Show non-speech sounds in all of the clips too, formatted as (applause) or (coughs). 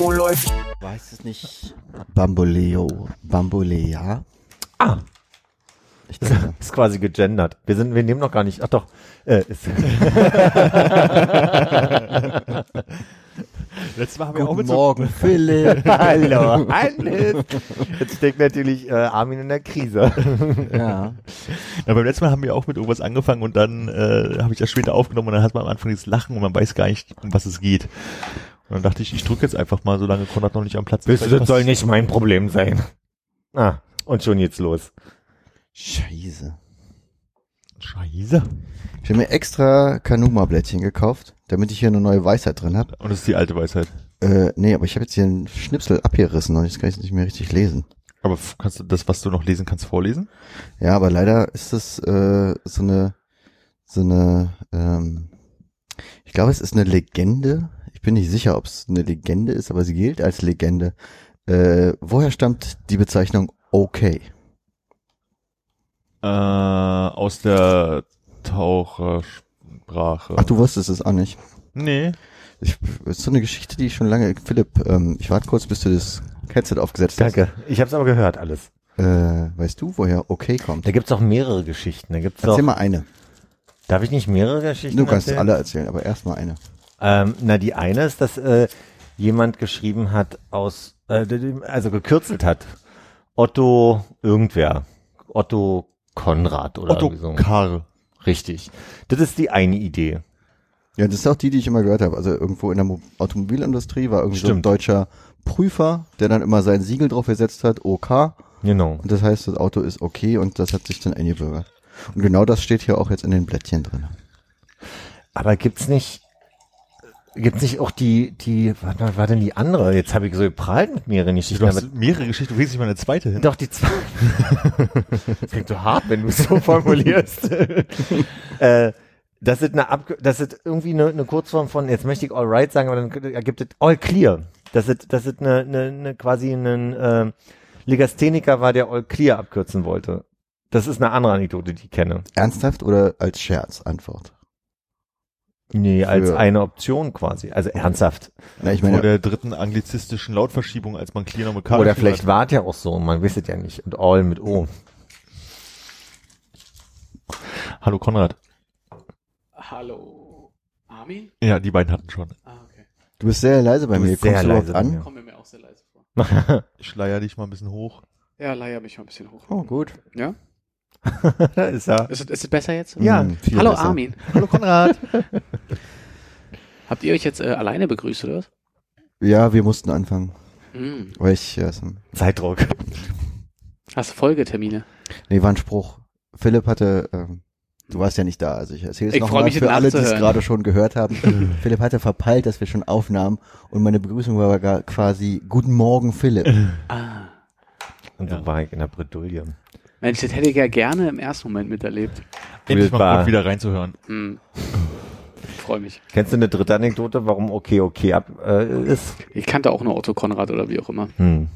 Oh, läuft. Weiß es nicht. Bamboleo. Bambolea? Ah, Ich denke. (laughs) ist quasi gegendert. Wir sind, wir nehmen noch gar nicht. Ach doch. Äh, ist, (laughs) Letztes Mal haben wir auch Guten mit so, Morgen, (laughs) Philipp. (laughs) Hallo, alles. Jetzt steckt natürlich äh, Armin in der Krise. ja. na, beim letzten Mal haben wir auch mit irgendwas angefangen und dann äh, habe ich das später aufgenommen und dann hat man am Anfang dieses Lachen und man weiß gar nicht, um was es geht. Und dann dachte ich, ich drücke jetzt einfach mal, solange Konrad noch nicht am Platz Wisst ihr, Vielleicht das soll nicht mein Problem sein. Ah, und schon geht's los. Scheiße. Scheiße. Ich habe mir extra Kanuma-Blättchen gekauft, damit ich hier eine neue Weisheit drin habe. Und das ist die alte Weisheit. Äh, nee, aber ich habe jetzt hier einen Schnipsel abgerissen und jetzt kann ich es nicht mehr richtig lesen. Aber kannst du das, was du noch lesen kannst, vorlesen? Ja, aber leider ist es äh, so eine, so eine, ähm, ich glaube, es ist eine Legende. Ich bin nicht sicher, ob es eine Legende ist, aber sie gilt als Legende. Äh, woher stammt die Bezeichnung okay? Äh, aus der Tauchersprache. Ach, du wusstest es auch nicht. Nee. Ich, ist so eine Geschichte, die ich schon lange, Philipp, ähm, ich warte kurz, bis du das Headset aufgesetzt hast. Danke. Ich habe es aber gehört alles. Äh, weißt du, woher okay kommt? Da gibt's auch mehrere Geschichten. Da gibt's Erzähl auch, mal eine. darf ich nicht mehrere Geschichten Du kannst erzählen? alle erzählen, aber erstmal eine. Ähm, na, die eine ist, dass äh, jemand geschrieben hat aus, äh, also gekürzelt hat. Otto irgendwer. Otto Konrad oder Otto irgendwie so. Karl. Richtig. Das ist die eine Idee. Ja, das ist auch die, die ich immer gehört habe. Also irgendwo in der Mo Automobilindustrie war irgendwie so ein deutscher Prüfer, der dann immer sein Siegel drauf gesetzt hat, OK. Genau. Und das heißt, das Auto ist okay und das hat sich dann eingebürgert. Und genau das steht hier auch jetzt in den Blättchen drin. Aber gibt's nicht, gibt's nicht auch die, die, was war- war denn die andere? Jetzt habe ich so geprallt mit mehreren Geschichten. Du hast mehrere Geschichten, du willst nicht mal eine zweite hin. Doch, die zwei. (laughs) das klingt so hart, wenn du es so formulierst. (laughs) äh, das ist eine Abge das ist irgendwie eine, eine Kurzform von, jetzt möchte ich all right sagen, aber dann ergibt es all clear. Das ist, das ist eine, eine, eine quasi ein äh, Legastheniker war, der all clear abkürzen wollte. Das ist eine andere Anekdote, die ich kenne. Ernsthaft oder als Scherz? Antwort. Nee, als Für- eine Option quasi. Also ernsthaft. Na, ich Vor meine, der dritten anglizistischen Lautverschiebung, als man nochmal Karl Oder vielleicht war es ja auch so, man es ja nicht. Und all mit O. Hallo Konrad. Hallo. Armin? Ja, die beiden hatten schon. Ah, okay. du bist sehr leise bei Du mir. bist Kommst sehr du leise an? mir. Kommt mir auch sehr leise vor. (laughs) (laughs) Ich schleier dich mal ein bisschen hoch. Ja, leier mich mal ein bisschen hoch. Oh, gut. Ja? Da (laughs) ist er. Ist, es- ist es besser jetzt? Ja. Hm, viel Hallo besser. Armin. (laughs) Hallo Konrad. (laughs) Habt ihr euch jetzt äh, alleine begrüßt, oder was? Ja, wir mussten anfangen. Hm. Weil ich, äh, so- Zeitdruck. Hast du Folgetermine? nee, war ein Spruch. Philipp hatte, ähm, du warst ja nicht da, also ich erzähle es Ich freu nochmal mich, für alle, die es gerade schon gehört haben. Philipp hatte verpeilt, dass wir schon aufnahmen und meine Begrüßung war gar quasi Guten Morgen, Philipp. Ah. Und Ja. so war ich in der Bredouille. Mensch, das hätte ich ja gerne im ersten Moment miterlebt. Endlich mal. Grund, wieder reinzuhören. Hm. Freue mich. Kennst du eine dritte Anekdote, warum okay, okay ab äh, ist? Ich kannte auch nur Otto Konrad oder wie auch immer. Hm.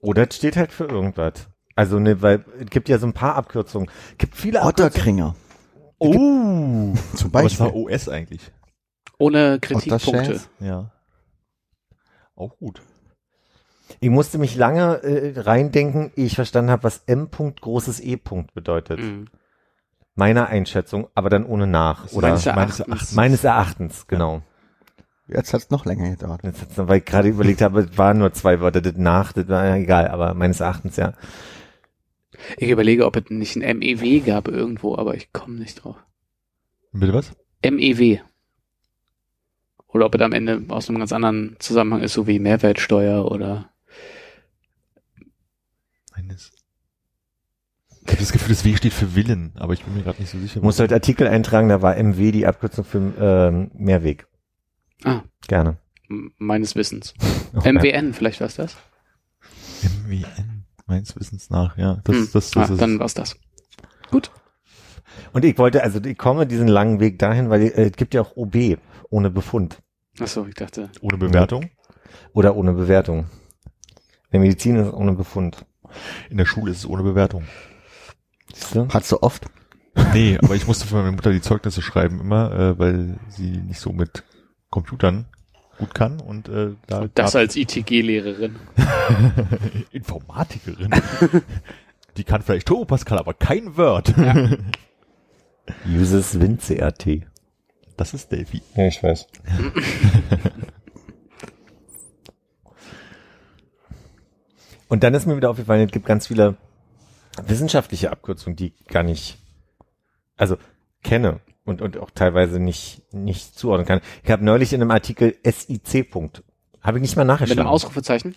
Oder es steht halt für irgendwas. Also ne, weil es gibt ja so ein paar Abkürzungen. Es gibt viele Abkürzungen. Otterkringer. Oh! Zum Aber Beispiel. war OS eigentlich. Ohne Kritikpunkte. Ja. Auch gut. Ich musste mich lange äh, reindenken, ehe ich verstanden habe, was M. -Punkt, großes E. -Punkt bedeutet. Hm. Meiner Einschätzung, aber dann ohne nach. Oder Meines meines Erachtens. Erachtens. meines Erachtens, genau. Jetzt hat's noch länger gedauert. Jetzt hat's noch, weil ich gerade überlegt habe, es waren nur zwei Wörter, das nach, das war ja egal, aber meines Erachtens ja. Ich überlege, ob es nicht ein MEW gab irgendwo, aber ich komme nicht drauf. Bitte was? MEW. Oder ob es am Ende aus einem ganz anderen Zusammenhang ist, so wie Mehrwertsteuer oder Ich habe das Gefühl, das W steht für Willen, aber ich bin mir gerade nicht so sicher. Du musst halt Artikel eintragen, da war MW die Abkürzung für ähm, Mehrweg. Ah, Gerne. m- meines Wissens. (laughs) Oh. MWN, vielleicht war es das? MWN, meines Wissens nach, ja. Das, Hm. das, das, ah, ist dann war es das. Und ich wollte, also ich komme diesen langen Weg dahin, weil äh, es gibt ja auch OB ohne Befund Achso, ich dachte. ohne Bewertung. oder ohne Bewertung. Der Medizin ist ohne Befund. In der Schule ist es ohne Bewertung. Siehst du? Hat's du oft? Nee, aber ich musste für meine Mutter die Zeugnisse schreiben immer, äh, weil sie nicht so mit Computern gut kann und äh, da Das als ITG-Lehrerin. (laughs) Informatikerin. die kann vielleicht Turbo Pascal, aber kein Word. Uses WinCRT. Das ist Delphi. Ja, ich weiß. (laughs) Und dann ist mir wieder aufgefallen, es gibt ganz viele wissenschaftliche Abkürzungen, die ich gar nicht, also kenne und, und auch teilweise nicht, nicht zuordnen kann. Ich habe neulich in einem Artikel SIC Punkt. Habe ich nicht mal Mit einem. Ausrufezeichen?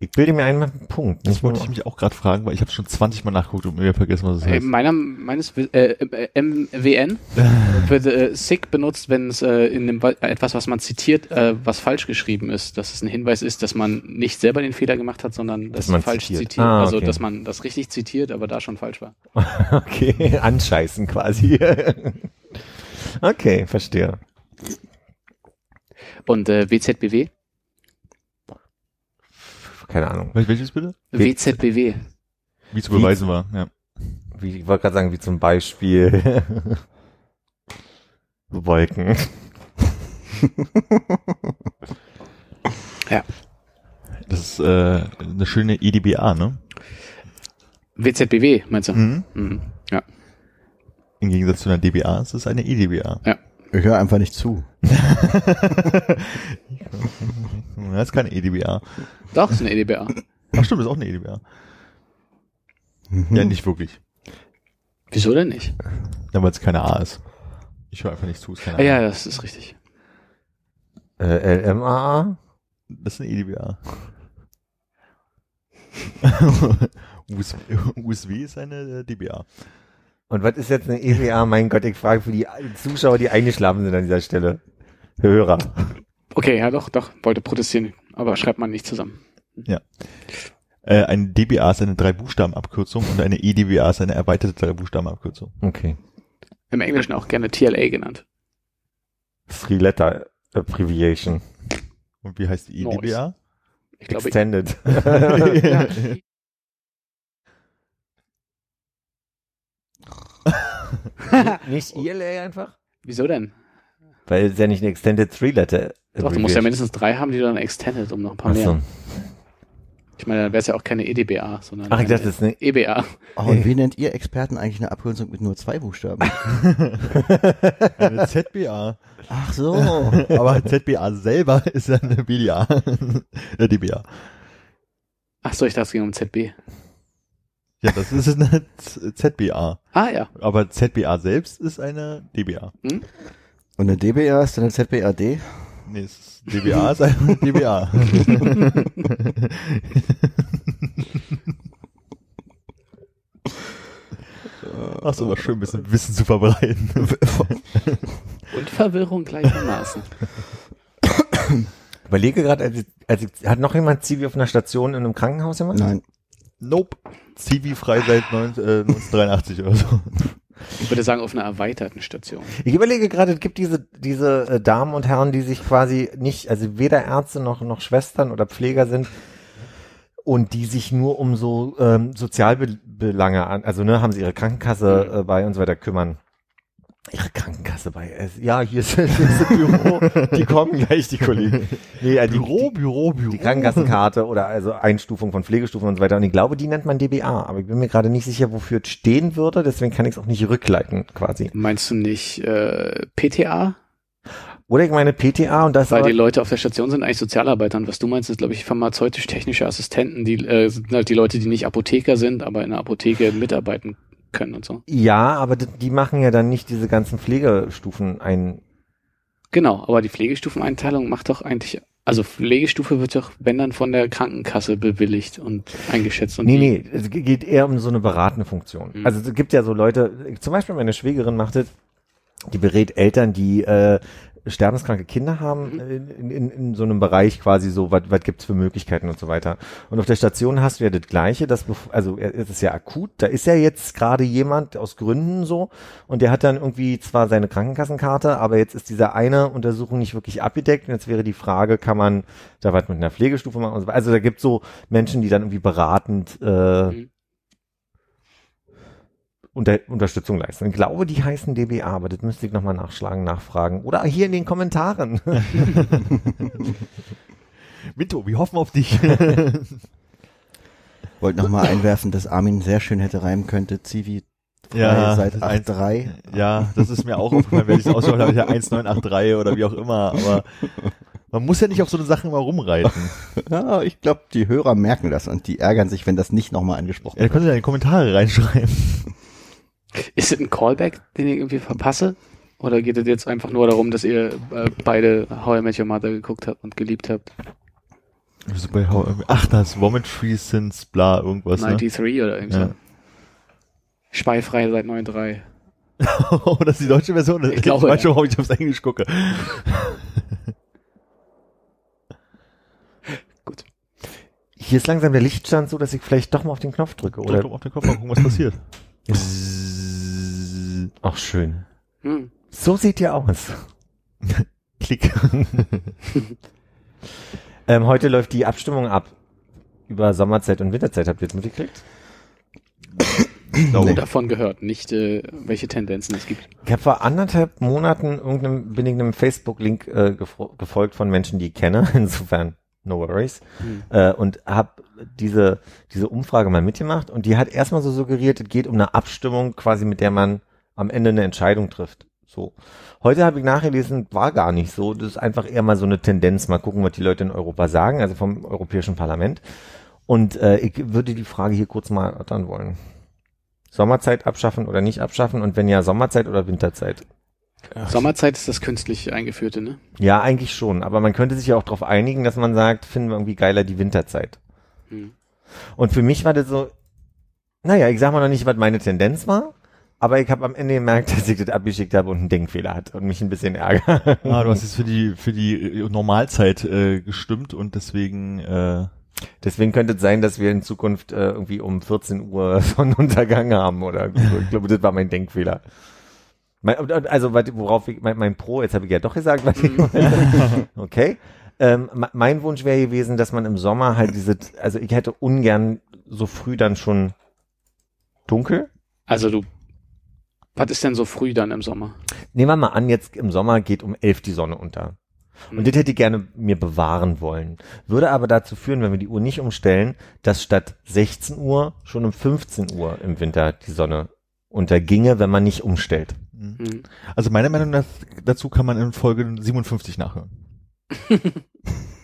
Ich bilde mir einen Punkt. Das wollte ich mich auch gerade fragen, weil ich habe schon 20 Mal nachgeguckt und mir vergessen, was es Äh, heißt. meiner, meines äh, äh, MWN (laughs) wird äh, SIG benutzt, wenn es äh, in dem Wa- etwas, was man zitiert, äh, was falsch geschrieben ist. Dass es ein Hinweis ist, dass man nicht selber den Fehler gemacht hat, sondern dass Dass man falsch zitiert. zitiert. Ah, Also okay. dass man das richtig zitiert, aber da schon falsch war. (laughs) Okay, anscheißen quasi. (laughs) okay, verstehe. Und äh, WZBW? Keine Ahnung. Wel- Welches bitte? WZBW. Wie zu beweisen war, ja. Wie, ich wollte gerade sagen, wie zum Beispiel (laughs) Wolken. Das ist äh, eine schöne EDBA, ne? WZBW, meinst du? Mhm. Mhm. Ja. Im Gegensatz zu einer DBA ist es eine EDBA. Ich höre einfach nicht zu. (laughs) Das ist keine EDBA. Doch, ist eine EDBA. Ach stimmt, ist auch eine EDBA. Mhm. Ja, nicht wirklich. Wieso denn nicht? Ja, weil es keine A ist. Ich höre einfach nicht zu, ist keine Ah, A. ja, das ist richtig. Äh, LMAA? Das ist eine EDBA. US (laughs) USW ist eine äh, DBA. Und was ist jetzt eine EWA? Mein Gott, ich frage für die Zuschauer, die eingeschlafen sind an dieser Stelle. Hörer. Okay, ja doch, doch, wollte protestieren, aber schreibt man nicht zusammen. Äh, eine DBA ist eine Drei-Buchstaben-Abkürzung und eine EDBA ist eine erweiterte Drei-Buchstaben-Abkürzung. Okay. Im Englischen auch gerne TLA genannt. Three Letter Abbreviation. Und wie heißt die EDBA? Ich glaube, Extended. (laughs) (laughs) ja, (laughs) Nicht ELA einfach? wieso denn? Weil es ja nicht eine Extended Three Letter Doch, du musst ja mindestens drei haben, die du dann extended, um noch ein paar Achso. mehr. Ich meine, dann wäre es ja auch keine EDBA, sondern Ach, ich eine dachte, das ist eine EBA. Oh, und wie nennt ihr Experten eigentlich eine Abkürzung mit nur zwei Buchstaben? (laughs) Eine ZBA. Ach so. (laughs) Aber ZBA selber ist ja eine BDA. äh, DBA. Ach so, ich dachte, es ging um ZB. Ja, das ist eine ZBA. Ah ja, Aber ZBA selbst ist eine DBA. Und eine DBA ist dann eine ZBAD? Nee, es ist DBA ist eine (laughs) DBA. Ach so, war schön, ein bisschen Wissen zu verbreiten. und Verwirrung gleichermaßen. Überlege gerade, als ich, als ich, hat noch jemand Zivi auf einer Station in einem Krankenhaus gemacht? Nein. Nope. Zivi frei seit 19, äh, 1983 oder so. Ich würde sagen, auf einer erweiterten Station. Ich überlege gerade, es gibt diese, diese äh, Damen und Herren, die sich quasi nicht, also weder Ärzte noch, noch Schwestern oder Pfleger sind und die sich nur um so ähm, Sozialbelange an, also ne, haben sie ihre Krankenkasse äh, bei und so weiter kümmern. Ihre Krankenkasse bei, ja, hier ist, (laughs) hier ist das Büro, die kommen gleich, die Kollegen. Nee, äh, die, Büro, Büro, Büro. die Krankenkassenkarte oder also Einstufung von Pflegestufen und so weiter. Und ich glaube, die nennt man DBA, aber ich bin mir gerade nicht sicher, wofür es stehen würde, deswegen kann ich es auch nicht rückleiten quasi. Meinst du nicht äh, PTA? Oder ich meine PTA und das Weil die Leute auf der Station sind eigentlich Sozialarbeiter und was du meinst, ist, glaube ich, pharmazeutisch-technische Assistenten, die äh, sind halt die Leute, die nicht Apotheker sind, aber in der Apotheke mitarbeiten können und so. Ja, aber die machen ja dann nicht diese ganzen Pflegestufen ein. Genau, aber die Pflegestufeneinteilung macht doch eigentlich Also Pflegestufe wird doch, wenn dann von der Krankenkasse bewilligt und eingeschätzt. Und Nee, nee, es ge- geht eher um so eine beratende Funktion. Mhm. Also es gibt ja so Leute, zum Beispiel meine Schwägerin macht es, die berät Eltern, die äh, sterbenskranke Kinder haben, Mhm. in, in, in so einem Bereich quasi so, was, gibt's für Möglichkeiten und so weiter. Und auf der Station hast du ja das Gleiche, das, also äh, es ist ja akut, da ist ja jetzt gerade jemand aus Gründen so und der hat dann irgendwie zwar seine Krankenkassenkarte, aber jetzt ist diese eine Untersuchung nicht wirklich abgedeckt und jetzt wäre die Frage, kann man da was mit einer Pflegestufe machen und so weiter. Also da gibt's so Menschen, die dann irgendwie beratend äh, Mhm. Unter, Unterstützung leisten. Ich glaube, die heißen DBA, aber das müsste ich nochmal nachschlagen, nachfragen. Oder hier in den Kommentaren. (laughs) Minto, wir hoffen auf dich. (laughs) Wollte noch mal einwerfen, dass Armin sehr schön hätte reimen könnte. Zivi Ja, seit das ist eins- 8.3. ja, das ist mir auch aufgefallen, wenn ich es ausschaue, habe ich ja 1983 oder wie auch immer, aber man muss ja nicht auf so eine Sache immer rumreiten. (laughs) Ja, ich glaube, die Hörer merken das und die ärgern sich, wenn das nicht nochmal angesprochen Ja, da können Sie ja in die Kommentare reinschreiben. Ist es ein Callback, den ich irgendwie verpasse? Oder geht es jetzt einfach nur darum, dass ihr äh, beide How I Met Your Mother geguckt habt und geliebt habt? So bei How- Ach, das Vomitory Since, bla, irgendwas. Ne? 93 oder irgendwie Ja. so. Speifrei seit 9.3. (laughs) oh, das ist die deutsche Version. Ich glaube, weiß ja. schon, ob ich aufs Englisch gucke. (laughs) Hier ist langsam der Lichtstand so, dass ich vielleicht doch mal auf den Knopf drücke, Oder oder? auf den Kopf mal gucken, was passiert. (clears throat) Ach, schön. Hm. So sieht ihr aus. (laughs) Klick. (laughs) Ähm, heute läuft die Abstimmung ab über Sommerzeit und Winterzeit. Habt ihr das mitgekriegt? Glaube. Davon gehört, nicht äh, welche Tendenzen es gibt. Ich habe vor anderthalb Monaten irgendeinem, bin ich einem Facebook-Link äh, gefo- gefolgt von Menschen, die ich kenne. (laughs) Insofern, no worries. Hm. Äh, und habe diese, diese Umfrage mal mitgemacht. Und die hat erstmal so suggeriert, es geht um eine Abstimmung quasi, mit der man am Ende eine Entscheidung trifft. So. Heute habe ich nachgelesen, war gar nicht so. Das ist einfach eher mal so eine Tendenz. Mal gucken, was die Leute in Europa sagen, also vom Europäischen Parlament. Und äh, ich würde die Frage hier kurz mal erörtern wollen. Sommerzeit abschaffen oder nicht abschaffen? Und wenn ja, Sommerzeit oder Winterzeit? Sommerzeit ist das künstlich eingeführte, ne? Ja, eigentlich schon. Aber man könnte sich ja auch darauf einigen, dass man sagt, finden wir irgendwie geiler die Winterzeit. Hm. Und für mich war das so, naja, ich sag mal noch nicht, was meine Tendenz war, aber ich habe am Ende gemerkt, (laughs) dass ich das abgeschickt habe und einen Denkfehler hat und mich ein bisschen ärgert. Ah, du hast jetzt für die für die äh, Normalzeit äh, gestimmt und deswegen äh, Deswegen könnte es sein, dass wir in Zukunft äh, irgendwie um 14 Uhr (laughs) Sonnenuntergang haben oder ich glaube, das war mein Denkfehler. Mein, also worauf ich, mein, mein Pro, jetzt habe ich ja doch gesagt, was ich (laughs) okay. Ähm, me- mein Wunsch wäre gewesen, dass man im Sommer halt diese, also ich hätte ungern so früh dann schon dunkel. Also du, was ist denn so früh dann im Sommer? Nehmen wir mal an, jetzt im Sommer geht um elf die Sonne unter. Und Hm. das hätte ich gerne mir bewahren wollen. Würde aber dazu führen, wenn wir die Uhr nicht umstellen, dass statt 16 Uhr schon um 15 Uhr im Winter die Sonne unterginge, wenn man nicht umstellt. Hm. also meiner Meinung nach dazu kann man in Folge 57 nachhören. (laughs)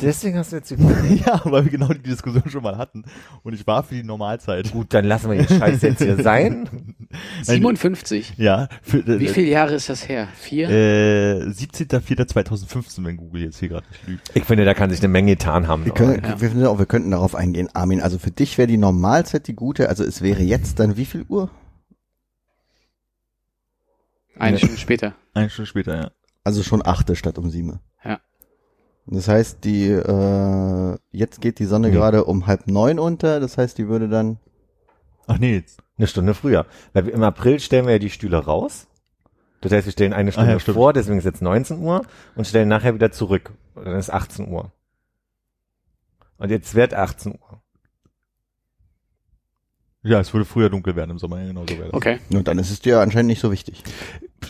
Deswegen hast du jetzt die (laughs) ja, weil wir genau die Diskussion schon mal hatten und ich war für die Normalzeit. Gut, dann lassen wir den Scheiß jetzt hier sein. (laughs) 57? Ja, für, äh, Wie viele Jahre ist das her? Vier? Äh, 17.04.2015, wenn Google jetzt hier gerade nicht lügt. Ich finde, da kann sich eine Menge getan haben. Wir, können, Ja. wir, finden auch, wir könnten darauf eingehen, Armin. Also für dich wäre die Normalzeit die gute, also es wäre jetzt dann wie viel Uhr? Eine Stunde später. Eine Stunde später, ja. Also schon achte statt um sieben. Ja. Das heißt, die äh, jetzt geht die Sonne Nee. gerade um halb neun unter, das heißt, die würde dann Ach nee, jetzt. Eine Stunde früher. Weil wir, im April stellen wir ja die Stühle raus. Das heißt, wir stellen eine Ah, Stunde ja, stimmt. vor, deswegen ist jetzt 19 Uhr und stellen nachher wieder zurück. Und dann ist 18 Uhr. Und jetzt wird 18 Uhr. Ja, es würde früher dunkel werden im Sommer, ja, genau so wäre das. Okay. und dann ist es dir anscheinend nicht so wichtig.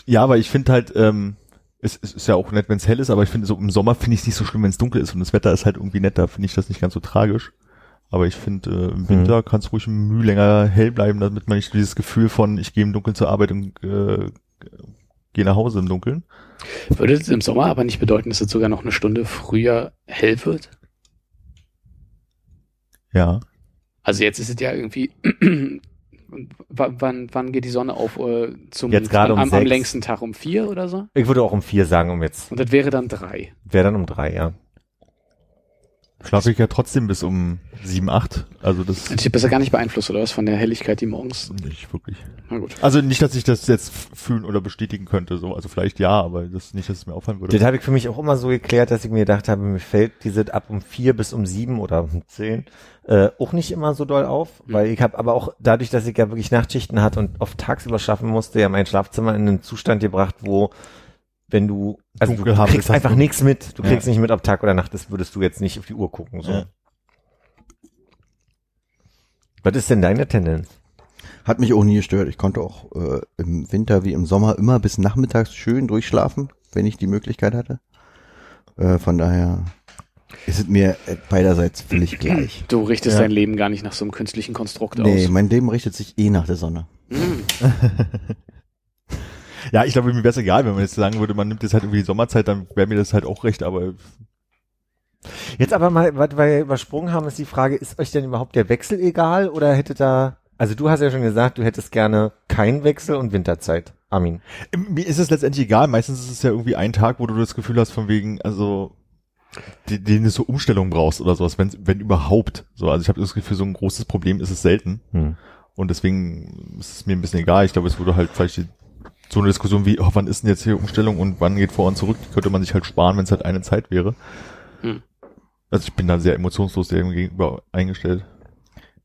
Ja, aber ich finde halt, ähm, es, es ist ja auch nett, wenn es hell ist, aber ich finde so im Sommer finde ich es nicht so schlimm, wenn es dunkel ist und das Wetter ist halt irgendwie netter, finde ich das nicht ganz so tragisch. Aber ich finde, äh, im Winter kann es ruhig ein Mühe länger hell bleiben, damit man nicht dieses Gefühl von, ich gehe im Dunkeln zur Arbeit und äh, gehe nach Hause im Dunkeln. Würde es im Sommer aber nicht bedeuten, dass es sogar noch eine Stunde früher hell wird? Ja. Also jetzt ist es ja irgendwie, wann, wann geht die Sonne auf äh, zum Jetzt gerade um am, am längsten Tag um vier oder so? Ich würde auch um vier sagen, um jetzt. Und das wäre dann drei. Wäre dann um drei, ja. Schlafe ich ja trotzdem bis um sieben, acht. Also das Ich ja gar nicht beeinflusst, oder was, von der Helligkeit, die morgens. nicht wirklich. Na gut. Also nicht, dass ich das jetzt fühlen oder bestätigen könnte, so. Also vielleicht ja, aber das nicht, dass es mir auffallen würde. Das habe ich für mich auch immer so geklärt, dass ich mir gedacht habe, mir fällt diese ab um vier bis um sieben oder um zehn äh, auch nicht immer so doll auf, weil ich habe aber auch dadurch, dass ich ja wirklich Nachtschichten hatte und oft tagsüber schaffen musste, ja mein Schlafzimmer in einen Zustand gebracht, wo wenn du also du Dunkel haben kriegst einfach du- nichts mit, du Ja. kriegst nicht mit, ob Tag oder Nacht ist, würdest du jetzt nicht auf die Uhr gucken. So. Ja. Was ist denn deine Tendenz? Hat mich auch nie gestört. Ich konnte auch äh, im Winter wie im Sommer immer bis nachmittags schön durchschlafen, wenn ich die Möglichkeit hatte. Äh, von daher ist es mir beiderseits völlig gleich. Du richtest Ja. dein Leben gar nicht nach so einem künstlichen Konstrukt Nee, aus. mein Leben richtet sich eh nach der Sonne. Hm. (laughs) (laughs) Ja, ich glaube, mir wäre es egal, wenn man jetzt sagen würde, man nimmt jetzt halt irgendwie die Sommerzeit, dann wäre mir das halt auch recht, aber Jetzt aber mal, was wir übersprungen haben, ist die Frage, ist euch denn überhaupt der Wechsel egal oder hättet da, also du hast ja schon gesagt, du hättest gerne keinen Wechsel und Winterzeit, Armin. mir ist es letztendlich egal. Meistens ist es ja irgendwie ein Tag, wo du das Gefühl hast, von wegen, also, den du so Umstellung brauchst oder sowas, wenn, wenn überhaupt. So, also ich habe das Gefühl, so ein großes Problem ist es selten. Hm. Und deswegen ist es mir ein bisschen egal. Ich glaube, es würde halt vielleicht die, so eine Diskussion wie, oh, wann ist denn jetzt hier Umstellung und wann geht vor und zurück, die könnte man sich halt sparen, wenn es halt eine Zeit wäre. Hm. Also ich bin da sehr emotionslos dem gegenüber eingestellt.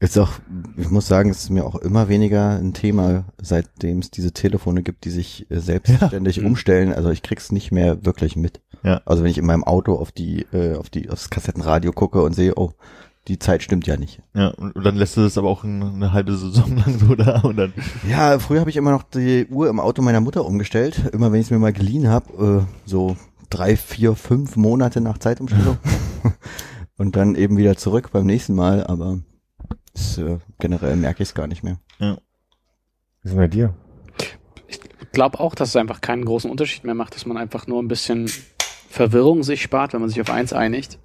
Ist auch, ich muss sagen, es ist mir auch immer weniger ein Thema, seitdem es diese Telefone gibt, die sich äh, selbstständig umstellen. Also ich krieg's nicht mehr wirklich mit. Ja. Also wenn ich in meinem Auto auf die, äh, auf die, aufs Kassettenradio gucke und sehe, oh, die Zeit stimmt ja nicht. Ja, und, und dann lässt du das aber auch eine, eine halbe Saison (laughs) lang so da und dann. Ja, früher habe ich immer noch die Uhr im Auto meiner Mutter umgestellt. Immer wenn ich es mir mal geliehen habe, äh, so drei, vier, fünf Monate nach Zeitumstellung. (laughs) und dann eben wieder zurück beim nächsten Mal, aber ist, äh, generell merke ich es gar nicht mehr. Wie ist bei dir? Ich glaube auch, dass es einfach keinen großen Unterschied mehr macht, dass man einfach nur ein bisschen Verwirrung sich spart, wenn man sich auf eins einigt.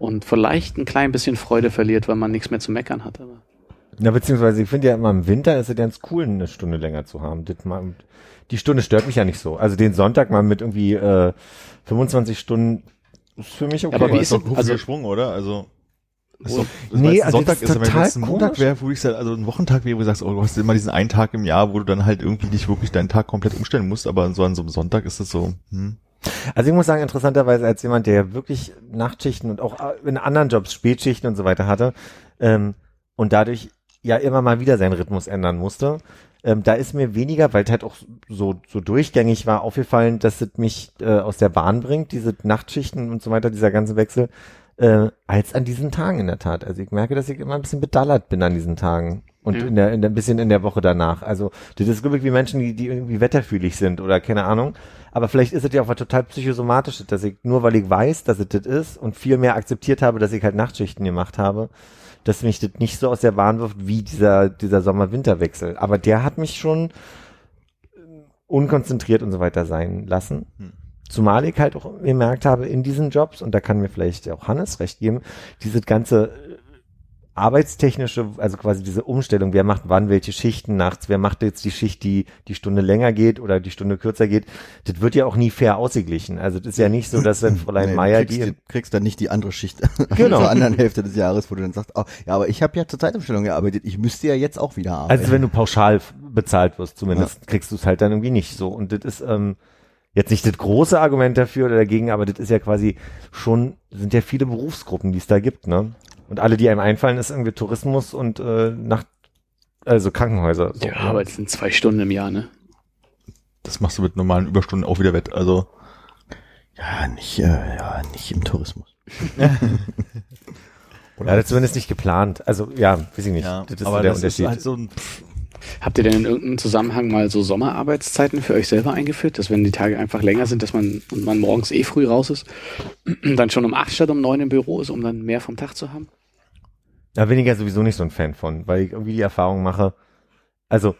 Und vielleicht ein klein bisschen Freude verliert, weil man nichts mehr zu meckern hat. Aber Na, beziehungsweise ich finde ja immer im Winter ist es ganz cool, eine Stunde länger zu haben. Das mal, die Stunde stört mich ja nicht so. Also den Sonntag mal mit irgendwie äh, 25 Stunden ist für mich okay. Aber wie ist ist doch also- Sprung, oder? Also. Ist doch, Nee, nee, also Sonntag das ist, wenn total es ein Montag wäre, wo ich sag, also ein Wochentag wäre, wo du sagst, oh, du hast immer diesen einen Tag im Jahr, wo du dann halt irgendwie nicht wirklich deinen Tag komplett umstellen musst, aber so an so einem Sonntag ist es so, hm. Also ich muss sagen, interessanterweise als jemand, der wirklich Nachtschichten und auch in anderen Jobs Spätschichten und so weiter hatte ähm, und dadurch ja immer mal wieder seinen Rhythmus ändern musste, ähm, da ist mir weniger, weil es halt auch so, so durchgängig war, aufgefallen, dass es mich äh, aus der Bahn bringt, diese Nachtschichten und so weiter, dieser ganze Wechsel, äh, als an diesen Tagen in der Tat. Also ich merke, dass ich immer ein bisschen bedallert bin an diesen Tagen und Ja. in der, in der, ein bisschen in der Woche danach. Also das ist glaube ich wie Menschen, die, die irgendwie wetterfühlig sind oder keine Ahnung. Aber vielleicht ist es ja auch was total psychosomatisches, dass ich nur weil ich weiß, dass es das ist und viel mehr akzeptiert habe, dass ich halt Nachtschichten gemacht habe, dass mich das nicht so aus der Bahn wirft wie dieser, dieser Sommer-Winter-Wechsel. Aber der hat mich schon unkonzentriert und so weiter sein lassen. Hm. Zumal ich halt auch gemerkt habe in diesen Jobs, und da kann mir vielleicht auch Hannes recht geben, dieses ganze arbeitstechnische, also quasi diese Umstellung, wer macht wann welche Schichten nachts, wer macht jetzt die Schicht, die die Stunde länger geht oder die Stunde kürzer geht, das wird ja auch nie fair ausgeglichen. Also das ist ja nicht so, dass wenn (laughs) Fräulein Nee, Meier du kriegst, die die, kriegst dann nicht die andere Schicht (laughs) Genau. zur anderen Hälfte des Jahres, wo du dann sagst, oh, ja, aber ich habe ja zur Zeitumstellung gearbeitet, ich müsste ja jetzt auch wieder arbeiten. Also wenn du pauschal bezahlt wirst, zumindest kriegst du es halt dann irgendwie nicht so. Und das ist ähm, jetzt nicht das große Argument dafür oder dagegen, aber das ist ja quasi schon, sind ja viele Berufsgruppen, die es da gibt, ne? Und alle, die einem einfallen, ist irgendwie Tourismus und äh, Nacht, also Krankenhäuser. So, ja, ne? aber es sind zwei Stunden im Jahr, ne? Das machst du mit normalen Überstunden auch wieder wett. Also, ja, nicht, äh, ja, nicht im Tourismus. ja, das ist zumindest nicht geplant. Also ja, weiß ich nicht. das ist so aber der das Unterschied. ist halt so ein, pff, Habt ihr denn in irgendeinem Zusammenhang mal so Sommerarbeitszeiten für euch selber eingeführt, dass wenn die Tage einfach länger sind, dass man und man morgens eh früh raus ist, (clears throat) dann schon um acht statt um neun im Büro ist, um dann mehr vom Tag zu haben? Da bin ich ja sowieso nicht so ein Fan von, weil ich irgendwie die Erfahrung mache. Also,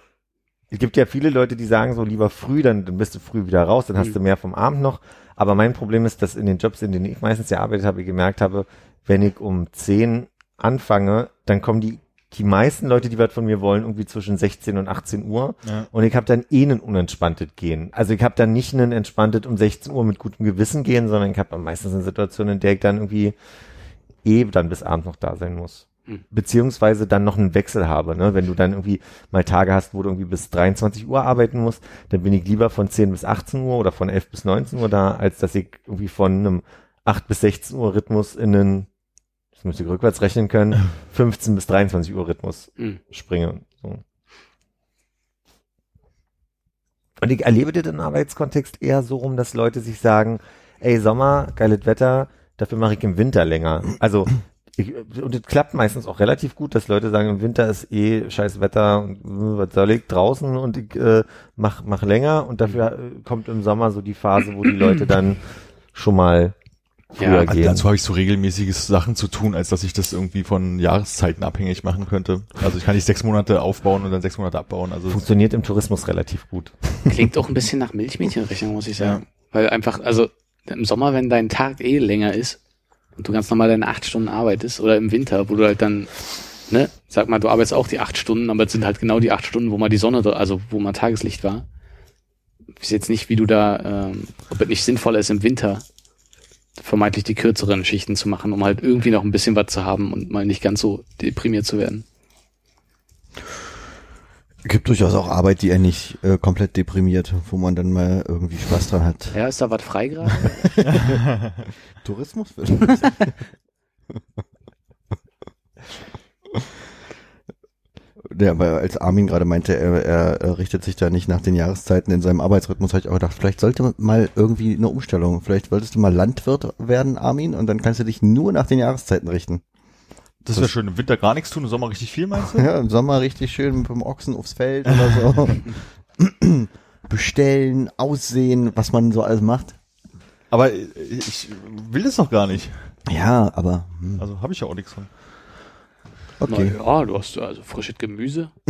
es gibt ja viele Leute, die sagen so lieber früh, dann, dann bist du früh wieder raus, dann hast Mhm. du mehr vom Abend noch. Aber mein Problem ist, dass in den Jobs, in denen ich meistens gearbeitet habe, ich gemerkt habe, wenn ich um 10 anfange, dann kommen die, die meisten Leute, die was von mir wollen, irgendwie zwischen 16 und 18 Uhr. Ja. Und ich habe dann eh ein unentspanntes Gehen. Also ich habe dann nicht ein entspanntes um 16 Uhr mit gutem Gewissen gehen, sondern ich habe meistens eine Situation, in der ich dann irgendwie eh dann bis abends noch da sein muss. Beziehungsweise dann noch einen Wechsel habe, ne? Wenn du dann irgendwie mal Tage hast, wo du irgendwie bis 23 Uhr arbeiten musst, dann bin ich lieber von 10 bis 18 Uhr oder von 11 bis 19 Uhr da, als dass ich irgendwie von einem 8 bis 16 Uhr Rhythmus in einen, das müsste ich rückwärts rechnen können, (laughs) 15 bis 23 Uhr Rhythmus Hm. springe. So. Und ich erlebe das im Arbeitskontext eher so rum, dass Leute sich sagen, ey, Sommer, geiles Wetter, dafür mache ich im Winter länger. Also, ich, und das klappt meistens auch relativ gut, dass Leute sagen, im Winter ist eh scheiß Wetter und äh, was soll ich draußen und ich äh, mach, mach länger und dafür äh, kommt im Sommer so die Phase, wo die Leute dann schon mal früher Ja, Also gehen. dazu habe ich so regelmäßiges Sachen zu tun, als dass ich das irgendwie von Jahreszeiten abhängig machen könnte. Also ich kann nicht sechs Monate aufbauen und dann sechs Monate abbauen. Also Funktioniert im Tourismus relativ gut. Klingt auch ein bisschen nach Milchmädchenrechnung, muss ich sagen. Weil einfach, also im Sommer, wenn dein Tag eh länger ist und du ganz normal deine acht Stunden arbeitest oder im Winter, wo du halt dann, ne, sag mal, du arbeitest auch die acht Stunden, aber es sind halt genau die acht Stunden, wo mal die Sonne, also wo mal Tageslicht war. Ich weiß jetzt nicht, wie du da, ähm, ob es nicht sinnvoller ist im Winter vermeintlich die kürzeren Schichten zu machen, um halt irgendwie noch ein bisschen was zu haben und mal nicht ganz so deprimiert zu werden. Gibt durchaus auch Arbeit, die er nicht äh, komplett deprimiert, wo man dann mal irgendwie Spaß dran hat. Ja, ist da was frei gerade? (laughs) Tourismus? (laughs) Ja, weil als Armin gerade meinte, er, er, er richtet sich da nicht nach den Jahreszeiten in seinem Arbeitsrhythmus, habe ich auch gedacht, vielleicht sollte mal irgendwie eine Umstellung. Vielleicht wolltest du mal Landwirt werden, Armin, und dann kannst du dich nur nach den Jahreszeiten richten. Das wäre schön. Im Winter gar nichts tun, im Sommer richtig viel, meinst du? Ja, im Sommer richtig schön mit dem Ochsen aufs Feld oder so. (laughs) Bestellen, aussehen, was man so alles macht. Aber äh, ich will das doch gar nicht. Ja, aber hm, Also habe ich ja auch nichts von. okay. Na ja, du hast also frisches Gemüse. (laughs)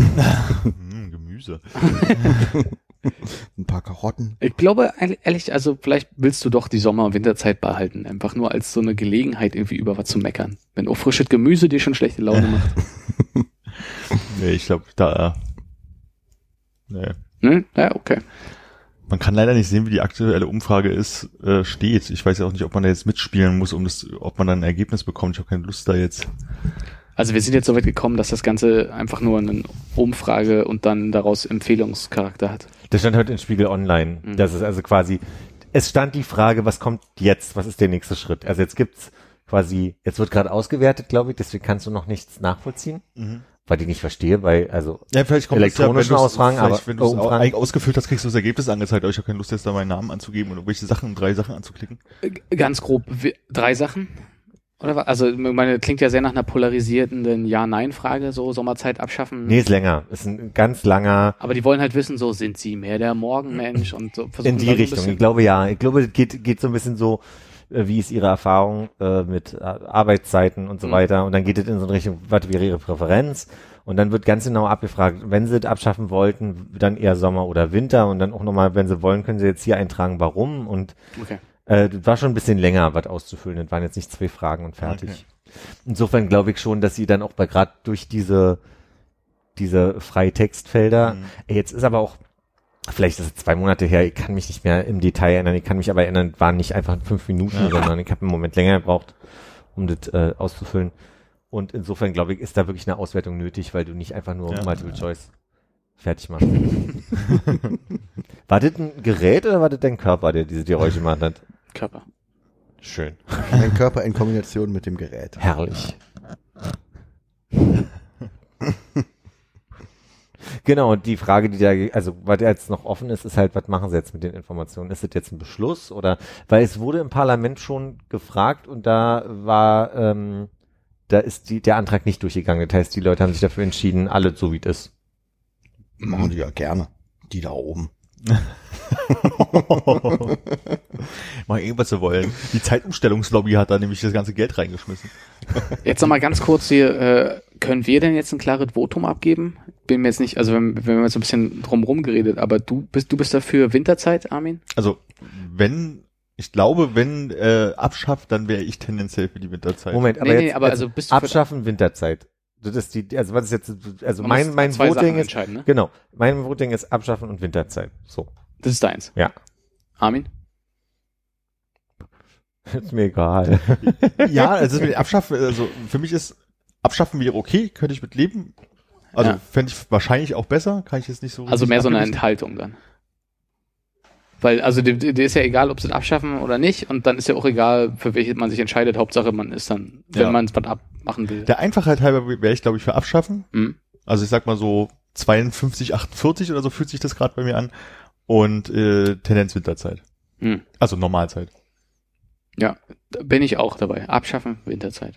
Hm, Gemüse. (laughs) (laughs) Ein paar Karotten. Ich glaube, ehrlich, also vielleicht willst du doch die Sommer- und Winterzeit behalten. Einfach nur als so eine Gelegenheit, irgendwie über was zu meckern. Wenn auch frisches Gemüse dir schon schlechte Laune (laughs) macht. Nee, ich glaube, da. Nee. Ne? Ja, okay. Man kann leider nicht sehen, wie die aktuelle Umfrage ist, äh, steht. Ich weiß ja auch nicht, ob man da jetzt mitspielen muss, um das, ob man dann ein Ergebnis bekommt. Ich habe keine Lust da jetzt. Also wir sind jetzt so weit gekommen, dass das Ganze einfach nur eine Umfrage und dann daraus Empfehlungscharakter hat. Das stand heute in Spiegel Online. Mhm. Das ist also quasi, es stand die Frage, was kommt jetzt? Was ist der nächste Schritt? Also jetzt gibt's quasi, jetzt wird gerade ausgewertet, glaube ich, deswegen kannst du noch nichts nachvollziehen, weil ich nicht verstehe, weil, also, Ja, vielleicht kommt Elektronischen ja, Ausfragen, aber- wenn du es oh, ausgefüllt hast, kriegst du das Ergebnis angezeigt. Aber ich habe keine Lust, jetzt da meinen Namen anzugeben und irgendwelche Sachen, drei Sachen anzuklicken. Ganz grob, drei Sachen. Oder was? Also, meine, klingt ja sehr nach einer polarisierenden Ja-Nein-Frage, so Sommerzeit abschaffen. nee, ist länger. Ist ein ganz langer, Aber die wollen halt wissen, so sind sie mehr der Morgenmensch und so versuchen in die Richtung. Ich glaube, ja. Ich glaube, es geht, geht so ein bisschen so, äh, wie ist Ihre Erfahrung äh, mit äh, Arbeitszeiten und so Mhm. weiter. Und dann geht es in so eine Richtung, was wäre Ihre Präferenz? Und dann wird ganz genau abgefragt, wenn Sie es abschaffen wollten, dann eher Sommer oder Winter. Und dann auch nochmal, wenn Sie wollen, können Sie jetzt hier eintragen, warum. Und Okay. Äh, das war schon ein bisschen länger, was auszufüllen. Das waren jetzt nicht zwei Fragen und fertig. Okay. Insofern glaube ich schon, dass Sie dann auch bei gerade durch diese diese Freitextfelder. Mhm. Ey, Jetzt ist aber auch, vielleicht ist es zwei Monate her, ich kann mich nicht mehr im Detail erinnern, ich kann mich aber erinnern, waren nicht einfach fünf Minuten, Ja. sondern ich habe einen Moment länger gebraucht, um das äh, auszufüllen. Und insofern glaube ich, ist da wirklich eine Auswertung nötig, weil du nicht einfach nur Ja. Multiple Choice fertig machst. (laughs) war das ein Gerät oder war das dein Körper, der diese Geräusche gemacht hat? Körper. Schön. Dein Körper in Kombination mit dem Gerät. Herrlich. (laughs) Genau, und die Frage, die da, also was jetzt noch offen ist, ist halt, was machen sie jetzt mit den Informationen? Ist das jetzt ein Beschluss oder, weil es wurde im Parlament schon gefragt und da war, ähm, da ist die, der Antrag nicht durchgegangen. Das heißt, die Leute haben sich dafür entschieden, alles so wie es ist. Machen die ja gerne. Die da oben. (laughs) Mal irgendwas zu wollen. Die Zeitumstellungslobby hat da nämlich das ganze Geld reingeschmissen. Jetzt nochmal ganz kurz hier, äh, können wir denn jetzt ein klares Votum abgeben? Bin mir jetzt nicht, also wenn, wenn wir jetzt so ein bisschen drumrum geredet, aber du bist, du bist dafür Winterzeit, Armin? Also, wenn, ich glaube, wenn äh, abschafft, dann wäre ich tendenziell für die Winterzeit. Moment, aber Nee, nee, jetzt, aber jetzt also bist du abschaffen Winterzeit. Das ist die, also was ist jetzt, also Man mein, mein Voting ist, ne? genau, mein Voting ist abschaffen und Winterzeit. So. Das ist deins. Ja. Armin? (laughs) Ist mir egal. (laughs) Ja, also mit Abschaffen, also für mich ist Abschaffen wäre okay, könnte ich mit leben. Also Ja. fände ich wahrscheinlich auch besser, kann ich jetzt nicht so. Also mehr so eine. Enthaltung dann. Weil, also dir, dir ist ja egal, ob sie es abschaffen oder nicht, und dann ist ja auch egal, für welche man sich entscheidet. Hauptsache, man ist dann, wenn Ja. man es was abmachen will. Der Einfachheit halber wäre ich, glaube ich, für Abschaffen. Hm? Also ich sag mal so 52, 48 oder so fühlt sich das gerade bei mir an. Und äh, Tendenz Winterzeit. Hm. Also Normalzeit. Ja, da bin ich auch dabei. Abschaffen, Winterzeit.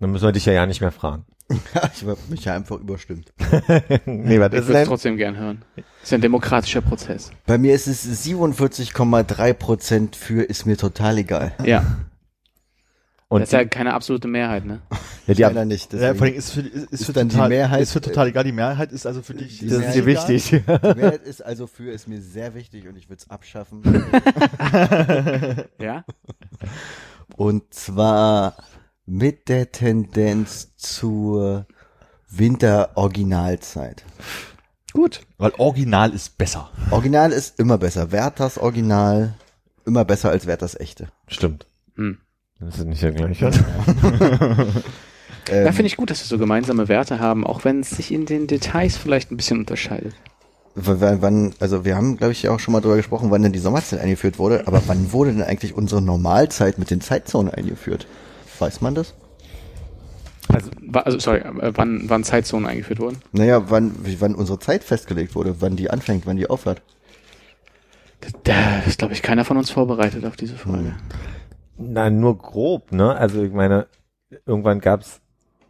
Dann müssen wir dich ja ja nicht mehr fragen. (laughs) ich habe mich ja einfach überstimmt. (laughs) nee, was Ich ist würde es denn? trotzdem gern hören. ist ja ein demokratischer Prozess. Bei mir ist es 47,3 Prozent für ist mir total egal. Ja. (laughs) Und das ist ja keine absolute Mehrheit, ne? ja, die Leider nicht. Ja, vor allem ist, für, ist, ist, Ist für dann die total, Mehrheit, ist für total egal. Die Mehrheit ist also für dich. Die das ist dir Mehrheit- wichtig. Die Mehrheit ist also für ist mir sehr wichtig und ich würde es abschaffen. Ja? Und zwar mit der Tendenz zur Winter-Originalzeit. Gut. Weil Original ist besser. Original ist immer besser. Werthers Original immer besser als Werthers echte. Stimmt. Hm. Das ist nicht der gleiche. (laughs) Ähm, Ja, finde ich gut, dass wir so gemeinsame Werte haben, auch wenn es sich in den Details vielleicht ein bisschen unterscheidet. wann, also wir haben, glaube ich, ja auch schon mal drüber gesprochen, wann denn die Sommerzeit eingeführt wurde, aber wann wurde denn eigentlich unsere Normalzeit mit den Zeitzonen eingeführt? Weiß man das? Also, also sorry, äh, wann, wann Zeitzonen eingeführt wurden? Naja, wann, wann unsere Zeit festgelegt wurde, wann die anfängt, wann die aufhört. Da ist, glaube ich, keiner von uns vorbereitet auf diese Frage. Na, nur grob, ne? Also ich meine, irgendwann gab's.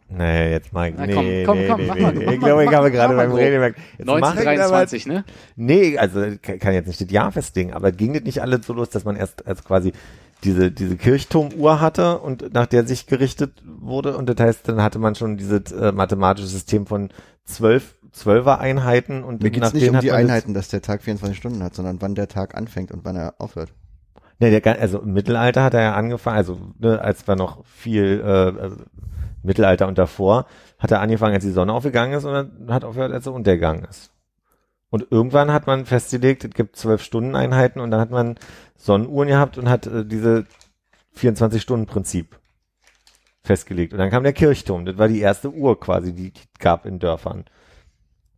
Nee, jetzt mal. Na, nee, komm, komm, nee, komm, nee, mach nee, mal, nee. mach Ich glaube, ich habe gerade beim. Reden gemerkt. jetzt mach ich aber- 1923, ne? Nee, also kann jetzt nicht das Jahr festlegen, aber ging das nicht alles so los, dass man erst als quasi diese, diese Kirchturmuhr hatte und nach der sich gerichtet wurde und das heißt, dann hatte man schon dieses äh, mathematische System von zwölf, zwölfer Einheiten und Mir geht's nicht um die man das- Einheiten, dass der Tag 24 Stunden hat, sondern wann der Tag anfängt und wann er aufhört. Nee, der, also im Mittelalter hat er ja angefangen, also ne, als wir noch viel äh, also Mittelalter und davor, hat er angefangen, als die Sonne aufgegangen ist und dann hat aufgehört, als er untergegangen ist. Und irgendwann hat man festgelegt, es gibt zwölf Stunden Einheiten und dann hat man Sonnenuhren gehabt und hat äh, diese 24-Stunden-Prinzip festgelegt. Und dann kam der Kirchturm, das war die erste Uhr quasi, die es gab in Dörfern.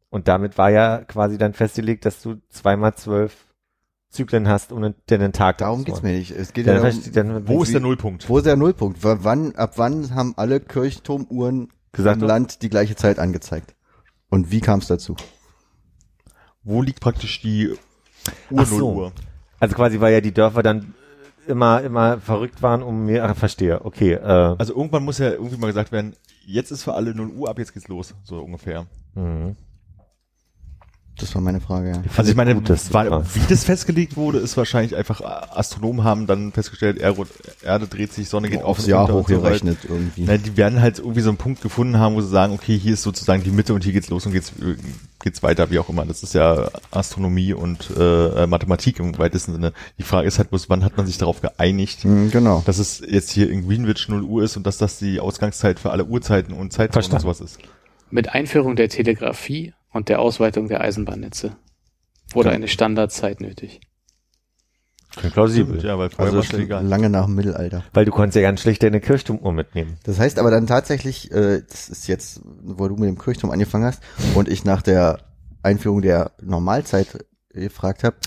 Und damit war ja quasi dann festgelegt, dass du zweimal zwölf Zyklen hast, um den, den Tag Darum geht's mir nicht. Es geht dann ja darum, dann Wo ist der Nullpunkt? wo ist der Nullpunkt? W- Wann, ab wann haben alle Kirchturmuhren Gesagt, im Land die gleiche Zeit angezeigt? Und wie kam es dazu? Wo liegt praktisch die Ach so. Ur-Null-Uhr? Also quasi, weil ja die Dörfer dann immer, immer verrückt waren, um mir, ach, verstehe, okay, äh, Also irgendwann muss ja irgendwie mal gesagt werden, jetzt ist für alle 0 Uhr, ab jetzt geht's los, so ungefähr. mhm. Das war meine Frage, ja. Also ich meine, gut, du war, wie das festgelegt wurde, ist wahrscheinlich einfach, äh, Astronomen haben dann festgestellt, Erde, dreht sich, Sonne geht auf Aufs und Jahr und so hochgerechnet irgendwie. Na, die werden halt irgendwie so einen Punkt gefunden haben, wo sie sagen, okay, hier ist sozusagen die Mitte und hier geht's los und geht's, äh, geht's weiter, wie auch immer. Das ist ja Astronomie und äh, Mathematik im weitesten Sinne. Die Frage ist halt bloß, wann hat man sich darauf geeinigt, Hm, genau. dass es jetzt hier in Greenwich 0 Uhr ist und dass das die Ausgangszeit für alle Uhrzeiten und Zeitzonen und sowas ist. Mit Einführung der Telegrafie und der Ausweitung der Eisenbahnnetze wurde eine Standardzeit nötig. klingt plausibel. Ja, weil vorher Also war es schon egal. lange nach dem Mittelalter. Weil du konntest ja ganz schlecht deine Kirchturmuhr mitnehmen. Das heißt aber dann tatsächlich, äh, das ist jetzt, wo du mit dem Kirchturm angefangen hast und ich nach der Einführung der Normalzeit gefragt habe,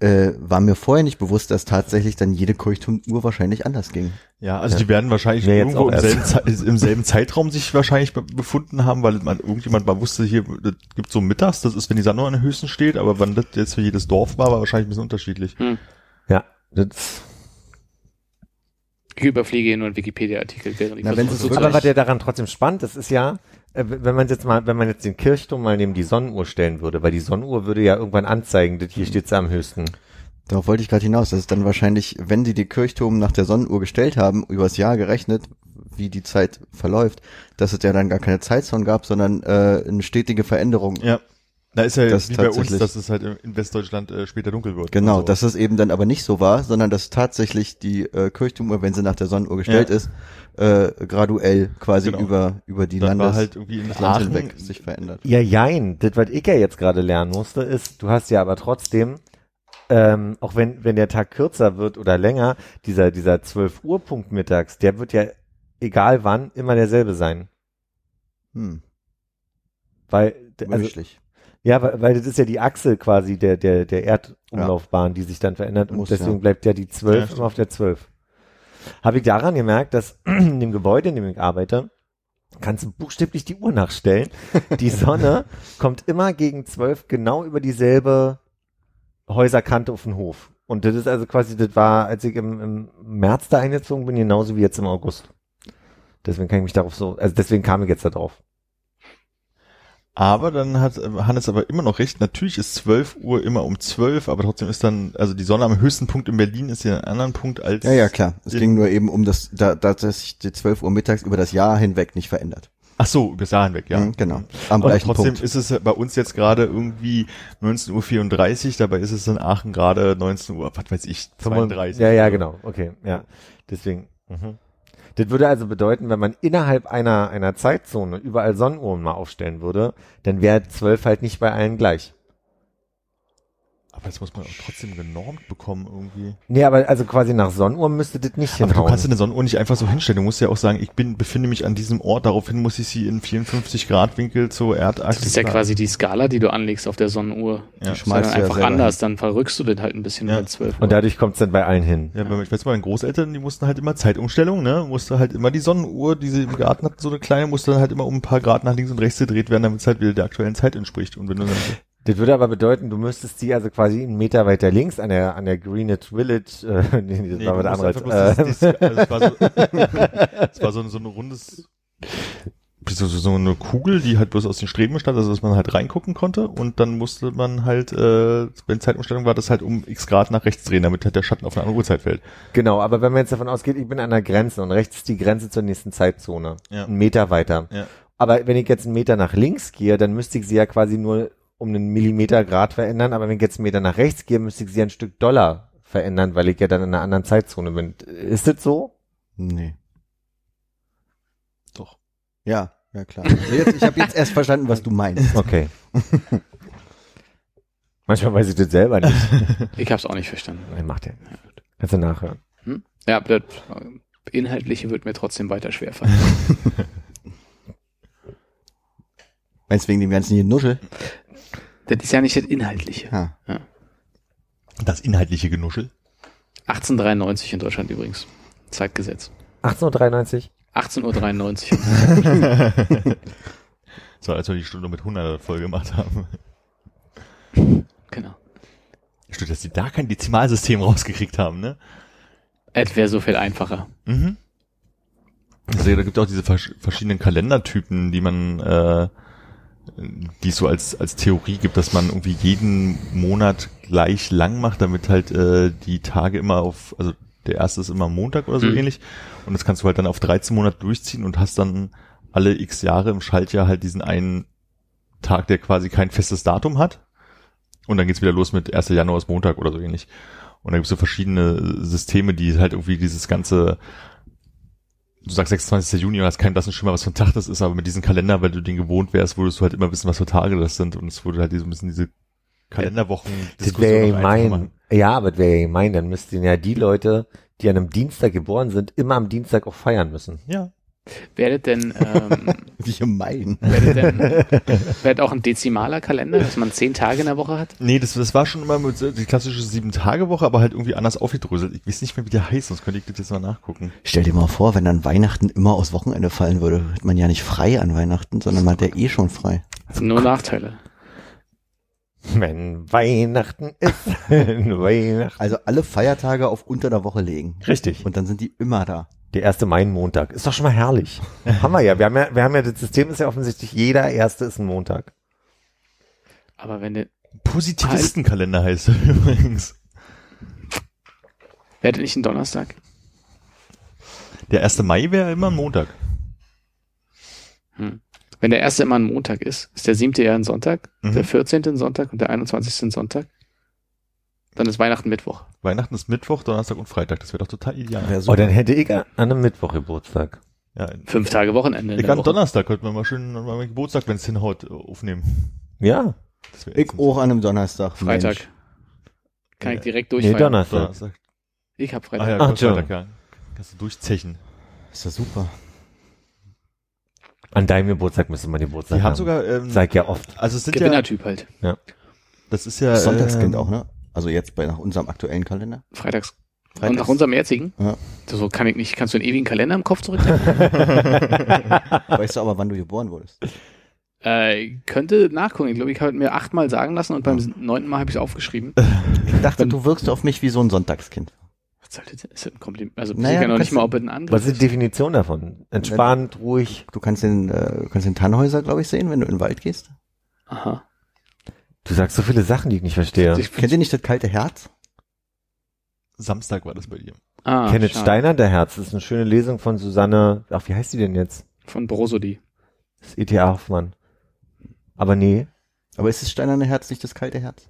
äh, war mir vorher nicht bewusst, dass tatsächlich dann jede Kirchturmuhr wahrscheinlich anders ging. Ja, also die werden wahrscheinlich jetzt irgendwo auch im selben, im selben Zeitraum sich wahrscheinlich be befunden haben, weil man irgendjemand mal wusste, hier das gibt so mittags, das ist, wenn die Sonne an der höchsten steht, aber wann das jetzt für jedes Dorf war, war wahrscheinlich ein bisschen unterschiedlich. Ja, das, Ich überfliege hier nur einen Wikipedia-Artikel, während ich Na, wenn versuche, es so aber was ja daran trotzdem spannend ist, ist ja, äh, wenn man jetzt mal, wenn man jetzt den Kirchturm mal neben die Sonnenuhr stellen würde, weil die Sonnenuhr würde ja irgendwann anzeigen, das hier steht's am höchsten. Darauf wollte ich gerade hinaus. Das ist dann wahrscheinlich, wenn sie die Kirchturm nach der Sonnenuhr gestellt haben, übers Jahr gerechnet, wie die Zeit verläuft, dass es ja dann gar keine Zeitzone gab, sondern äh, eine stetige Veränderung. Ja. Da ist ja Das wie bei uns, dass es halt in Westdeutschland äh, später dunkel wird. Genau, Also, dass es eben dann aber nicht so war, sondern dass tatsächlich die äh, Kirchturmuhr, wenn sie nach der Sonnenuhr gestellt Ja. ist, äh, graduell quasi Genau. über über die dann war Landes halt irgendwie in das Land Aachen, hinweg sich verändert. Ja, jein. Das, was ich ja jetzt gerade lernen musste, ist, du hast ja aber trotzdem ähm, auch wenn, wenn der Tag kürzer wird oder länger, dieser, dieser 12 Uhr Punkt mittags, der wird ja, egal wann, immer derselbe sein. Hm, Weil, also, möglich. Ja, weil, weil das ist ja die Achse quasi der, der, der Erdumlaufbahn, die sich dann verändert und Muss, deswegen ja. bleibt ja die 12 Ja, immer auf der 12. Habe ich daran gemerkt, dass (clears throat) in dem Gebäude, in dem ich arbeite, kannst du buchstäblich die Uhr nachstellen. Die (laughs) Sonne kommt immer gegen 12 genau über dieselbe Häuserkante auf den Hof. Und das ist also quasi, das war, als ich im, im März da eingezogen bin, genauso wie jetzt im August. Deswegen kann ich mich darauf so, also deswegen kam ich jetzt da drauf. Aber dann hat äh, Hannes aber immer noch recht. Natürlich ist 12 Uhr immer um 12, aber trotzdem ist dann, also die Sonne am höchsten Punkt in Berlin ist ja ein anderen Punkt als. Ja, ja, klar. Es in- ging nur eben um das, da, da, dass sich die 12 Uhr mittags über das Jahr hinweg nicht verändert. Ach so, übers Jahr hinweg, ja. Mhm, genau. Am Und gleichen trotzdem Punkt. ist es bei uns jetzt gerade irgendwie 19.34 Uhr, dabei ist es in Aachen gerade 19 Uhr, was weiß ich, 32. Ja, ja, genau. Okay, ja. Deswegen. Mhm. Das würde also bedeuten, wenn man innerhalb einer, einer Zeitzone überall Sonnenuhren mal aufstellen würde, dann wäre 12 halt nicht bei allen gleich. Aber das muss man auch trotzdem genormt bekommen irgendwie. Nee, aber also quasi nach Sonnenuhr müsste das nicht Aber du hinhauen. kannst eine Sonnenuhr nicht einfach so hinstellen. Du musst ja auch sagen, ich bin, befinde mich an diesem Ort, daraufhin muss ich sie in 54 Grad Winkel zur Erdachse. Das ist ja quasi die Skala, die du anlegst auf der Sonnenuhr. Ja. Das ist schmeißt dann du ja einfach selber anders, dann verrückst du das halt ein bisschen Ja. bei 12 Uhr. Und dadurch kommt es dann bei allen hin. Ja, weil ich weiß, bei meinen Großeltern, die mussten halt immer Zeitumstellung, ne? Musste halt immer die Sonnenuhr, die sie im Garten hatten, so eine kleine, musste dann halt immer um ein paar Grad nach links und rechts gedreht werden, damit es halt wieder der aktuellen Zeit entspricht. Und wenn du dann, Das würde aber bedeuten, du müsstest die also quasi einen Meter weiter links an der, an der Greenwich Village, äh, (laughs) nee, das Nee, war was anderes. bloß Äh, das- das- also es war so, (laughs) es war so, ein- so ein rundes, so, so so eine Kugel, die halt bloß aus den Streben bestand, also dass man halt reingucken konnte und dann musste man halt, äh, wenn Zeitumstellung war, das halt um x Grad nach rechts drehen, damit halt der Schatten auf eine andere Uhrzeit fällt. Genau, aber wenn man jetzt davon ausgeht, ich bin an der Grenze und rechts ist die Grenze zur nächsten Zeitzone. Ja. Einen Meter weiter. Ja. Aber wenn ich jetzt einen Meter nach links gehe, dann müsste ich sie ja quasi nur um einen Millimeter Grad verändern. Aber wenn ich jetzt einen Meter nach rechts gehe, müsste ich sie ein Stück Dollar verändern, weil ich ja dann in einer anderen Zeitzone bin. Ist das so? Nee. Doch. Ja, ja klar. Also jetzt, ich habe jetzt erst verstanden, was du meinst. Okay. Manchmal weiß ich das selber nicht. Ich habe es auch nicht verstanden. Nein, macht ja. Kannst du nachhören. Hm? Ja, das äh, Inhaltliche wird mir trotzdem weiter schwerfallen. (laughs) Meinst du wegen dem ganzen Genuschel? Das ist ja nicht das Inhaltliche. Ja. Das inhaltliche Genuschel. 1893 in Deutschland übrigens. Zeitgesetz. 1893. 18.93 Uhr. (laughs) So, als wir die Stunde mit 100 voll gemacht haben. genau. Stimmt, dass die da kein Dezimalsystem rausgekriegt haben, ne? Es wäre so viel einfacher. Mhm. Also da gibt auch diese vers verschiedenen Kalendertypen, die man, äh, die es so als, als Theorie gibt, dass man irgendwie jeden Monat gleich lang macht, damit halt äh, die Tage immer auf, also der erste ist immer Montag oder so Mhm. ähnlich. Und das kannst du halt dann auf 13 Monate durchziehen und hast dann alle x Jahre im Schaltjahr halt diesen einen Tag, der quasi kein festes Datum hat. Und dann geht's wieder los mit 1. Januar ist Montag oder so ähnlich. Und da gibt's so verschiedene Systeme, die halt irgendwie dieses ganze, du sagst 26. Juni und hast keinen blassen Schimmer, was für ein Tag das ist, aber mit diesem Kalender, weil du den gewohnt wärst, würdest du halt immer wissen, was für Tage das sind. Und es wurde halt so ein bisschen diese Kalenderwochen Das wäre ja gemein. Ja, aber das wäre ja gemein. Dann müssten ja die Leute, die an einem Dienstag geboren sind, immer am Dienstag auch feiern müssen. Ja. Werdet denn, ähm, (laughs) Wie gemein. werdet denn, werdet auch ein dezimaler Kalender, dass man zehn Tage in der Woche hat? Nee, das, das war schon immer mit so die klassische Sieben-Tage-Woche, aber halt irgendwie anders aufgedröselt. Ich weiß nicht mehr, wie der heißt, sonst könnte ich das jetzt mal nachgucken. Stell dir mal vor, wenn dann Weihnachten immer aus Wochenende fallen würde, hätte man ja nicht frei an Weihnachten, sondern man hat ja eh schon frei. Nur Nachteile. Wenn Weihnachten ist, (laughs) Weihnachten. Also alle Feiertage auf unter der Woche legen. Richtig. Und dann sind die immer da. Der erste Mai ein Montag. Ist doch schon mal herrlich. (laughs) haben wir ja. Wir haben ja, wir haben ja, das System ist ja offensichtlich, jeder erste ist ein Montag. Aber wenn der, Positivistenkalender heißt er (laughs) übrigens. werdet nicht ein Donnerstag? Der 1. Mai wäre immer ein Montag. Hm. Wenn der erste immer ein Montag ist, ist der siebte ja ein Sonntag, Mhm. der 14. ein Sonntag und der 21. ein Sonntag. Dann ist Weihnachten Mittwoch. Weihnachten ist Mittwoch, Donnerstag und Freitag. Das wäre doch total ideal. Wär Oh, dann hätte ich an einem Mittwoch Geburtstag. Ja, Fünf Tage Wochenende. ich kann Woche. Donnerstag, könnten wir mal schön an meinem Geburtstag, wenn es hinhaut, aufnehmen. Ja. Ich auch an einem Donnerstag. Freitag. Mensch. Kann ich Nee. direkt Nee, durchfeiern. Donnerstag. Donnerstag. ich hab Ah Freitag. ja, Ach, ja. Freitag, ja. Kannst du durchzechen. Ist ja super. An deinem Geburtstag müsste man Geburtstag Die haben haben. sogar, ähm, Sag ja oft. also es sind ja, Gewinnertyp halt. das ist ja, Sonntagskind ähm, auch, ne? Also jetzt bei nach unserem aktuellen Kalender. Freitags. Und Freitags. nach unserem jetzigen? Ja. So kann ich nicht. Kannst du einen ewigen Kalender im Kopf zurückdenken? (laughs) Weißt du aber, wann du geboren wurdest? äh, könnte nachgucken. Ich glaube, ich habe mir achtmal sagen lassen und beim neunten Mal habe ich es aufgeschrieben. (laughs) Ich dachte, du wirkst auf mich wie so ein Sonntagskind. Was soll das? Ist das ein Kompliment? Also, Naja, ich ja noch nicht mal, ob es ein Angriff Was ist die Definition davon? Entspannt, ruhig. Du kannst den, äh, du kannst den Tannhäuser, glaube ich, sehen, wenn du in den Wald gehst. Aha. Du sagst so viele Sachen, die ich nicht verstehe. Ich, Kennt ihr nicht das kalte Herz? Samstag war das bei dir. ah, Kenneth schade. Steiner, der Herz, das ist eine schöne Lesung von Susanne, ach, wie heißt die denn jetzt? Von Borosodi. Das ist E.T.A. Hoffmann. Aber nee, Aber ist das steinerne Herz nicht das kalte Herz?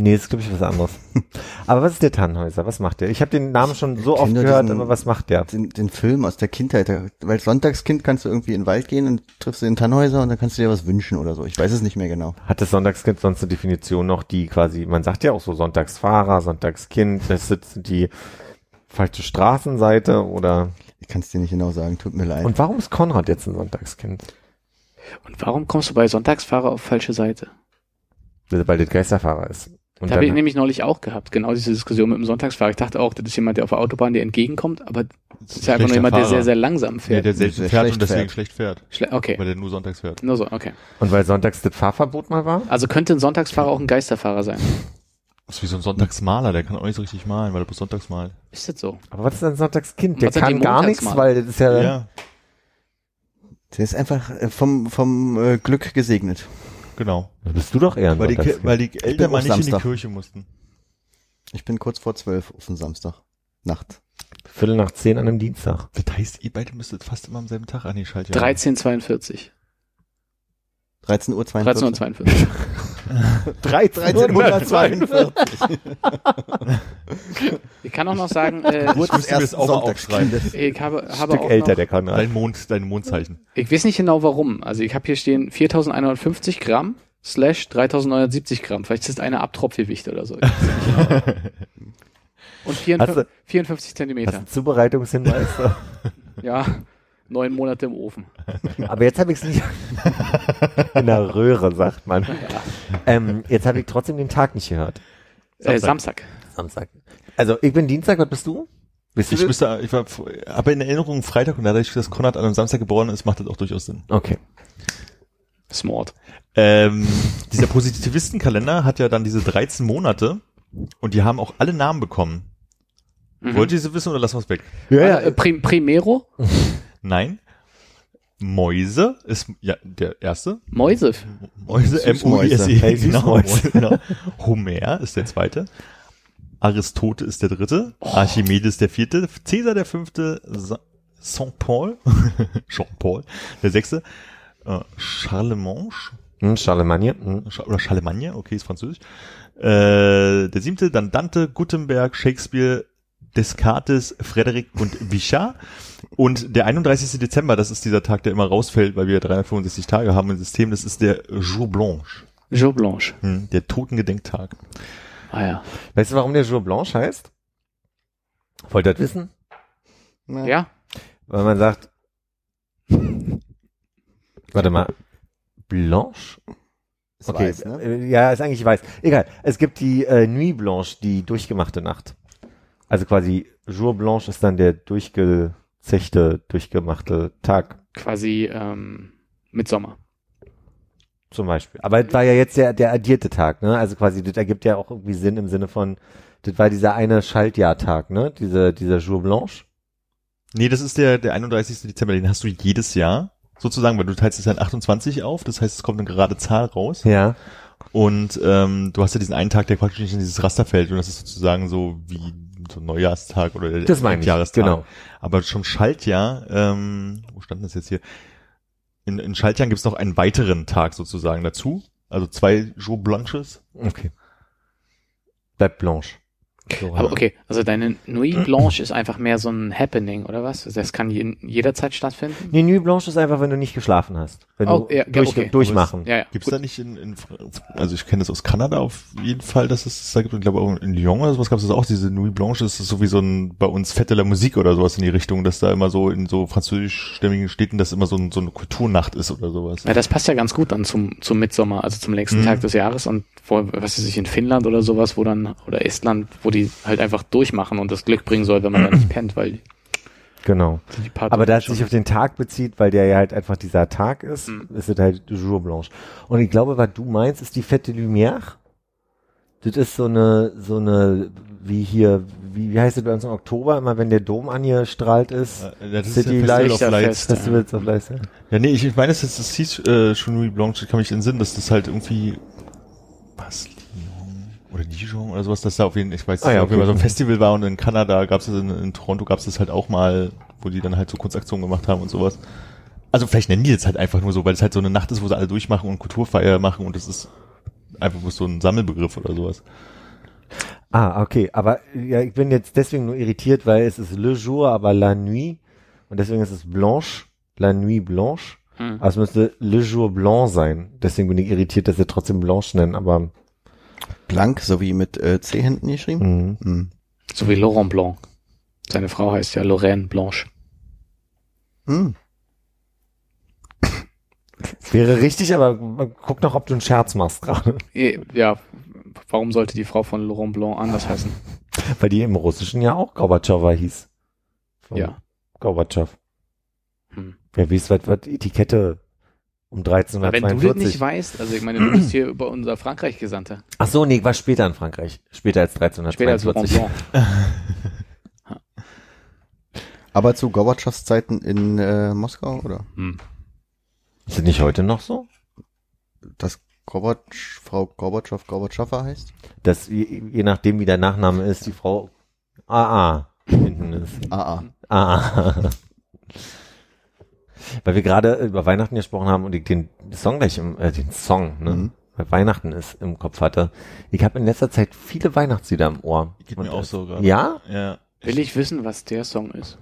Nee, das ist glaube ich was anderes. (laughs) aber was ist der Tannhäuser? Was macht der? Ich habe den Namen schon so oft gehört, diesen- aber was macht der? Den, den Film aus der Kindheit. Weil als Sonntagskind kannst du irgendwie in den Wald gehen und triffst du den Tannhäuser und dann kannst du dir was wünschen oder so. Ich weiß es nicht mehr genau. Hat das Sonntagskind sonst eine Definition noch, die quasi, man sagt ja auch so Sonntagsfahrer, Sonntagskind, das ist die falsche Straßenseite oder Ich kann es dir nicht genau sagen, tut mir leid. und warum ist Konrad jetzt ein Sonntagskind? Und warum kommst du bei Sonntagsfahrer auf falsche Seite? Weil das Geisterfahrer ist. Und da habe ich nämlich neulich auch gehabt, genau diese Diskussion mit dem Sonntagsfahrer. Ich dachte auch, das ist jemand, der auf der Autobahn dir entgegenkommt, aber das ist ja einfach nur jemand, der sehr, sehr langsam Ja, fährt. der selten Sehr fährt und deswegen fährt. schlecht fährt. Schle okay, Weil der nur sonntags fährt. nur so, okay. und weil sonntags das Fahrverbot mal war? Also könnte ein Sonntagsfahrer auch ein Geisterfahrer sein. Das ist wie so ein Sonntagsmaler, der kann auch nicht so richtig malen, weil er bloß sonntags malt. Ist das so? Aber was ist ein Sonntagskind? Der kann gar nichts, weil das ist ja, Ja, Der ist einfach äh, vom, vom äh, Glück gesegnet. Genau. Da bist du doch eher ein Weil die, weil die Eltern mal nicht in die Samstag. Kirche mussten. Ich bin kurz vor zwölf auf dem Samstag. Nacht. Viertel nach zehn an einem Dienstag. Das heißt, ihr beide müsstet fast immer am selben Tag an die Schaltjahr. 1342. 13 (laughs) Uhr 1342. 1342. (laughs) Ich kann auch noch sagen, äh, Ich müsste mir das auch mal aufschreiben. ich habe, habe Stück auch älter, noch, der Konrad. Dein Mond, dein Mondzeichen. ich weiß nicht genau warum. Also ich habe hier stehen 4150 Gramm slash 3970 Gramm. Vielleicht ist das eine Abtropfgewicht oder so. Genau. (laughs) Und Hast 54, du- 54 Hast du Zentimeter. Zubereitungshinweis? Ja, neun Monate im Ofen. (laughs) Aber jetzt habe ich es nicht (laughs) in der Röhre, sagt man. Ähm, jetzt habe ich trotzdem den Tag nicht gehört. Äh, Samstag. Samstag. Also ich bin Dienstag, was bist du? Bist du Ich müsste, ich war, habe in Erinnerung Freitag und dadurch, dass Konrad an einem Samstag geboren ist, macht das auch durchaus Sinn. Okay. Smart. Ähm, dieser Positivistenkalender hat ja dann diese 13 Monate und die haben auch alle Namen bekommen. Mhm. Wollt ihr sie wissen oder lassen wir es weg? Ja, Äh, Prim Primero? (laughs) Nein. Mäuse ist ja der erste. Mäuse. Mäuse, M-O-I-S-E. Hey, Genau, genau. Homer ist der zweite. Aristote ist der dritte. Archimedes der vierte. Cäsar der fünfte. Sa- Saint-Paul. (laughs) Jean-Paul der sechste. Äh, Charlemagne. Hm, Charlemagne. Hm. Oder Charlemagne, okay, ist französisch. Äh, der siebte, dann Dante, Gutenberg, Shakespeare, Descartes, Frederick und Bichat. Und der 31. Dezember, das ist dieser Tag, der immer rausfällt, weil wir 365 Tage haben im System, das ist der Jour Blanche, Jour Blanche. hm, der Totengedenktag. Ah ja. Weißt du, warum der Jour Blanche heißt? Wollt ihr das wissen? Na, Ja? Weil man sagt, warte mal, Blanche? Ist Okay, weiß, ne? äh, ja, ist eigentlich weiß. Egal. Es gibt die äh, Nuit Blanche, die durchgemachte Nacht. Also quasi Jour Blanche ist dann der durchgezechte, durchgemachte Tag Quasi ähm, Mitsommer. zum Beispiel. Aber das war ja jetzt der, der addierte Tag, ne? Also quasi, das ergibt ja auch irgendwie Sinn im Sinne von, das war dieser eine Schaltjahrtag, ne? Diese, dieser Jour Blanche. Nee, das ist der, der 31. Dezember, den hast du jedes Jahr, sozusagen, weil du teilst es ja in 28 auf, das heißt, es kommt eine gerade Zahl raus. Ja. Und ähm, du hast ja diesen einen Tag, der praktisch nicht in dieses Raster fällt und das ist sozusagen so wie ein Neujahrstag oder der Das meine ich. Jahrestag. Genau. Aber schon Schaltjahr, ähm, wo stand das jetzt hier? In, in Schaltjahren gibt es noch einen weiteren Tag sozusagen dazu. Also zwei Jour Blanches. Okay. Bleibt Blanche. So, Aber okay, also deine Nuit (clears throat) Blanche ist einfach mehr so ein Happening, oder was? Also Das kann je, jederzeit stattfinden? Die Nuit Blanche ist einfach, wenn du nicht geschlafen hast. Wenn Oh, du ja, durch, okay. durchmachen. Ja, ja. Gibt's da nicht in, in also ich kenne das aus Kanada auf jeden Fall, dass es das da gibt. Ich glaube auch in Lyon oder sowas gab es das auch, diese Nuit Blanche, das ist so wie so ein bei uns Fête de la Musique oder sowas in die Richtung, dass da immer so in so französischstämmigen Städten das immer so, ein, so eine Kulturnacht ist oder sowas. Ja, das passt ja ganz gut dann zum, zum Mitsommer, also zum längsten Mhm. Tag des Jahres und wo, was weiß ich, in Finnland oder sowas, wo dann, oder Estland, wo die halt einfach durchmachen und das Glück bringen soll, wenn man da nicht (clears throat) pennt, weil Genau. Aber da es sich auf den Tag bezieht, weil der ja halt einfach dieser Tag ist, Mhm. ist es halt Jour Blanche. Und ich glaube, was du meinst, ist die Fête de Lumière. Das ist so eine, so eine, wie hier, wie, wie heißt es bei uns im Oktober, immer wenn der Dom angestrahlt ist? Äh, das ist City ja Festival Lights. of Lights. Festivals of Lights, ja. Ja, nee, ich, ich meine, das, das hieß äh, schon Nuit Blanche, ich kann mich entsinnen, dass das halt irgendwie was oder Dijon oder sowas, dass da auf jeden ich weiß, Ah, ja, auf jeden Fall okay. so ein Festival war und in Kanada gab es das, in, in Toronto gab es das halt auch mal, wo die dann halt so Kunstaktionen gemacht haben und sowas. Also vielleicht nennen die jetzt halt einfach nur so, weil es halt so eine Nacht ist, wo sie alle durchmachen und Kulturfeier machen und das ist einfach bloß so ein Sammelbegriff oder sowas. Ah, okay. Aber ja, ich bin jetzt deswegen nur irritiert, weil es ist Le Jour, aber La Nuit. Und deswegen ist es Blanche, La Nuit Blanche. Hm. Aber es müsste Le Jour Blanc sein. Deswegen bin ich irritiert, dass sie trotzdem Blanche nennen, aber Blank, so wie mit äh, C hinten geschrieben. mh. Hm. So wie Laurent Blanc. Seine Frau heißt ja Lorraine Blanche. Hm. wäre richtig, aber guck noch, ob du einen Scherz machst gerade. Ja, warum sollte die Frau von Laurent Blanc anders heißen? Weil die im Russischen ja auch Gorbatschowa hieß. Von Ja. Gorbatschow. Hm. Wer weiß, was, was Etikette um Aber wenn du das 1342. nicht weißt, also ich meine, du bist hier über unser Frankreich-Gesandter. Ach so, nee, war später in Frankreich. Später als Später als 1342. (laughs) Aber zu Gorbatschows Zeiten in äh, Moskau, oder? Hm. Ist das nicht heute noch so? Dass Gorbatsch, Frau Gorbatschow Gorbatschowa heißt? Dass je, je nachdem, wie der Nachname ist, die Frau AA hinten ist. Ah. AA. (laughs) Weil wir gerade über Weihnachten gesprochen haben und ich den Song gleich im, äh, den Song, ne? Mhm. Weil Weihnachten ist im Kopf hatte. Ich habe in letzter Zeit viele Weihnachtslieder im Ohr. Geht Und, mir auch äh, so gerade. Ja? Ja. Will ich wissen, was der Song ist?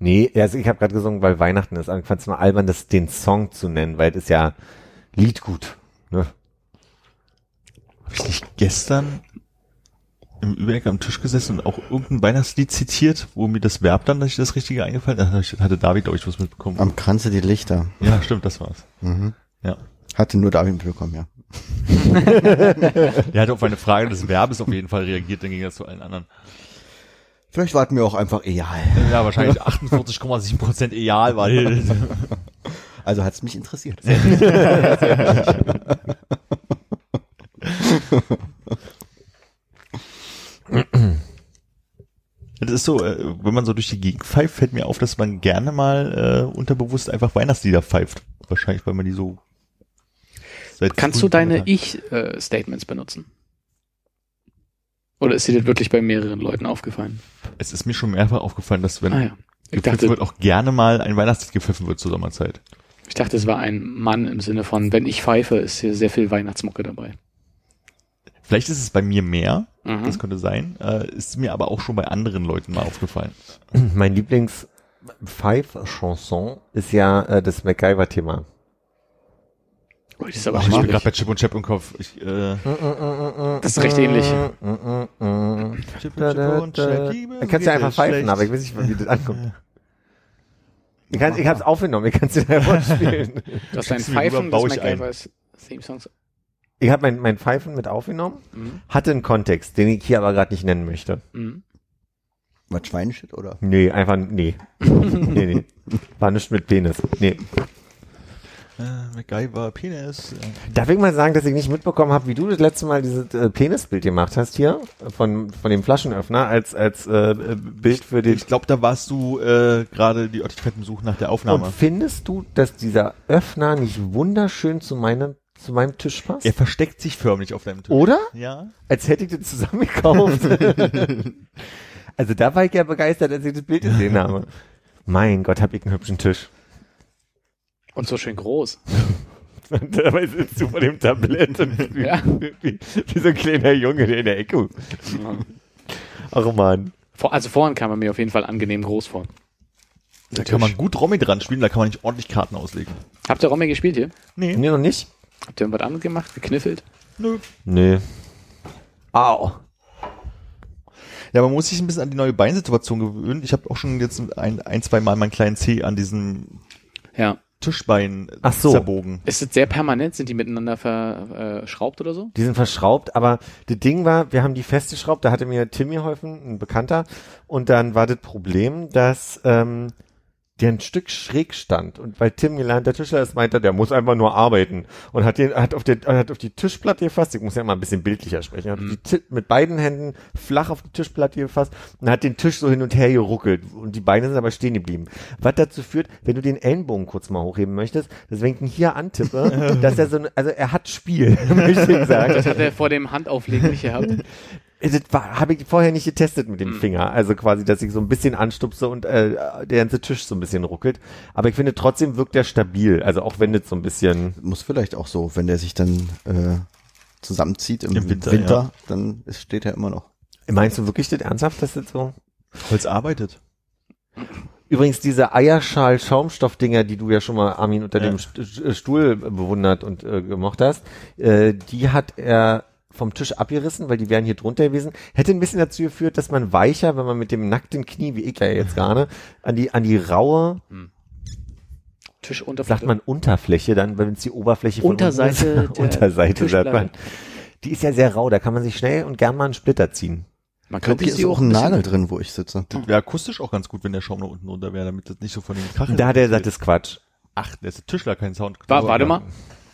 Nee, also ich habe gerade gesungen, weil Weihnachten ist. Aber ich fand es nur albern, das den Song zu nennen, weil es ist ja Liedgut. Ne? Habe ich nicht gestern im Überblick am Tisch gesessen und auch irgendein Weihnachtslied zitiert, wo mir das Verb dann, dass ich das Richtige eingefallen hat, hatte David, glaube ich, was mitbekommen. Am Kranze die Lichter. ja, stimmt, das war's. Mhm. Ja. Hatte nur David mitbekommen, ja. (laughs) Der hat auf eine Frage des Verbes auf jeden Fall reagiert, dann ging das zu allen anderen. Vielleicht warten wir auch einfach egal. Ja, wahrscheinlich 48,7 Prozent egal, weil (laughs) Also hat's mich interessiert. (laughs) das ist so, äh, wenn man so durch die Gegend pfeift, fällt mir auf, dass man gerne mal äh, unterbewusst einfach Weihnachtslieder pfeift. Wahrscheinlich, weil man die so Kannst du deine Ich-Statements benutzen? Oder ist dir das wirklich bei mehreren Leuten aufgefallen? Es ist mir schon mehrfach aufgefallen, dass wenn Ah ja. Ich dachte, wird, auch gerne mal ein Weihnachtslied gepfiffen wird zur Sommerzeit. ich dachte, es war ein Mann im Sinne von, wenn ich pfeife, ist hier sehr viel Weihnachtsmucke dabei. Vielleicht ist es bei mir mehr, Mhm. das könnte sein, äh, ist mir aber auch schon bei anderen Leuten mal aufgefallen. (clears throat) Mein Lieblings Five-Chanson ist ja äh, das MacGyver-Thema. Oh, das ist aber Ach, ich bin gerade bei Chip und Chap im Kopf. Ich, äh, Das ist recht ähnlich. Chip Da, da, da. Dann kannst du ja einfach pfeifen, aber ich weiß nicht, wie das ankommt. Ich, kann, ich hab's aufgenommen, ich kann's dir (laughs) einfach spielen. Du hast rüber, Pfeifen baue des ich ein. Ich habe mein, mein Pfeifen mit aufgenommen, Mhm. hatte einen Kontext, den ich hier aber gerade nicht nennen möchte. Mhm. Was Schweineshit, oder? Nee, einfach, nee. (laughs) nee, nee. War nichts mit Penis. Nee. Äh, MacGyver, Penis. Äh. Darf ich mal sagen, dass ich nicht mitbekommen habe, wie du das letzte Mal dieses äh, Penisbild gemacht hast hier von, von dem Flaschenöffner als, als äh, Bild für den. Ich glaube, da warst du äh, gerade die Örtlichkeiten besuchen nach der Aufnahme. Und findest du, dass dieser Öffner nicht wunderschön zu meinem, zu meinem Tisch passt? er versteckt sich förmlich auf deinem Tisch. Oder? Ja. Als hätte ich den zusammengekauft. (laughs) also da war ich ja begeistert, als ich das Bild gesehen habe. Mein Gott, hab ich einen hübschen Tisch. Und so schön groß. Und (laughs) dabei sitzt du vor dem Tablett und (laughs) Ja. wie, wie so ein kleiner Junge, der in der Ecke. Ach man. Vor, also vorhin kam er mir auf jeden Fall angenehm groß vor. Da kann man gut Romy dran spielen, da kann man nicht ordentlich Karten auslegen. Habt ihr Romy gespielt hier? Nee. Nee, noch nicht? Habt ihr irgendwas anderes gemacht? Gekniffelt? Nö. Nee. Au. Ja, man muss sich ein bisschen an die neue Beinsituation gewöhnen. Ich habe auch schon jetzt ein, ein, zwei Mal meinen kleinen C an diesen Ja. Tischbein Ach so. zerbogen. Ist es sehr permanent? Sind die miteinander verschraubt oder so? Die sind verschraubt, aber das Ding war, wir haben die festgeschraubt, da hatte mir Tim geholfen, ein Bekannter, und dann war das Problem, dass ähm, der ein Stück schräg stand und weil Tim gelernter Tischler ist, meinte er, der muss einfach nur arbeiten und hat den hat auf der hat auf die Tischplatte gefasst. Ich muss ja mal ein bisschen bildlicher sprechen. Hat die Ti- mit beiden Händen flach auf die Tischplatte gefasst und hat den Tisch so hin und her geruckelt und die Beine sind aber stehen geblieben. Was dazu führt, wenn du den Ellenbogen kurz mal hochheben möchtest, dass wenn ich ihn hier antippe, (laughs) dass er so, ein- also er hat Spiel, (laughs) möchte ich sagen. Das hat er vor dem Handauflegen nicht gehabt. Das habe ich vorher nicht getestet mit dem Finger. Also quasi, dass ich so ein bisschen anstupse und äh, der ganze Tisch so ein bisschen ruckelt. Aber ich finde trotzdem wirkt er stabil. Also auch wenn das so ein bisschen. Muss vielleicht auch so, wenn der sich dann äh, zusammenzieht im, Im Winter, Winter, ja. dann steht er immer noch. Meinst du wirklich das ernsthaft, dass das so? Holz arbeitet. Übrigens diese Eierschal-Schaumstoffdinger, die du ja schon mal Armin unter Ja. dem St Stuhl bewundert und äh, gemocht hast, äh, die hat er vom Tisch abgerissen, weil die wären hier drunter gewesen. Hätte ein bisschen dazu geführt, dass man weicher, wenn man mit dem nackten Knie, wie ich ja jetzt gerade, an die an die raue, Tischunterfläche. sagt man Unterfläche, dann, wenn es die Oberfläche von Unterseite unten ist. der (laughs) Unterseite sagt man. Tischplatte. Die ist ja sehr rau, da kann man sich schnell und gern mal einen Splitter ziehen. Man Ich glaube, könnte hier ist auch ein Nagel drin, wo ich sitze. Das wäre akustisch auch ganz gut, wenn der Schaum nach unten runter wäre, damit das nicht so von den Kacheln. Da hat er gesagt, das ist Quatsch. Ach, der ist der Tischler, kein Sound. Wa- warte mal.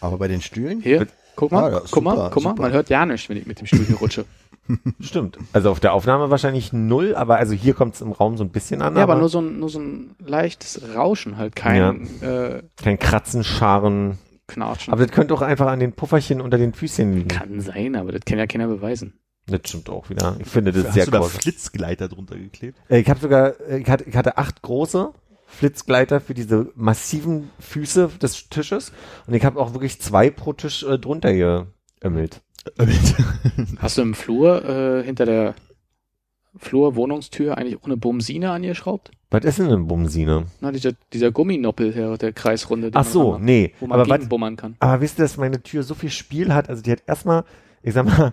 Aber bei den Stühlen? Hier, guck mal, Ah, ja, guck mal, guck mal, super. man hört ja nichts, wenn ich mit dem Stuhl hier rutsche. (laughs) Stimmt. Also auf der Aufnahme wahrscheinlich null, aber also hier kommt es im Raum so ein bisschen an. Ja, aber nur so ein, nur so ein leichtes Rauschen, halt kein äh, kein Kratzen, Scharen. Knatschen. Aber das könnte auch einfach an den Pufferchen unter den Füßchen liegen. Kann sein, aber das kann ja keiner beweisen. Das stimmt auch wieder. Ich finde das Hast sehr du da. Flitzgleiter drunter geklebt? Äh, Ich habe sogar, äh, ich hatte, ich hatte acht große Flitzgleiter für diese massiven Füße des Tisches und ich habe auch wirklich zwei pro Tisch äh, drunter geömmelt. (laughs) Hast du im Flur äh, hinter der Flur-Wohnungstür eigentlich auch eine Bumsine angeschraubt? Was ist denn eine Bumsine? Na, dieser, dieser Gumminoppel hier, der Kreisrunde. den Ach so, ranmacht, nee. Wo man Aber was, gegenbummern kann. Aber wisst ihr, dass meine Tür so viel Spiel hat? Also die hat erstmal, ich sag mal,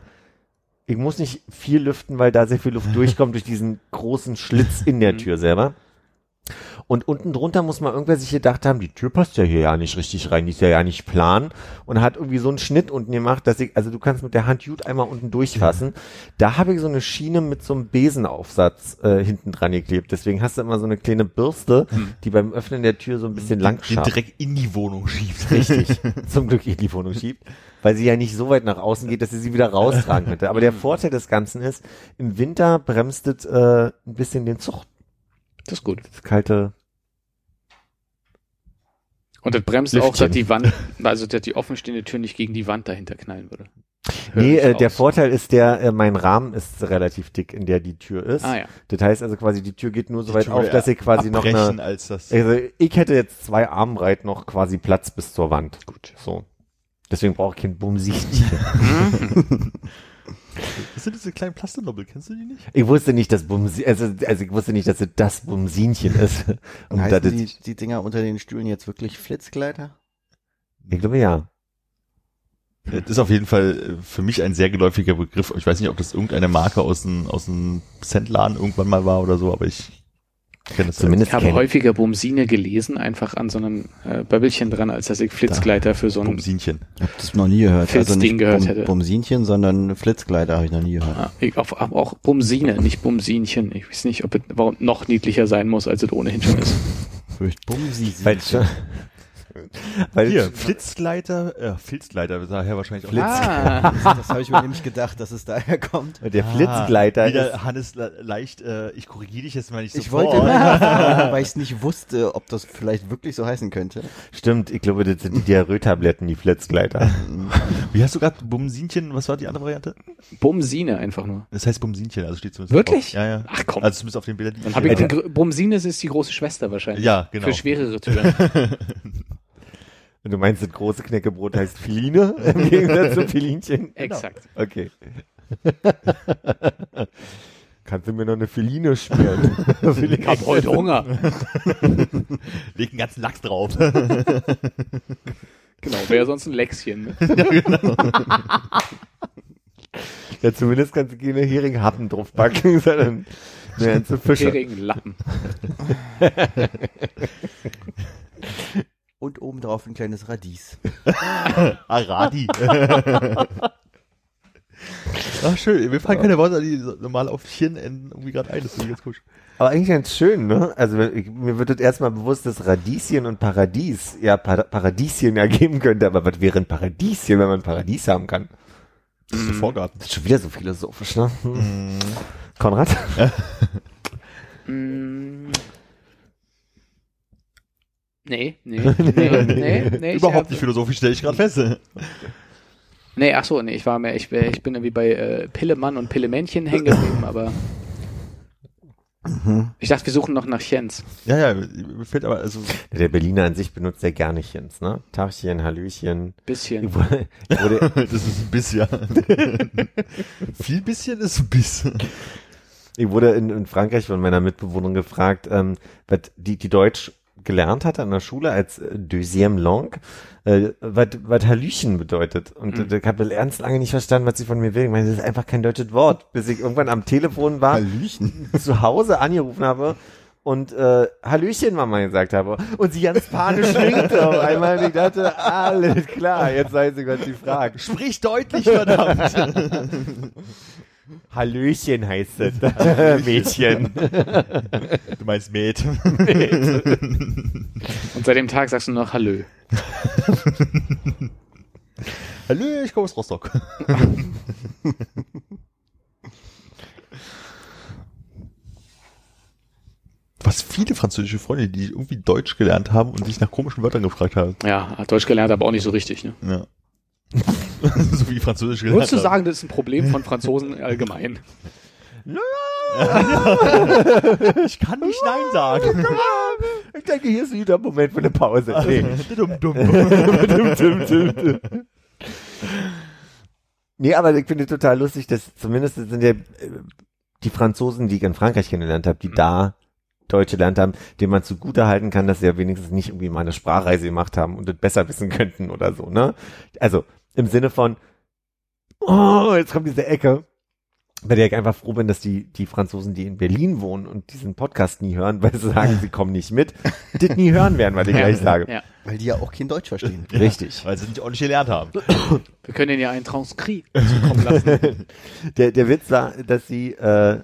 ich muss nicht viel lüften, weil da sehr viel Luft durchkommt durch diesen großen Schlitz in der Mhm. Tür selber. Und unten drunter muss mal irgendwer sich gedacht haben, die Tür passt ja hier ja nicht richtig rein, die ist ja ja nicht plan und hat irgendwie so einen Schnitt unten gemacht, dass ich, also du kannst mit der Hand gut einmal unten durchfassen. Da habe ich so eine Schiene mit so einem Besenaufsatz äh, hinten dran geklebt. Deswegen hast du immer so eine kleine Bürste, die beim Öffnen der Tür so ein bisschen lang Den direkt in die Wohnung schiebt. Richtig. (laughs) Zum Glück in die Wohnung schiebt. Weil sie ja nicht so weit nach außen geht, dass sie sie wieder raustragen könnte. Aber der (laughs) Vorteil des Ganzen ist, im Winter bremst es äh, ein bisschen den Zug. Das ist gut. Das kalte. Und das bremst Lüftchen. auch, dass die Wand, also dass die offenstehende Tür nicht gegen die Wand dahinter knallen würde. Hör Nee, äh, der. Vorteil ist der, äh, mein Rahmen ist relativ dick, in der die Tür ist. Ah ja. Das heißt also quasi, die Tür geht nur so weit Tür auf, dass ich quasi noch eine, als das. also ich hätte jetzt zwei Armbreit noch quasi Platz bis zur Wand. Gut. So. Deswegen brauche ich kein Bumsi. (laughs) (laughs) Das sind diese kleinen Plasternobbel, kennst du die nicht? Ich wusste nicht, dass Bumsi, also, also ich wusste nicht, dass es das Bumsinchen ist. (laughs) Und Und heißen das die, ist, die Dinger unter den Stühlen jetzt wirklich Flitzgleiter? ich glaube ja. Das ist auf jeden Fall äh, für mich ein sehr geläufiger Begriff. Ich weiß nicht, ob das irgendeine Marke aus dem, aus dem Centladen irgendwann mal war oder so, aber ich das Zumindest Ich habe kenn- häufiger Bumsine gelesen, einfach an so einem äh, Böbbelchen dran, als dass ich Flitzgleiter für so ein Bumsinchen. Ich habe das noch nie gehört. Also Filzding nicht gehört Bum, hätte. Bumsinchen, sondern Flitzgleiter habe ich noch nie gehört. Ah, ich, auf, auf, auch Bumsine, nicht Bumsinchen. Ich weiß nicht, ob es warum noch niedlicher sein muss, als es ohnehin schon ist. (laughs) Fürcht Bumsi. (laughs) Weil, Hier, Flitzgleiter, äh, Filzgleiter, daher wahrscheinlich auch. Flitz. Ah, (laughs) Das habe ich mir nämlich gedacht, dass es daher kommt. der Flitzgleiter Ah, ist, wieder Hannes le- leicht, äh, ich korrigiere dich jetzt mal nicht Ich sofort. wollte (laughs) nachfragen, weil ich es nicht wusste, ob das vielleicht wirklich so heißen könnte. stimmt, ich glaube, das sind die Diarrhoe-Tabletten, die Flitzgleiter. Wie hast du gerade Bumsinchen, was war die andere Variante? Bumsine einfach nur. Das heißt Bumsinchen, also steht zumindest Wirklich? Drauf. Ja, ja. Ach komm. Also zumindest auf den Bildern, die Dann habe ich den Bumsine ist die große Schwester wahrscheinlich. Ja, genau. Für schwerere Türen. Und du meinst, das große Knäckebrot heißt Filine (laughs) im Gegensatz zu Filinchen? (laughs) Exakt. Okay. (laughs) Kannst du mir noch eine Filine schmieren? Ich hab heute Hunger. Leg einen ganzen Lachs drauf. Genau, wäre sonst ein Läxchen. Ne? ja, zumindest kannst du keine Heringshappen draufpacken, sondern eine ganze Fische. Herigen Lappen. Und obendrauf ein kleines Radies. Aradi. (laughs) Ach schön, mir fallen keine Worte, die normal auf Chen enden, irgendwie gerade ein, das finde ich ganz komisch. Aber eigentlich ganz schön, ne? Also ich, mir wird das erstmal bewusst, dass Radieschen und Paradies ja Pa- Paradieschen ergeben könnte, aber was wäre ein Paradieschen, wenn man ein Paradies haben kann? Das ist der Vorgarten. Das ist schon wieder so philosophisch, ne? Hm. Konrad? (laughs) Mm. (laughs) Nee, nee, nee, nee, nee. Überhaupt nicht philosophisch, stelle ich gerade fest. Nee, ach so, nee, ich war mehr, ich, ich bin irgendwie bei äh, Pillemann und Pillemännchen hängen geblieben, aber ich dachte, wir suchen noch nach Jens. Ja, ja, mir fällt aber, also, Der Berliner an sich benutzt ja nicht Jens, ne? Tagchen, Hallöchen. Bisschen. Ich wurde, ich wurde, (laughs) das ist ein bisschen. (laughs) Viel bisschen ist ein bisschen. ich wurde in, in Frankreich von meiner Mitbewohnerin gefragt, ähm, was die, die Deutsch gelernt hatte an der Schule als äh, deuxième langue, äh, was Hallöchen bedeutet. Und Mhm. ich habe ernst lange nicht verstanden, was sie von mir will. Ich meine, das ist einfach kein deutsches Wort, bis ich irgendwann am Telefon war, Hallöchen. (laughs) zu Hause angerufen habe und äh, Hallöchen Mama gesagt habe und sie ganz panisch (laughs) winkte auf einmal und ich dachte, alles klar, jetzt weiß ich, was sie fragt. Sprich deutlich, verdammt. (laughs) Hallöchen heißt es, (laughs) Mädchen. Du meinst Med. Und seit dem Tag sagst du noch Hallö. (laughs) Hallo, ich komme aus Rostock. (laughs) Was viele französische Freunde, die irgendwie Deutsch gelernt haben und sich nach komischen Wörtern gefragt haben. Ja, hat Deutsch gelernt, aber auch nicht so richtig. Ne? Ja. (laughs) so wie Französisch gelernt Würdest du sagen, das ist ein Problem von Franzosen allgemein? (laughs) Ich kann nicht Nein sagen. Ich denke, hier ist wieder ein Moment für eine Pause. Nee. (laughs) dumm, dumm. Dum, dum. nee, aber ich finde total lustig, dass zumindest sind ja äh, die Franzosen, die ich in Frankreich kennengelernt habe, die da Deutsch gelernt haben, denen man zugute halten kann, dass sie ja wenigstens nicht irgendwie mal eine Sprachreise gemacht haben und das besser wissen könnten oder so, ne? Also im Sinne von, oh, jetzt kommt diese Ecke, bei der ich einfach froh bin, dass die, die Franzosen, die in Berlin wohnen und diesen Podcast nie hören, weil sie sagen, sie kommen nicht mit, das nie hören werden, was ich gleich sage. Ja. Weil die ja auch kein Deutsch verstehen. (laughs) Richtig. Weil sie nicht ordentlich gelernt haben. (coughs) Wir können ihnen ja einen Transkrieg (coughs) zukommen lassen. (laughs) der, der Witz war, dass sie, äh,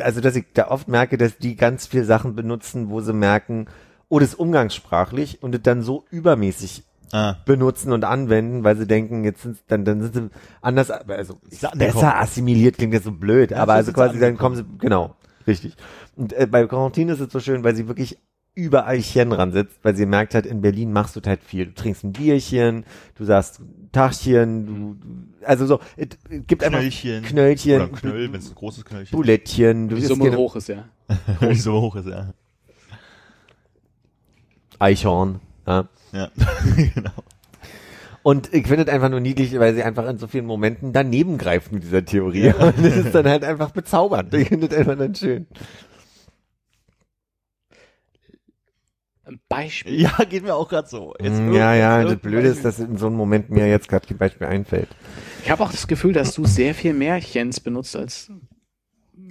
also dass ich da oft merke, dass die ganz viel Sachen benutzen, wo sie merken, oh, das ist umgangssprachlich und das dann so übermäßig Ah. benutzen und anwenden, weil sie denken, jetzt sind dann, dann sind sie anders, also besser assimiliert klingt jetzt so blöd, aber so also quasi dann kommen sie, genau, richtig. Und äh, bei Quarantine ist es so schön, weil sie wirklich überall Chen ran sitzt, weil sie merkt hat, in Berlin machst du halt viel. Du trinkst ein Bierchen, du sagst Tachchen, du, also so, es gibt einfach Knöllchen. Knöllchen, Oder Knöll, wenn es ein großes Knöllchen Bulettchen, du Die Summe hoch ist, ja. (laughs) Wie so hoch ist, ja. Eichhorn, ja. Ja, (laughs) genau. Und ich finde es einfach nur niedlich, weil sie einfach in so vielen Momenten daneben greift mit dieser Theorie. Und das ist dann halt einfach bezaubernd. Ich finde es einfach dann schön. Ein Beispiel. Ja, geht mir auch gerade so. Jetzt Mm, ja, ja, das Blöde ist, dass in so einem Moment mir jetzt gerade kein Beispiel einfällt. Ich habe auch das Gefühl, dass du sehr viel Märchens benutzt als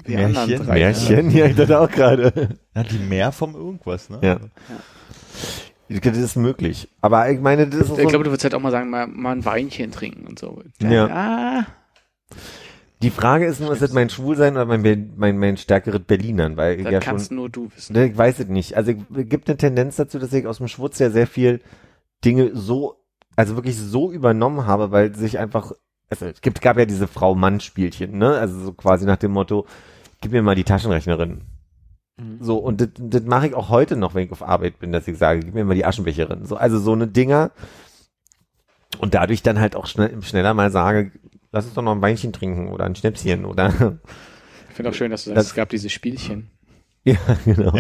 wir Märchen? anderen drei. Märchen? Ja, ich dachte auch gerade. Ja, die mehr vom irgendwas, ne? Ja. Das ist möglich. Aber ich meine, das ist Ich so, glaube, du würdest halt auch mal sagen, mal, mal ein Weinchen trinken und so. Ja. Ah, die Frage ist nur, ist das mein Schwulsein oder mein, mein, mein stärkeres Berlinern? Weil ich das ja kannst schon, nur du wissen. ne, ich weiß es nicht. Also es gibt eine Tendenz dazu, dass ich aus dem Schwutz ja sehr viel Dinge so, also wirklich so übernommen habe, weil sich einfach, also es gibt, gab ja diese Frau-Mann-Spielchen, ne? Also so quasi nach dem Motto, gib mir mal die Taschenrechnerin. So, und das, das mache ich auch heute noch, wenn ich auf Arbeit bin, dass ich sage, gib mir mal die Aschenbecherin. So, also so eine Dinger. Und dadurch dann halt auch schnell, schneller mal sage, lass uns doch noch ein Weinchen trinken oder ein Schnäpschen oder. Ich finde auch schön, dass du Das- sagst, es gab diese Spielchen. (laughs) ja, genau.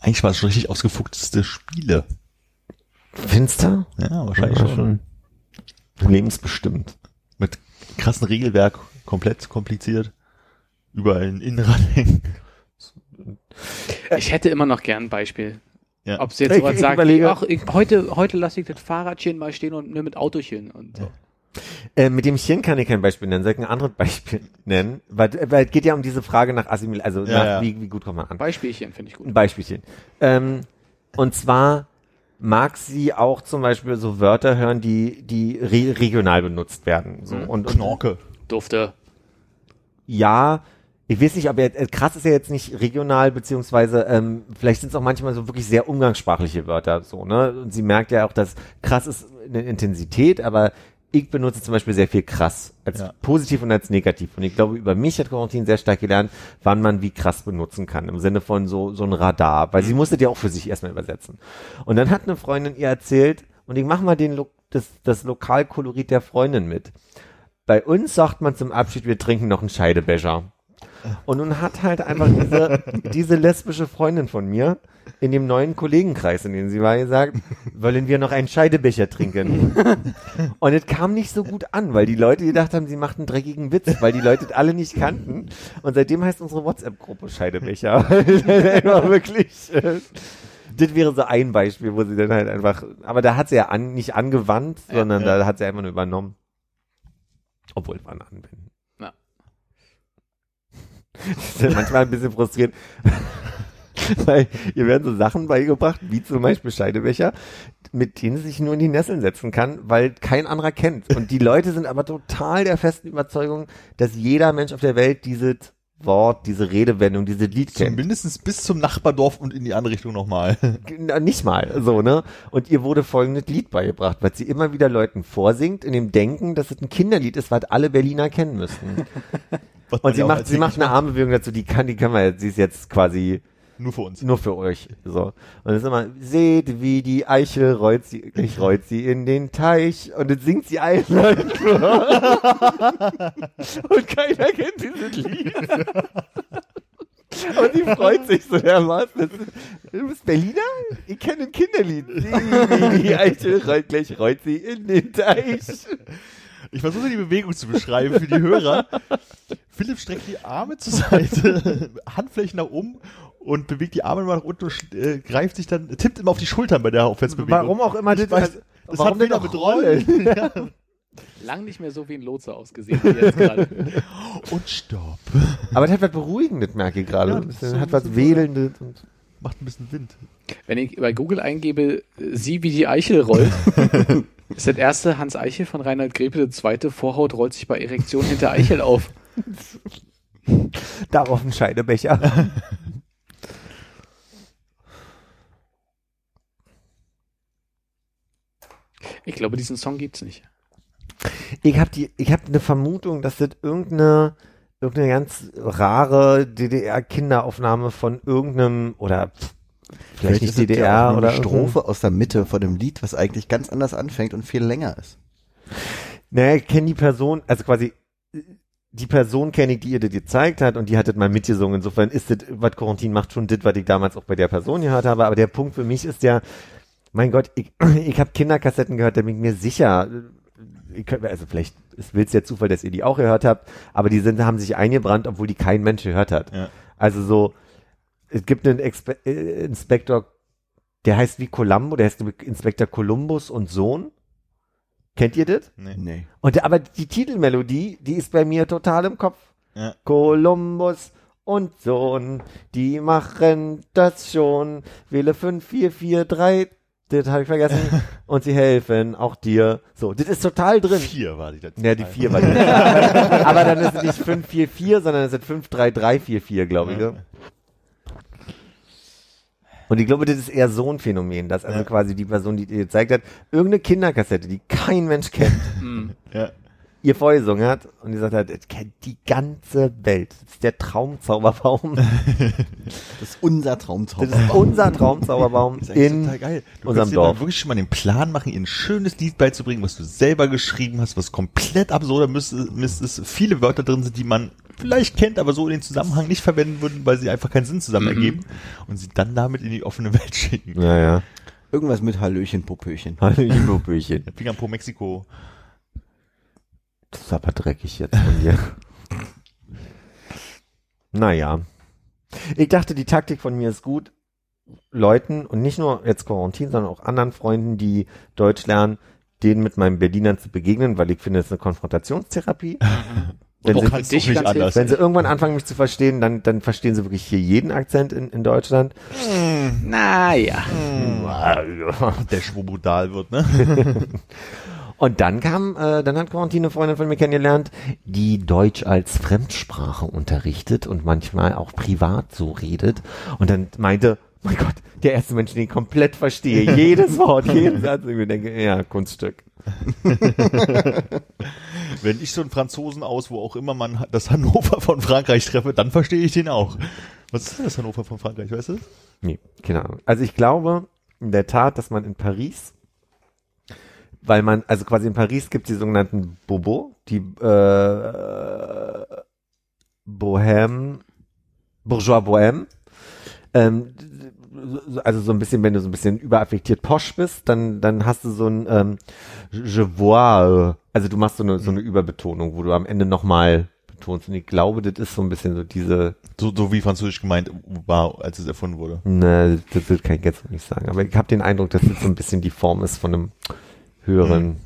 Eigentlich war es schon richtig ausgefuchste Spiele. Finster? Ja, wahrscheinlich schon. Lebensbestimmt. Mit krassen Regelwerk, komplett kompliziert. Überall ein Innenrad hängen. Ich hätte immer noch gern ein Beispiel. Ja. Ob sie jetzt Ich- sowas ich sagt, überlege- wie, ach, ich, heute, heute lasse ich das Fahrradchen mal stehen und nur mit Autochen und so. Äh, mit dem Chirn kann ich kein Beispiel nennen, soll ich ein anderes Beispiel nennen? Weil, weil es geht ja um diese Frage nach Assimil, also Ja, nach, ja. Wie, wie gut kommt man an? Beispielchen finde ich gut. Ein Beispielchen. Ähm, und zwar mag sie auch zum Beispiel so Wörter hören, die, die re regional benutzt werden. So. Und, und Knorke. Durfte. ja, ich weiß nicht, aber äh, krass ist ja jetzt nicht regional, beziehungsweise ähm, vielleicht sind es auch manchmal so wirklich sehr umgangssprachliche Wörter so, ne? Und sie merkt ja auch, dass krass ist eine Intensität, aber ich benutze zum Beispiel sehr viel krass als Ja. positiv und als negativ. Und ich glaube, über mich hat Corentin sehr stark gelernt, wann man wie krass benutzen kann, im Sinne von so, so ein Radar, weil sie musste ja auch für sich erstmal übersetzen. Und dann hat eine Freundin ihr erzählt, und ich mach mal den, Lo das, das Lokalkolorit der Freundin mit. Bei uns sagt man zum Abschied, wir trinken noch einen Scheidebecher. Und nun hat halt einfach diese, diese lesbische Freundin von mir in dem neuen Kollegenkreis, in dem sie war, gesagt, wollen wir noch einen Scheidebecher trinken? Und es kam nicht so gut an, weil die Leute gedacht haben, sie macht einen dreckigen Witz, weil die Leute alle nicht kannten. Und seitdem heißt unsere WhatsApp-Gruppe Scheidebecher. (laughs) einfach wirklich. äh, Das wäre so ein Beispiel, wo sie dann halt einfach, aber da hat sie ja an, nicht angewandt, Ja, sondern ja. da hat sie einfach nur übernommen. Obwohl, ein Anwenden. Das ist ja manchmal ein bisschen frustrierend. (laughs) Weil ihr werden so Sachen beigebracht, wie zum Beispiel Scheidebecher, mit denen sie sich nur in die Nesseln setzen kann, weil kein anderer kennt. Und die Leute sind aber total der festen Überzeugung, dass jeder Mensch auf der Welt dieses Wort, diese Redewendung, dieses Lied kennt. Mindestens bis zum Nachbardorf und in die andere Richtung nochmal. Nicht mal, so, ne? Und ihr wurde folgendes Lied beigebracht, was sie immer wieder Leuten vorsingt, in dem Denken, dass es ein Kinderlied ist, was alle Berliner kennen müssten. Und sie macht, sie macht eine Armbewegung dazu, die kann, die kann man, jetzt- sie ist jetzt quasi Nur für uns. nur für euch, so. Und es ist immer, seht, wie die Eichel rollt sie, ich rollt sie in den Teich, und dann singt sie ein (laughs) und keiner kennt dieses Lied. Und sie freut sich so dermaßen. Du bist Berliner? Ich kenne ein Kinderlied. Seht, wie die Eichel rollt, gleich rollt sie in den Teich. Ich versuche die Bewegung zu beschreiben für die Hörer. Philipp streckt die Arme zur Seite, (laughs) Handflächen nach oben und bewegt die Arme mal nach unten und äh, greift sich dann, tippt immer auf die Schultern bei der Aufwärtsbewegung. Warum auch immer Ich das, weiß, das warum hat denn wieder mit Rollen. (laughs) Ja. Lang nicht mehr so wie ein Lotse ausgesehen wie jetzt gerade. (laughs) Und stopp. Aber das hat was Beruhigendes, merke ich gerade. Ja, das hat so- was so- Wählendes. Und Macht ein bisschen Wind. Wenn ich bei Google eingebe, äh, sie wie die Eichel rollt, ist das erste Hans Eichel von Reinhard Grebe, der zweite Vorhaut rollt sich bei Erektion hinter Eichel auf. (laughs) darauf ein Scheidebecher. Ich glaube, diesen Song gibt's nicht. Ich habe die, ich habe eine Vermutung, dass das irgendeine, irgendeine ganz rare DDR-Kinderaufnahme von irgendeinem oder pff, vielleicht, nicht ist es ja DDR auch nur oder eine Strophe aus der Mitte von dem Lied, was eigentlich ganz anders anfängt und viel länger ist. Naja, ich kenne die Person, also quasi die Person kenne ich, die ihr das gezeigt hat und die hat das mal mitgesungen. Insofern ist das, was Corentin macht, schon das, was ich damals auch bei der Person gehört habe. Aber der Punkt für mich ist ja, mein Gott, ich, (clears throat) ich habe Kinderkassetten gehört, da bin ich mir sicher, ich könnt, also vielleicht ist will's der Zufall, dass ihr die auch gehört habt, aber die sind, haben sich eingebrannt, obwohl die kein Mensch gehört hat. Ja. Also so, es gibt einen Expe äh, Inspektor, der heißt wie Columbo, der heißt Inspektor Columbus und Sohn. Kennt ihr das? Nee. Nee. Und der, aber die Titelmelodie, die ist bei mir total im Kopf. Ja. Kolumbus und Sohn, die machen das schon. Wähle 5443, das habe ich vergessen. (laughs) und sie helfen auch dir. So, das ist total drin. Vier war die letzte. Ja, die vier war die. (laughs) aber dann ist es nicht 544, sondern es sind 53344, glaube ich. Ja. Und ich glaube, das ist eher so ein Phänomen, dass also Ja. quasi die Person, die dir gezeigt hat, irgendeine Kinderkassette, die kein Mensch kennt, (laughs) Hm. Ja. ihr vorgesungen hat und die gesagt hat, das kennt die ganze Welt. Das ist der Traumzauberbaum. (laughs) Das ist unser Das Traumzauber. ist unser Traumzauberbaum Das ist (laughs) in total geil. Du unserem kannst dir Dorf. wirklich schon mal den Plan machen, ihr ein schönes Lied beizubringen, was du selber geschrieben hast, was komplett absurder Mist ist, viele Wörter drin sind, die man vielleicht kennt, aber so in den Zusammenhang nicht verwenden würden, weil sie einfach keinen Sinn zusammen Mhm. ergeben und sie dann damit in die offene Welt schicken. Ja, ja. Irgendwas mit Hallöchen, Popöchen. Hallo, Böchen. (laughs) Finger pro Mexiko. Das ist aber dreckig jetzt von dir. naja. Ich dachte, die Taktik von mir ist gut, Leuten und nicht nur jetzt Quarantin, sondern auch anderen Freunden, die Deutsch lernen, denen mit meinen Berlinern zu begegnen, weil ich finde, es ist eine Konfrontationstherapie. (laughs) Wenn Auch sie, für kannst dich nicht anders. wenn sie irgendwann anfangen, mich zu verstehen, dann, dann verstehen sie wirklich hier jeden Akzent in, in Deutschland. Naja. Der Schwobodal wird, ne? (laughs) Und dann kam, äh, dann hat Quarantin eine Freundin von mir kennengelernt, die Deutsch als Fremdsprache unterrichtet und manchmal auch privat so redet. Und dann meinte, mein Gott, der erste Mensch, den ich komplett verstehe, (laughs) jedes Wort, jeden Satz. Und ich denke, ja, Kunststück. (laughs) Wenn ich so einen Franzosen aus, wo auch immer man das Hannover von Frankreich treffe, dann verstehe ich den auch. Was ist denn das Hannover von Frankreich, weißt du? Nee, keine Ahnung. Also ich glaube in der Tat, dass man in Paris, weil man, also quasi in Paris gibt es die sogenannten Bobo, die äh, Bohème, Bourgeois Bohème. Ähm, so- also so ein bisschen, wenn du so ein bisschen überaffektiert posch bist, dann, dann hast du so ein ähm, Je vois, also du machst so eine, so eine Überbetonung, wo du am Ende nochmal betonst. Und ich glaube, das ist so ein bisschen so diese, So, so wie Französisch gemeint war, als es erfunden wurde. Ne, das, das kann ich jetzt noch nicht sagen. Aber ich habe den Eindruck, dass das so ein bisschen die Form ist von einem höheren.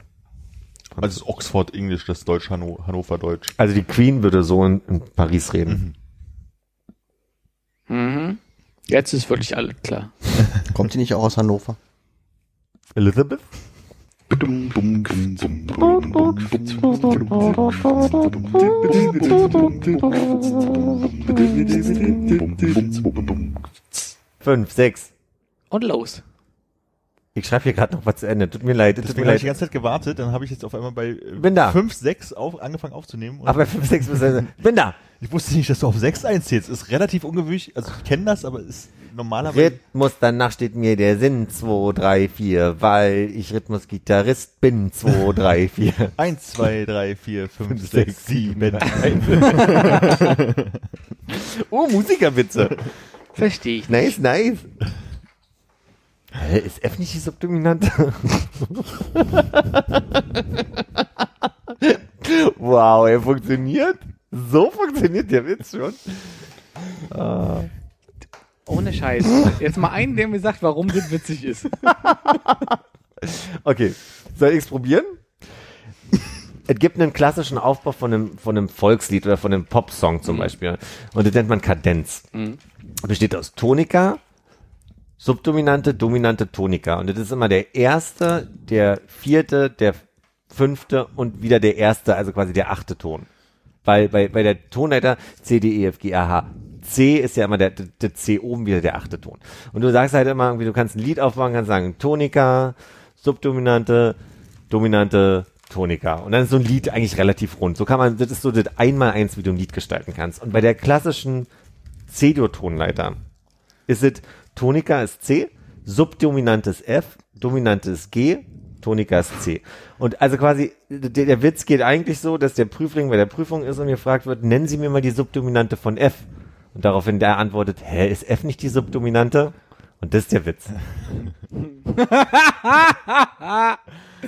Also das ist Oxford Englisch, das Deutsch Hanno Hannover Deutsch. Also die Queen würde so in, in Paris reden. Mhm. Jetzt ist wirklich alles klar. Kommt die nicht auch aus Hannover? Elizabeth? Fünf, sechs. Und los. Ich schreibe hier gerade noch was zu Ende. Tut mir leid, tut Deswegen mir habe ich die ganze Zeit gewartet, dann habe ich jetzt auf einmal bei äh, Bin da. 5, 6 auf, angefangen aufzunehmen. Und Aber fünf, sechs, bis- (laughs) bin da. ich wusste nicht, dass du auf 6 einzählst. Ist relativ ungewöhnlich, also ich kenne das, aber ist normalerweise... Rhythmus, danach steht mir der Sinn 2, 3, 4, weil ich Rhythmusgitarrist bin 2, 3, 4. 1, 2, 3, 4, 5, Fünf, 6, sechs, 7. (laughs) Oh, Musikerwitze. Verstehe ich. Nice, nice. Hä, ist F nicht die Subdominante? wow, er funktioniert. So funktioniert der Witz schon. Ohne Scheiß. Jetzt mal einen, der mir sagt, warum das witzig ist. Okay, soll ich's probieren? Es gibt einen klassischen Aufbau von einem, von einem Volkslied oder von einem Popsong zum Beispiel. Und das nennt man Kadenz. Mhm. Besteht aus Tonika, Subdominante, Dominante, Tonika. Und das ist immer der erste, der vierte, der fünfte und wieder der erste, also quasi der achte Ton. Weil bei, bei der Tonleiter C, D, E, F, G, A, H. C ist ja immer der, der, der C oben wieder der achte Ton. Und du sagst halt immer irgendwie, du kannst ein Lied aufbauen, kannst sagen Tonika, Subdominante, Dominante, Tonika. Und dann ist so ein Lied eigentlich relativ rund. So kann man, das ist so das einmal eins, wie du ein Lied gestalten kannst. Und bei der klassischen C-Dur-Tonleiter ist es Tonika ist C, Subdominant ist F, Dominant ist G, Tonika ist C. Und also quasi, der, der Witz geht eigentlich so, dass der Prüfling bei der Prüfung ist und gefragt wird, nennen Sie mir mal die Subdominante von F. Und daraufhin der antwortet, hä, ist F nicht die Subdominante? Und das ist der Witz. (laughs)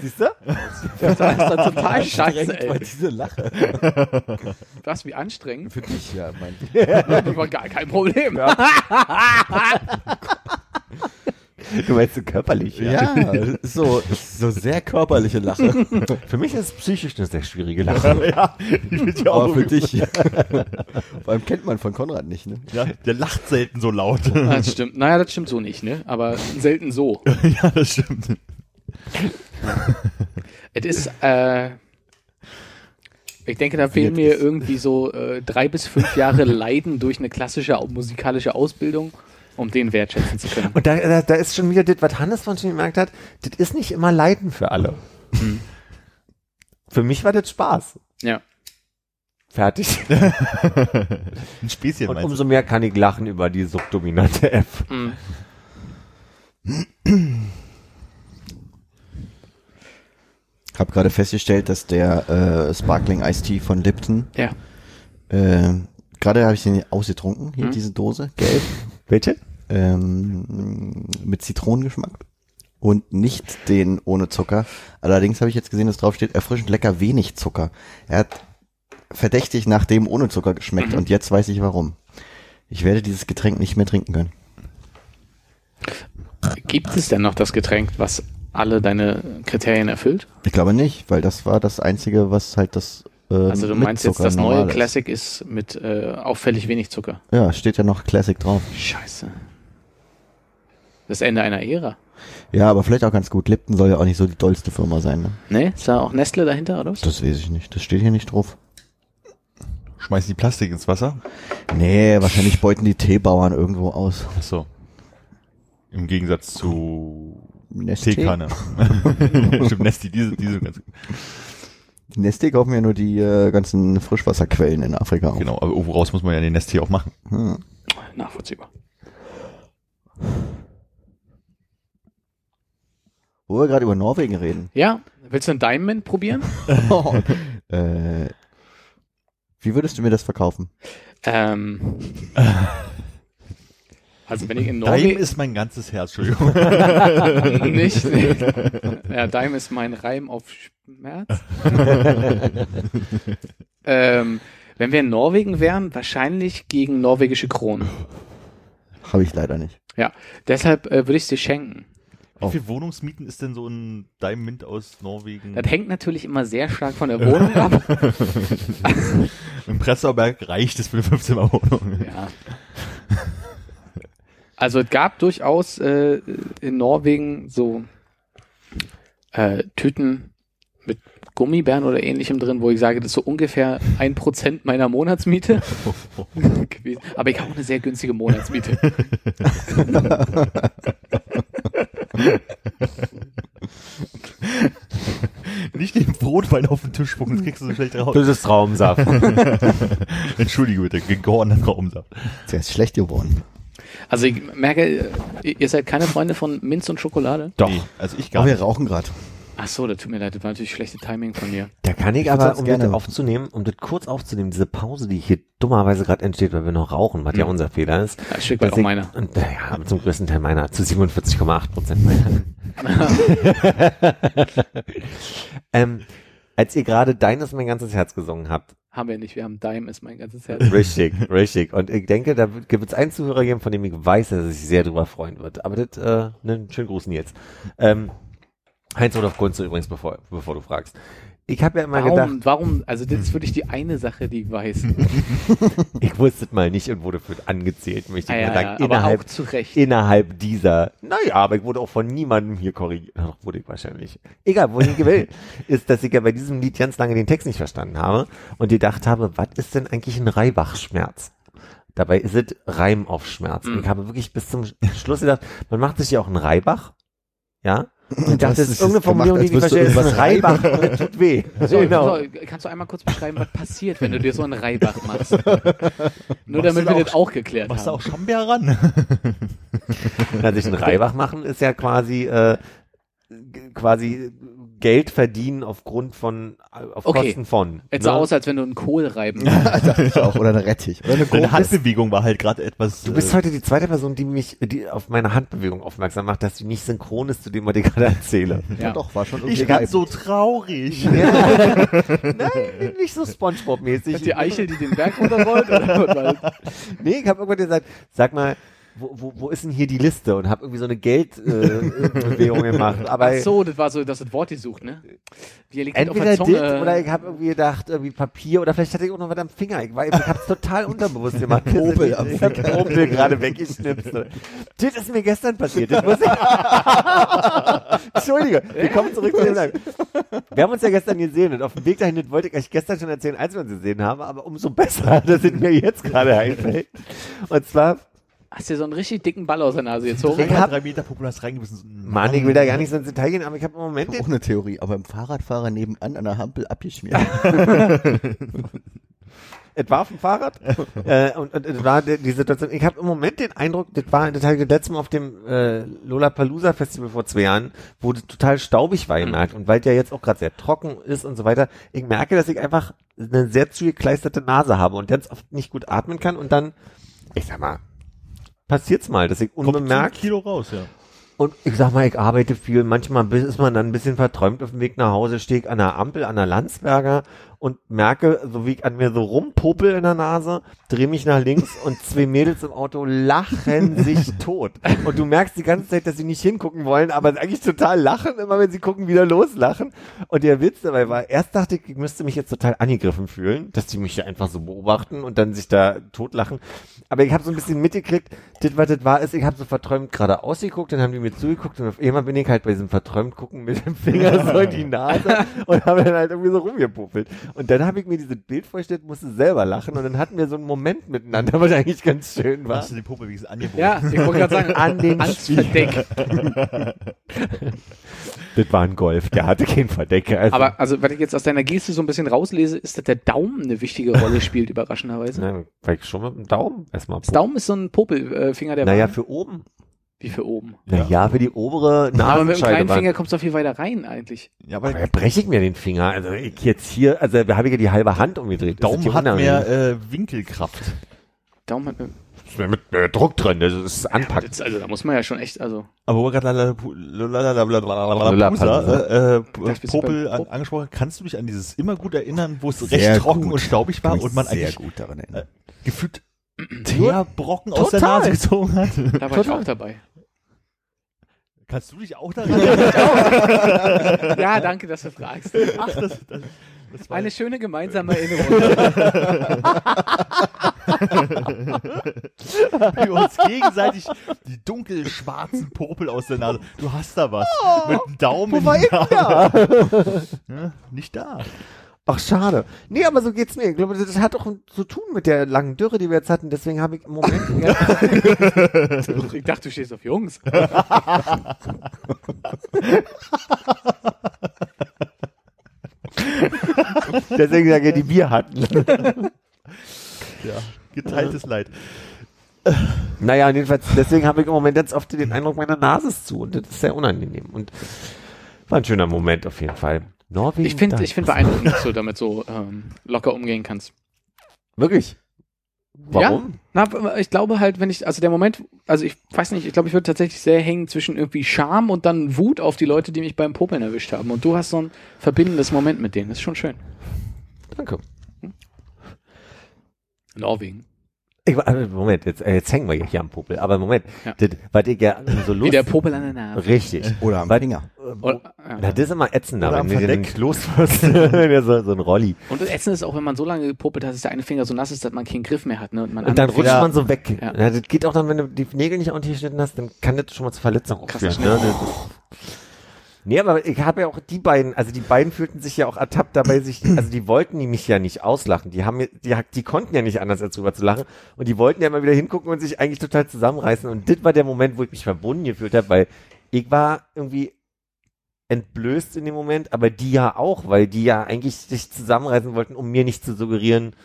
Siehst du? Das ist dann total (laughs) scheiße, ey. diese Lache. Was, wie anstrengend? Für dich, ja, mein (laughs) Das war gar kein Problem. Du meinst so körperlich, Ja, so, so sehr körperliche Lache. (laughs) Für mich ist es psychisch eine sehr schwierige Lache. (laughs) ja, ich bin ja auch Aber für dich. Vor allem kennt man von Konrad nicht, ne? Ja, der lacht selten so laut. Ah, Das stimmt. Naja, das stimmt so nicht, ne? Aber selten so. (laughs) ja, das stimmt. Es ist, äh, ich denke, da fehlen mir irgendwie so äh, drei bis fünf Jahre Leiden durch eine klassische musikalische Ausbildung, um den wertschätzen zu können. Und da, da, da ist schon wieder das, was Hannes von schon gemerkt hat, das ist nicht immer Leiden für alle. Für mich war das Spaß. Ja. Fertig. (laughs) Ein Späßchen Und umso mehr kann ich lachen über die subdominante F. Mhm. Hab gerade festgestellt, dass der äh, Sparkling Iced Tea von Lipton Ja. Ähm, Gerade habe ich den ausgetrunken, hier Hm? diese Dose, gelb, Welche? ähm, mit Zitronengeschmack und nicht den ohne Zucker. Allerdings habe ich jetzt gesehen, dass drauf steht, erfrischend lecker wenig Zucker. Er hat verdächtig nach dem ohne Zucker geschmeckt Mhm. und jetzt weiß ich warum. Ich werde dieses Getränk nicht mehr trinken können. Gibt es denn noch das Getränk, was alle deine Kriterien erfüllt? Ich glaube nicht, weil das war das einzige, was halt das ähm, Also du meinst jetzt, Zucker das neue. Classic ist mit äh, auffällig wenig Zucker. Ja, steht ja noch Classic drauf. Scheiße. Das Ende einer Ära. Ja, aber vielleicht auch ganz gut. Lipton soll ja auch nicht so die dollste Firma sein. Ne? Ne? Ist da auch Nestle dahinter, oder was? Das weiß ich nicht. Das steht hier nicht drauf. Schmeißen die Plastik ins Wasser? Nee, wahrscheinlich beuten die Teebauern irgendwo aus. Ach so. Im Gegensatz zu Nestle? Teekanne. (laughs) Stimmt, Nesti, diese, diese ganz, Nestle kaufen ja nur die äh, ganzen Frischwasserquellen in Afrika auf. genau, aber irgendwo raus muss man ja den Nesti auch machen. Hm. Nachvollziehbar. Wo wir gerade über Norwegen reden. Ja, willst du ein Diamond probieren? (laughs) äh, wie würdest du mir das verkaufen? ähm, (laughs) also wenn ich in Daim Norwegen ist mein ganzes Herz, Entschuldigung. (laughs) nicht, (laughs) nicht. Ja, Daim ist mein Reim auf Schmerz. (laughs) ähm, wenn wir in Norwegen wären, wahrscheinlich gegen norwegische Kronen. Habe ich leider nicht. Ja, deshalb äh, würde ich es dir schenken. Wie viel Wohnungsmieten ist denn so ein Daim Mint aus Norwegen? Das hängt natürlich immer sehr stark von der Wohnung ab. Im Pressauberg reicht es für eine 15er Wohnung. Ja. Also es gab durchaus äh, in Norwegen so äh, Tüten mit Gummibären oder ähnlichem drin, wo ich sage, das ist so ungefähr ein Prozent meiner Monatsmiete gewesen. (laughs) Aber ich habe auch eine sehr günstige Monatsmiete. (laughs) Nicht den Brotwein auf den Tisch spucken, das kriegst du so schlecht raus. Das ist Traumsaft. (laughs) Entschuldige bitte, gegorenen Raumsaft. Der ist schlecht geworden. Also ich merke, ihr seid keine Freunde von Minz und Schokolade? Doch. Nee, also ich gar Aber wir nicht. rauchen gerade. Ach so, das tut mir leid, das war natürlich schlechte Timing von mir. Da kann ich, Ich aber, um gerne- das aufzunehmen, um das kurz aufzunehmen, diese Pause, die hier dummerweise gerade entsteht, weil wir noch rauchen, was ja Mhm. unser Fehler ist. Ein Stück weit auch ich- meiner. Und, äh, ja, zum größten Teil meiner, zu 47,8 Prozent meiner. (laughs) (laughs) ähm, als ihr gerade Dein ist mein ganzes Herz gesungen habt. Haben wir nicht, wir haben Dime ist mein ganzes Herz. Richtig, richtig. Und ich denke, da gibt es einen Zuhörer geben, von dem ich weiß, dass er sich sehr drüber freuen wird. Aber das, äh, einen schönen Gruß Nils. Ähm, Heinz Rudolf Kunze übrigens, bevor, bevor du fragst. Ich habe ja immer gedacht, Warum, warum, also das ist wirklich die eine Sache, die ich weiß. (laughs) ich wusste es mal nicht und wurde für angezählt, möchte Ah, ich ja, mal ja, sagen. aber innerhalb, auch zu Recht. innerhalb dieser, naja, aber ich wurde auch von niemandem hier korrigiert, Ach, wurde ich wahrscheinlich. Egal, wo ich will, (laughs) ist, dass ich ja bei diesem Lied ganz lange den Text nicht verstanden habe und gedacht habe, was ist denn eigentlich ein Reibach-Schmerz? Dabei ist es Reim auf Schmerz. Mhm. ich habe wirklich bis zum Schluss gedacht, man macht sich ja auch einen Reibach, ja? Und ich dachte, Das das ist irgendeine Formulierung, die gemacht, ich würdest du verstehe. (laughs) (laughs) Das ist ein irgendwas Reibach tut weh. So, genau. so, kannst du einmal kurz beschreiben, was passiert, wenn du dir so einen Reibach machst? (laughs) Nur Machst damit du wir da das auch geklärt Machst du haben. auch Schambeer ran? Na, sich einen Reibach machen ist ja quasi, äh, quasi Geld verdienen aufgrund von, auf Okay. Kosten von. Jetzt so ne? aus, als wenn du einen Kohl reiben (laughs) Dachte ich auch. Oder eine Rettich. Oder eine Deine. Handbewegung war halt gerade etwas. Du bist äh, heute die zweite Person, die mich die auf meine Handbewegung aufmerksam macht, dass sie nicht synchron ist zu dem, was ich gerade erzähle. (laughs) Ja, doch, war schon ich irgendwie bin reib. so traurig. (laughs) Nein, nicht so Spongebob-mäßig. Die Eichel, die den Berg runterrollt? Oder was war das? Nee, ich habe irgendwann gesagt, sag mal, wo, wo, wo ist denn hier die Liste? Und habe irgendwie so eine Geldbewegung äh, Bewegung (laughs) gemacht. Aber Ach so, das war so, dass das Wort gesucht, ne? Wie er liegt auf entweder der Zunge. das oder ich habe irgendwie gedacht, irgendwie Papier oder vielleicht hatte ich auch noch was am Finger. Ich, war- ich hab's total unterbewusst gemacht. (laughs) Popel am ich hab Popel gerade weggeschnipst. Das ist mir gestern passiert. Das muss ich (laughs) Entschuldige, wir kommen zurück zu dem Live. Wir haben uns ja gestern gesehen und auf dem Weg dahin das wollte ich euch gestern schon erzählen, als wir uns gesehen haben, aber umso besser, dass es mir jetzt gerade einfällt. Und zwar Hast dir so einen richtig dicken Ball aus der Nase gezogen? Ich hab- drei Meter Populars reingebissen. Mann, ich will da gar nicht so ins Detail gehen, aber ich habe im Moment Auch eine Theorie, aber im Fahrradfahrer nebenan an der Hampel abgeschmiert. (laughs) es war auf dem Fahrrad. (laughs) äh, und, und es war die, die Situation, ich habe im Moment den Eindruck, das war das habe ich das letzte Mal auf dem äh, Lollapalooza Festival vor zwei Jahren, wo das total staubig war gemerkt. Und weil der jetzt auch gerade sehr trocken ist und so weiter, ich merke, dass ich einfach eine sehr zugekleisterte Nase habe und ganz oft nicht gut atmen kann und dann, ich sag mal, passiert's mal, dass ich Kommt unbemerkt Kilo raus, ja. und ich sag mal, ich arbeite viel. Manchmal ist man dann ein bisschen verträumt auf dem Weg nach Hause, stehe ich an der Ampel, an der Landsberger und merke, so wie ich an mir so rumpopel in der Nase, drehe mich nach links und zwei Mädels im Auto lachen sich tot. Und du merkst die ganze Zeit, dass sie nicht hingucken wollen, aber eigentlich total lachen, immer wenn sie gucken, wieder loslachen. Und der Witz dabei war, erst dachte ich, ich müsste mich jetzt total angegriffen fühlen, dass die mich ja einfach so beobachten und dann sich da totlachen. Aber ich habe so ein bisschen mitgekriegt, das, was das war, ist, ich habe so verträumt gerade ausgeguckt, dann haben die mir zugeguckt und auf einmal bin ich halt bei diesem verträumt gucken mit dem Finger so in die Nase (laughs) und habe dann halt irgendwie so rumgepuppelt. Und dann habe ich mir dieses Bild vorgestellt, musste selber lachen und dann hatten wir so einen Moment miteinander, was eigentlich ganz schön war. Hast du die Puppe wenigstens angeboten? Ja, ich wollte gerade sagen, An den ans Verdeck. (laughs) Das war ein Golf, der hatte kein Verdeck. Also, Aber also, was ich jetzt aus deiner Geste so ein bisschen rauslese, ist, dass der Daumen eine wichtige Rolle spielt, überraschenderweise. na, vielleicht schon mit dem Daumen erstmal. Das Daumen ist so ein Popelfinger der Naja, Wahl. für oben. Wie für oben. Naja, für die obere Aber mit dem kleinen. Finger kommst du viel weiter rein eigentlich. Ja, aber Aber da breche ich mir den Finger. Also ich jetzt hier, also da habe ich ja die halbe Hand umgedreht. Daumen hat mehr äh, Winkelkraft. Daumen hat mehr mit äh, Druck drin, das ist anpacken. also da muss man ja schon echt, also Aber wo wir gerade äh, Popel an, angesprochen, kannst du dich an dieses immer gut erinnern, wo es recht trocken und staubig war mich und man sehr eigentlich gut daran erinnern. gefühlt Teerbrocken aus der. Nase gezogen hat? da war ich auch dabei. Kannst du dich auch daran (laughs) erinnern? Ja, danke, dass du fragst. Ach, das, das, das war Eine schöne gemeinsame Erinnerung. (laughs) wir uns gegenseitig die dunkel-schwarzen Popel aus der Nase. Du hast da was. Mit dem Daumen Wo war ich Nase. Ja, nicht da. Ach, schade. Nee, aber so geht's mir. Ich glaube, das hat auch zu tun mit der langen Dürre, die wir jetzt hatten. Deswegen habe ich im Moment... ich dachte, du stehst auf Jungs. deswegen sage ich, die wir hatten. Ja, geteiltes Leid. naja, jedenfalls, deswegen habe ich im Moment ganz oft den Eindruck, meine Nase ist zu. Und das ist sehr unangenehm. Und war ein schöner Moment auf jeden Fall. Norwegen. Ich finde ich finde beeindruckend, dass (laughs) du damit so ähm, locker umgehen kannst. Wirklich? Warum? Ja, na, ich glaube halt, wenn ich, also der Moment, also ich weiß nicht, ich glaube, ich würde tatsächlich sehr hängen zwischen irgendwie Scham und dann Wut auf die Leute, die mich beim Popeln erwischt haben. Und du hast so ein verbindendes Moment mit denen. Das ist schon schön. Danke. Norwegen. Ich, äh, Moment, jetzt, äh, jetzt hängen wir hier am Popel. Aber Moment, Ja. das, was ich ja so Wie lustig... der Popel an der Nase. Richtig. (laughs) Oder am Finger. Oder, Na, ja. das ist immer ätzender, Oder wenn du den nicht los wirst. wenn du so, so ein Rolli. Und das Ätzende ist auch, wenn man so lange gepopelt hat, dass der eine Finger so nass ist, dass man keinen Griff mehr hat. Ne? Und, man Und dann rutscht Finger- man so weg. Ja. Ja. das geht auch dann, wenn du die Nägel nicht ordentlich geschnitten hast, dann kann das schon mal zu Verletzungen aufführen. Ne? Das ist- Nee, aber ich habe ja auch die beiden, also die beiden fühlten sich ja auch ertappt dabei, sich, (clears throat) also die wollten die mich ja nicht auslachen. Die haben, die, die konnten ja nicht anders als drüber zu lachen. Und die wollten ja immer wieder hingucken und sich eigentlich total zusammenreißen. Und das war der Moment, wo ich mich verbunden gefühlt habe, weil ich war irgendwie entblößt in dem Moment, aber die ja auch, weil die ja eigentlich sich zusammenreißen wollten, um mir nicht zu suggerieren,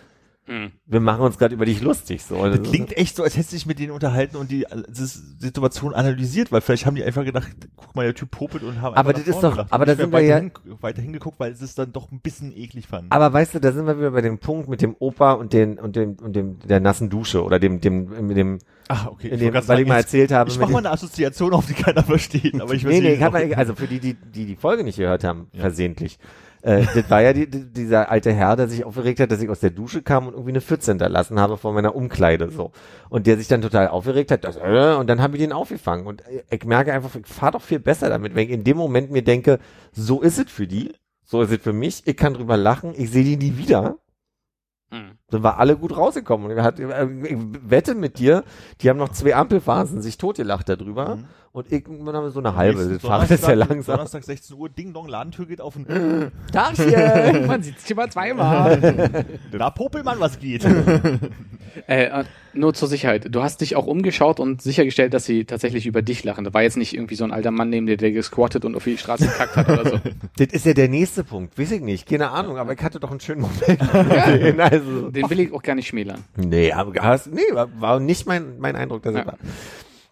Hm. wir machen uns gerade über dich lustig. So. Das klingt echt so, als hättest du dich mit denen unterhalten und die äh, das Situation analysiert, weil vielleicht haben die einfach gedacht, guck mal, der Typ popelt und haben Aber einfach das ist doch- aber da sind wir ja- weiter, hin, weiter hingeguckt, weil sie es dann doch ein bisschen eklig fanden. Aber weißt du, da sind wir wieder bei dem Punkt mit dem Opa und den und dem und dem der nassen Dusche oder dem dem mit dem, Ach, okay. in dem weil ich mal erzählt habe. Ich mit mach dem- mal eine Assoziation auf, die keiner versteht, aber ich weiß nee, nee, nicht. ich hab, mal- also für die, die die die Folge nicht gehört haben, versehentlich. Äh, das war ja die, die, dieser alte Herr, der sich aufgeregt hat, dass ich aus der Dusche kam und irgendwie eine Pfütze hinterlassen habe vor meiner Umkleide so. Und der sich dann total aufgeregt hat, das, äh, und dann habe ich den aufgefangen. Und äh, ich merke einfach, ich fahre doch viel besser damit, wenn ich in dem Moment mir denke, so ist es für die, so ist es für mich, ich kann drüber lachen, ich sehe die nie wieder. Hm. Dann war alle gut rausgekommen. Und hat, äh, ich wette mit dir, die haben noch zwei Ampelphasen sich totgelacht darüber. Mhm. Und ich dann haben wir so eine halbe. Das Fahrrad ist ja langsam. Donnerstag 16 Uhr, Ding Dong, Ladentür geht auf und Tagchen! Man sieht sich immer zweimal. da Popelmann, was geht. (laughs) Äh, äh, nur zur Sicherheit. Du hast dich auch umgeschaut und sichergestellt, dass sie tatsächlich über dich lachen. Da war jetzt nicht irgendwie so ein alter Mann neben dir, der gesquattet und auf die Straße gekackt hat oder so. (laughs) Das ist ja der nächste Punkt. Weiß ich nicht. Keine Ahnung, aber ich hatte doch einen schönen Moment. (laughs) gesehen. also, Den will ich auch gar nicht schmälern. nee, aber hast, nee, war, war nicht mein, mein Eindruck, dass Ja. er war.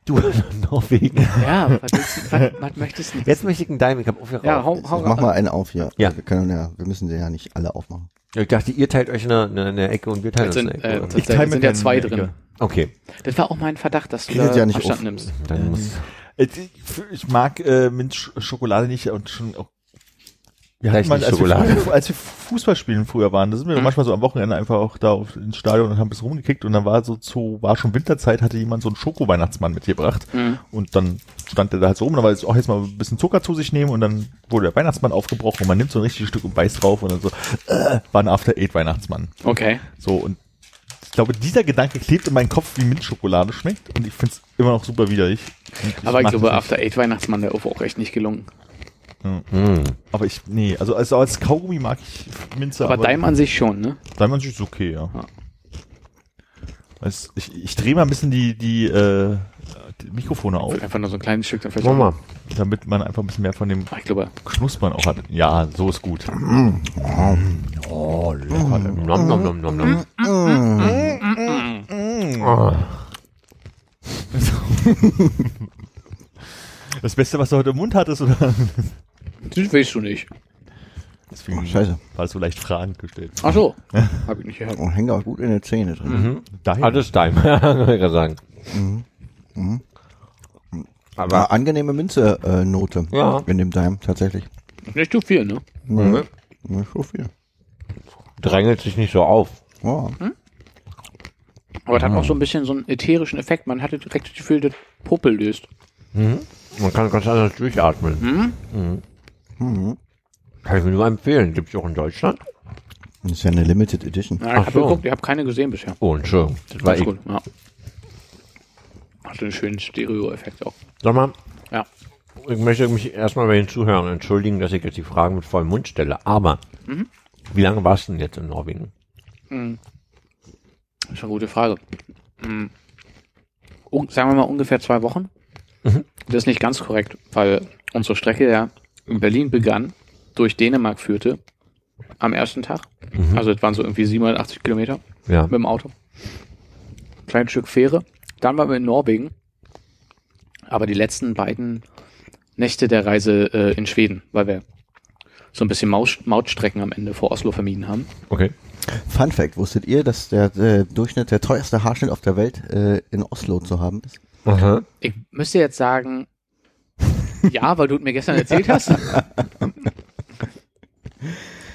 Du, (laughs) Norwegen. Ja, was, willst was, was möchtest du? Jetzt möchte ich einen Daim, ich habe aufgeraucht. Ja, hau, hau Ich mach mal einen auf hier. Ja. Wir können ja, wir müssen sie ja nicht alle aufmachen. Ich dachte, ihr teilt euch eine, eine, eine Ecke und wir teilen Jetzt uns eine äh, Ecke. oder? Ich teile sind mit ja der zwei Ecke. drin. okay. Das war auch mein Verdacht, dass du Geht da ja nicht Abstand auf. nimmst. Dann muss, Ich, ich mag äh, Minzschokolade nicht und schon auch. Wir hatten mal, als, wir, als wir Fußball spielen früher waren, da sind wir Mhm. manchmal so am Wochenende einfach auch da auf, ins Stadion und haben ein bisschen rumgekickt und dann war so zu, war schon Winterzeit, hatte jemand so einen Schoko-Weihnachtsmann mitgebracht Mhm. und dann stand der da halt so rum, da war jetzt auch jetzt mal ein bisschen Zucker zu sich nehmen und dann wurde der Weihnachtsmann aufgebrochen und man nimmt so ein richtiges Stück und beißt drauf und dann so, äh, war ein After-Eight-Weihnachtsmann. Okay. So, und ich glaube, dieser Gedanke klebt in meinem Kopf, wie Minzschokolade schmeckt und ich finde es immer noch super widerlich. Und Aber ich glaube. After Eight Weihnachtsmann, der ist auch echt nicht gelungen. Hm. Aber ich, nee, also als, als Kaugummi mag ich Minze. Aber Daim an sich schon, ne? Daim ist okay, ja. Ja. Weiß, ich ich drehe mal ein bisschen die, die, äh, die Mikrofone auf, Einfach nur so ein kleines Stück, dann vielleicht Mach mal. damit man einfach ein bisschen mehr von dem Ah, Ich glaube, Knuspern auch hat. Ja, so ist gut. Oh, lecker. Nom, nom, nom, nom, nom. (laughs) Oh. Das Beste, was du heute im Mund hattest, oder? das weißt du nicht. Deswegen Oh, scheiße. war es so leicht fragend gestellt. Ach so. Hab ich nicht gehört. Und hängt auch gut in den Zähnen drin. Mhm. Daher. Alles Daim, kann ich gerade sagen. Aber Aber angenehme Minze-Note Ja. in dem Daim, tatsächlich. Nicht zu viel, ne? Mhm. Nicht so viel. drängelt sich nicht so auf. Oh. Aber es hat auch so ein bisschen so einen ätherischen Effekt. Man hatte direkt das Gefühl, das Popel löst. Man kann ganz anders durchatmen. Mhm. Mhm. Kann ich mir nur empfehlen. Gibt es auch in Deutschland? Das ist ja eine Limited Edition. Ja, ich habe so. geguckt, ich habe keine gesehen bisher. Oh, Entschuldigung. Das war gut, ja. Hatte einen schönen Stereo-Effekt auch. Sag mal, Ja. ich möchte mich erstmal bei den Zuhörern entschuldigen, dass ich jetzt die Fragen mit vollem Mund stelle. Aber, wie lange warst du denn jetzt in Norwegen? Das ist eine gute Frage. Hm. Un sagen wir mal ungefähr zwei Wochen. Mhm. Das ist nicht ganz korrekt, weil unsere Strecke ja in Berlin begann, durch Dänemark führte, am ersten Tag. Also es waren so irgendwie 780 Kilometer Ja. mit dem Auto. Kleines Stück Fähre. Dann waren wir in Norwegen. Aber die letzten beiden Nächte der Reise äh, in Schweden, weil wir so ein bisschen Maus Mautstrecken am Ende vor Oslo vermieden haben. Okay. Fun Fact, wusstet ihr, dass der, äh, Durchschnitt, der teuerste Haarschnitt auf der Welt äh, in Oslo zu haben ist? Aha. Ich müsste jetzt sagen, ja, weil du es mir gestern erzählt hast.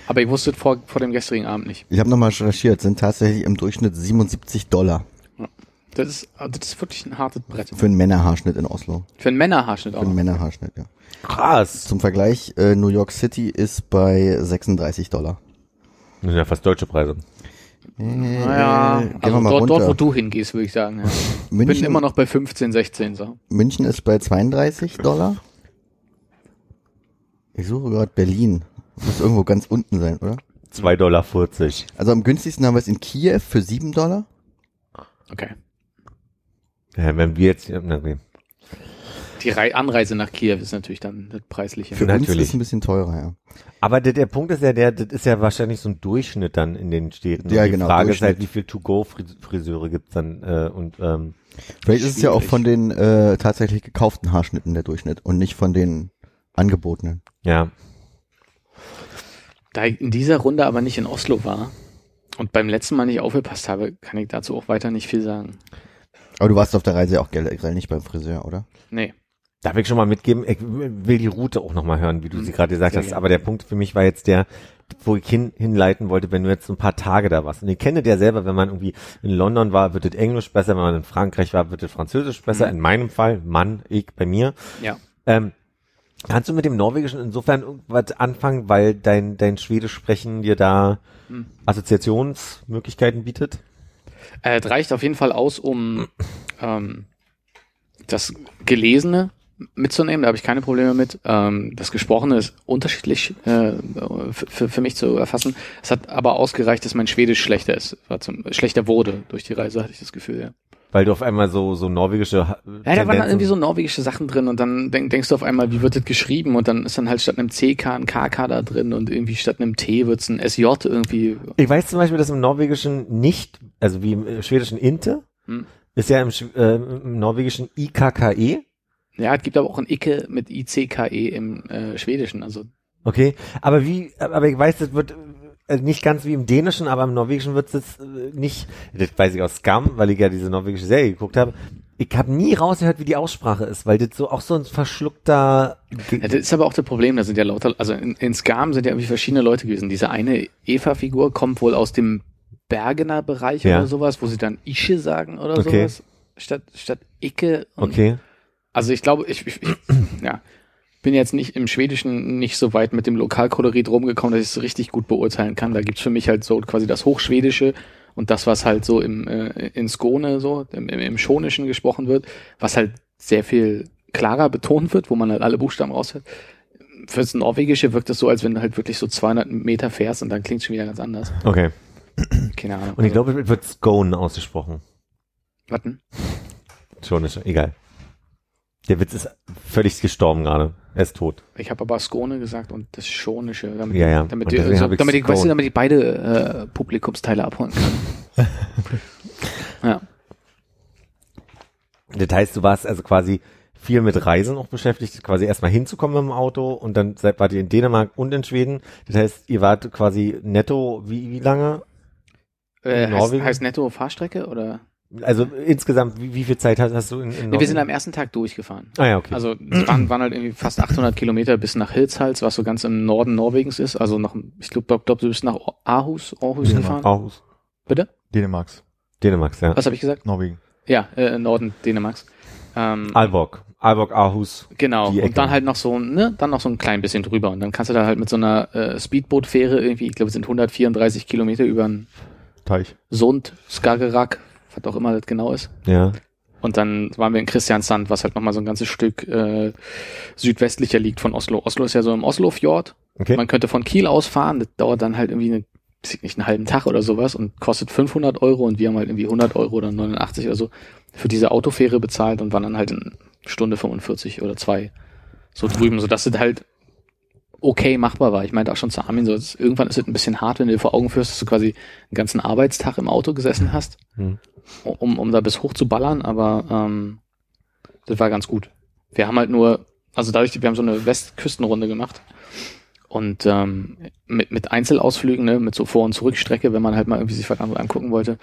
Aber ich wusste es vor, vor dem gestrigen Abend nicht. Ich habe nochmal recherchiert, sind tatsächlich im Durchschnitt 77 Dollar Das ist, also das ist wirklich ein hartes Brett. für einen Männerhaarschnitt in Oslo. Für einen Männerhaarschnitt Für auch. einen noch. Männerhaarschnitt, ja. Krass. Zum Vergleich, äh, New York City ist bei 36 Dollar. Das sind ja fast deutsche Preise. Naja, Äh, gehen also wir mal dort, dort, wo runter. du hingehst, würde ich sagen. Ja. (laughs) Ich bin München, immer noch bei 15, 16 so. München ist bei 32 Dollar. Ich suche gerade Berlin. Muss irgendwo ganz unten sein, oder? 2,40 Dollar. Also am günstigsten haben wir es in Kiew für 7 Dollar. Okay. Ja, wenn wir jetzt, okay. Die Rei Anreise nach Kiew ist natürlich dann das preisliche. Für uns Natürlich. ist ein bisschen teurer, ja. Aber der, der Punkt ist ja der, das ist ja wahrscheinlich so ein Durchschnitt dann in den Städten. Ja, und die genau, Frage ist halt, wie viel To-Go-Friseure gibt's dann, äh, und, ähm, Vielleicht ist es ja auch von den äh, tatsächlich gekauften Haarschnitten der Durchschnitt und nicht von den angebotenen. ja. Da ich in dieser Runde aber nicht in Oslo war und beim letzten Mal nicht aufgepasst habe, kann ich dazu auch weiter nicht viel sagen. Aber du warst auf der Reise auch generell nicht beim Friseur, oder? Nee. Darf ich schon mal mitgeben? Ich will die Route auch nochmal hören, wie du Mhm. sie gerade gesagt Sehr hast. gerne. Aber der Punkt für mich war jetzt der, wo ich hin, hinleiten wollte, wenn du jetzt so ein paar Tage da warst. Und ihr kennt ja selber, wenn man irgendwie in London war, wird es Englisch besser. Wenn man in Frankreich war, wird es Französisch besser. Mhm. In meinem Fall, Mann, ich, bei mir. Ja. Ähm, kannst du mit dem Norwegischen insofern irgendwas anfangen, weil dein, dein Schwedisch sprechen dir da Mhm. Assoziationsmöglichkeiten bietet? Äh, es reicht auf jeden Fall aus, um ähm, das Gelesene mitzunehmen, da habe ich keine Probleme mit. Ähm, das Gesprochene ist unterschiedlich äh, für, mich zu erfassen. Es hat aber ausgereicht, dass mein Schwedisch schlechter ist, war zum, schlechter wurde durch die Reise, hatte ich das Gefühl, ja. Weil du auf einmal so, so norwegische Ha- Ja, da waren dann irgendwie so norwegische Sachen drin und dann denk, denkst du auf einmal, wie wird das geschrieben? Und dann ist dann halt statt einem CK ein KK da drin und irgendwie statt einem T wird's ein SJ irgendwie. Ich weiß zum Beispiel, dass im Norwegischen nicht, also wie im äh, Schwedischen Inte, Hm. ist ja im, äh, im Norwegischen IKKE. Ja, es gibt aber auch ein Icke mit ICKE im äh, Schwedischen. Also Okay, aber wie, aber ich weiß, das wird äh, nicht ganz wie im Dänischen, aber im Norwegischen wird es äh, nicht, das weiß ich aus Scam, weil ich ja diese norwegische Serie geguckt habe. Ich habe nie rausgehört, wie die Aussprache ist, weil das so auch so ein verschluckter. Ja, das ist aber auch das Problem, da sind ja lauter, also in, in Skam sind ja irgendwie verschiedene Leute gewesen. Diese eine Eva-Figur kommt wohl aus dem Bergener Bereich Ja. oder sowas, wo sie dann Ische sagen oder Okay. sowas. Statt, statt Icke. Und, Okay. Also ich glaube, ich, ich, ich (clears throat) ja, bin jetzt nicht im Schwedischen nicht so weit mit dem Lokalkolorit rumgekommen, dass ich es richtig gut beurteilen kann. Da gibt's für mich halt so quasi das Hochschwedische und das, was halt so im äh, in Skåne so, im, im, Schonischen gesprochen wird, was halt sehr viel klarer betont wird, wo man halt alle Buchstaben raushört. Fürs Norwegische wirkt es so, als wenn du halt wirklich so 200 Meter fährst und dann klingt schon wieder ganz anders. Okay. Keine Ahnung. Und ich glaube, es wird Scone ausgesprochen. Warten. Schon ist egal. Der Witz ist völlig gestorben gerade. Er ist tot. Ich habe aber Skåne gesagt und das Schonische, damit, Ja, ja. damit, die, deswegen so, hab ich damit, ich, weißt du, damit ich beide äh, Publikumsteile abholen kann. (laughs) ja. Das heißt, du warst also quasi viel mit Reisen auch beschäftigt, quasi erstmal hinzukommen mit dem Auto und dann seid, wart ihr in Dänemark und in Schweden. Das heißt, ihr wart quasi netto wie, wie lange? Äh, heißt, Norwegen? heißt netto Fahrstrecke oder? Also insgesamt, wie, wie viel Zeit hast, hast du in, in Nee, wir sind am ersten Tag durchgefahren. Ah ja, okay. Also es waren, waren halt irgendwie fast 800 Kilometer bis nach Hilshals, was so ganz im Norden Norwegens ist. Also noch, ich glaube, glaub, du bist nach Aarhus, Aarhus gefahren. Aarhus. Bitte? Dänemarks, Dänemark, ja. Was habe ich gesagt? Norwegen. Ja, äh, Norden Dänemarks. Ähm, Aalborg. Aalborg, Aarhus. Genau, und dann halt noch so, ne, dann noch so ein klein bisschen drüber. Und dann kannst du da halt mit so einer äh, Speedboot-Fähre irgendwie, ich glaube, es sind 134 Kilometer über einen Teich. Sund, Skagerrak, was auch immer das genau ist. Ja. Und dann waren wir in Christiansand, was halt nochmal so ein ganzes Stück äh, südwestlicher liegt von Oslo. Oslo ist ja so im Oslo-Fjord. Okay. Man könnte von Kiel aus fahren, das dauert dann halt irgendwie eine, nicht, einen halben Tag oder sowas und kostet 500 Euro und wir haben halt irgendwie 100 Euro oder 89 oder so für diese Autofähre bezahlt und waren dann halt in Stunde 45 oder zwei so drüben, so dass es halt okay machbar war. Ich meinte auch schon zu Armin, so, es- irgendwann ist es ein bisschen hart, wenn du dir vor Augen führst, dass du quasi einen ganzen Arbeitstag im Auto gesessen hast, Hm. um, um da bis hoch zu ballern, aber ähm, das war ganz gut. Wir haben halt nur, also dadurch, wir haben so eine Westküstenrunde gemacht und ähm, mit, mit Einzelausflügen, ne, mit so Vor- und Zurückstrecke, wenn man halt mal irgendwie sich was anderes angucken wollte,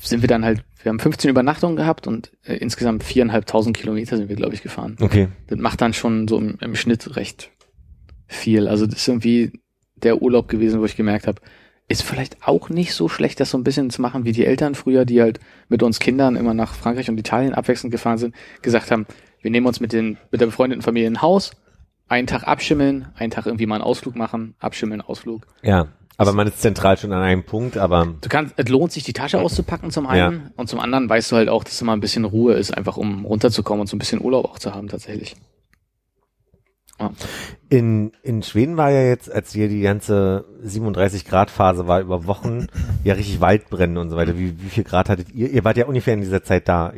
sind wir dann halt, wir haben 15 Übernachtungen gehabt und äh, insgesamt viereinhalbtausend Kilometer sind wir, glaube ich, gefahren. Okay. Das macht dann schon so im, im Schnitt recht viel. Also das ist irgendwie der Urlaub gewesen, wo ich gemerkt habe, ist vielleicht auch nicht so schlecht, das so ein bisschen zu machen wie die Eltern früher, die halt mit uns Kindern immer nach Frankreich und Italien abwechselnd gefahren sind, gesagt haben, wir nehmen uns mit den mit der befreundeten Familie ein Haus, einen Tag abschimmeln, einen Tag irgendwie mal einen Ausflug machen, abschimmeln, Ausflug. Ja. Aber man ist zentral schon an einem Punkt, aber Du kannst, es lohnt sich, die Tasche auszupacken zum einen und zum anderen weißt du halt auch, dass immer ein bisschen Ruhe ist, einfach um runterzukommen und so ein bisschen Urlaub auch zu haben tatsächlich. In, in Schweden war ja jetzt, als hier die ganze 37 Grad Phase war über Wochen, (laughs) ja richtig Waldbrennen und so weiter. Wie, wie viel Grad hattet ihr? Ihr wart ja ungefähr in dieser Zeit da.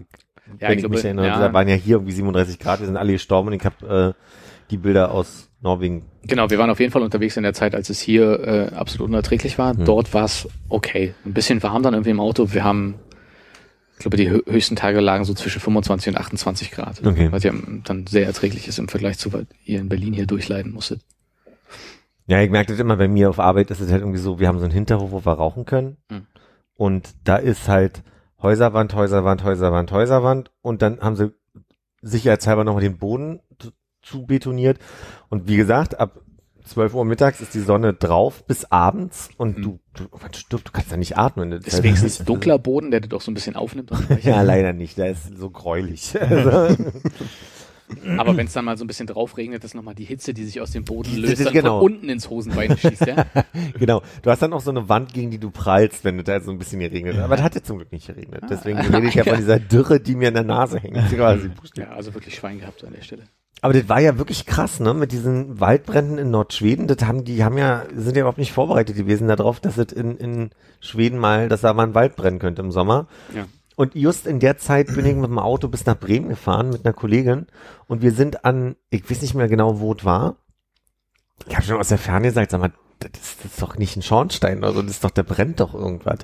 Ja, wenn ich ich mich glaube, erinnere, ja. da waren ja hier irgendwie 37 Grad, wir sind alle gestorben und ich habe äh, die Bilder aus Norwegen. Genau, wir waren auf jeden Fall unterwegs in der Zeit, als es hier äh, absolut unerträglich war. Hm. Dort war es okay. Ein bisschen warm dann irgendwie im Auto. Wir haben, ich glaube, die hö- höchsten Tage lagen so zwischen 25 und 28 Grad. Okay. Was ja dann sehr erträglich ist im Vergleich zu, was ihr in Berlin hier durchleiden musstet. Ja, ich merke das immer bei mir auf Arbeit, ist es halt irgendwie so, wir haben so einen Hinterhof, wo wir rauchen können. Hm. Und da ist halt Häuserwand, Häuserwand, Häuserwand, Häuserwand. Und dann haben sie sicherheitshalber nochmal den Boden zu betoniert. Und wie gesagt, ab 12 Uhr mittags ist die Sonne drauf bis abends und Hm. du, du, du, du kannst ja nicht atmen. Das Ist halt- wenigstens dunkler Boden, der das doch so ein bisschen aufnimmt. und (laughs) Ja, leider nicht. Der ist so gräulich. (laughs) Also, Aber wenn es dann mal so ein bisschen drauf regnet, ist nochmal die Hitze, die sich aus dem Boden Das löst, ist dann genau. von unten ins Hosenbein schießt, ja? (laughs) Genau. Du hast dann auch so eine Wand, gegen die du prallst, wenn du da so ein bisschen geregnet. Aber das hat ja zum Glück nicht geregnet. Deswegen rede ich ja von dieser Dürre, die mir in der Nase hängt. Ja, also wirklich Schwein gehabt an der Stelle. Aber das war ja wirklich krass, ne? Mit diesen Waldbränden in Nordschweden. Das haben die haben ja sind ja überhaupt nicht vorbereitet gewesen darauf, dass es in, in Schweden mal, dass da mal ein Wald brennen könnte im Sommer. Ja. Und just in der Zeit bin ich mit dem Auto bis nach Bremen gefahren mit einer Kollegin und wir sind an, ich weiß nicht mehr genau, wo es war. Ich habe schon aus der Ferne gesagt, sag mal, das ist, das ist doch nicht ein Schornstein oder so, das ist doch, der brennt doch irgendwas.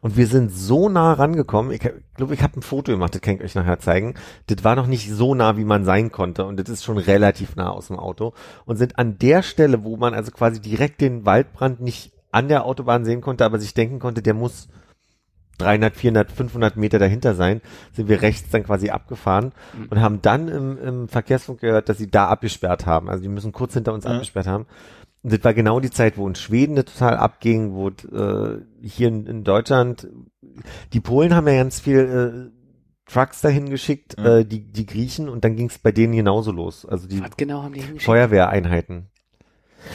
Und wir sind so nah rangekommen, ich glaube, ich habe ein Foto gemacht, das kann ich euch nachher zeigen. Das war noch nicht so nah, wie man sein konnte und das ist schon relativ nah aus dem Auto und sind an der Stelle, wo man also quasi direkt den Waldbrand nicht an der Autobahn sehen konnte, aber sich denken konnte, der muss 300, 400, 500 Meter dahinter sein, sind wir rechts dann quasi abgefahren und haben dann im, im Verkehrsfunk gehört, dass sie da abgesperrt haben. Also die müssen kurz hinter uns Ja. abgesperrt haben. Und das war genau die Zeit, wo in Schweden das total abging, wo äh, hier in, in Deutschland, die Polen haben ja ganz viel äh, Trucks dahin geschickt, Ja. äh, die, die Griechen, und dann ging es bei denen genauso los. Also die Was genau haben die hingeschickt? Feuerwehreinheiten.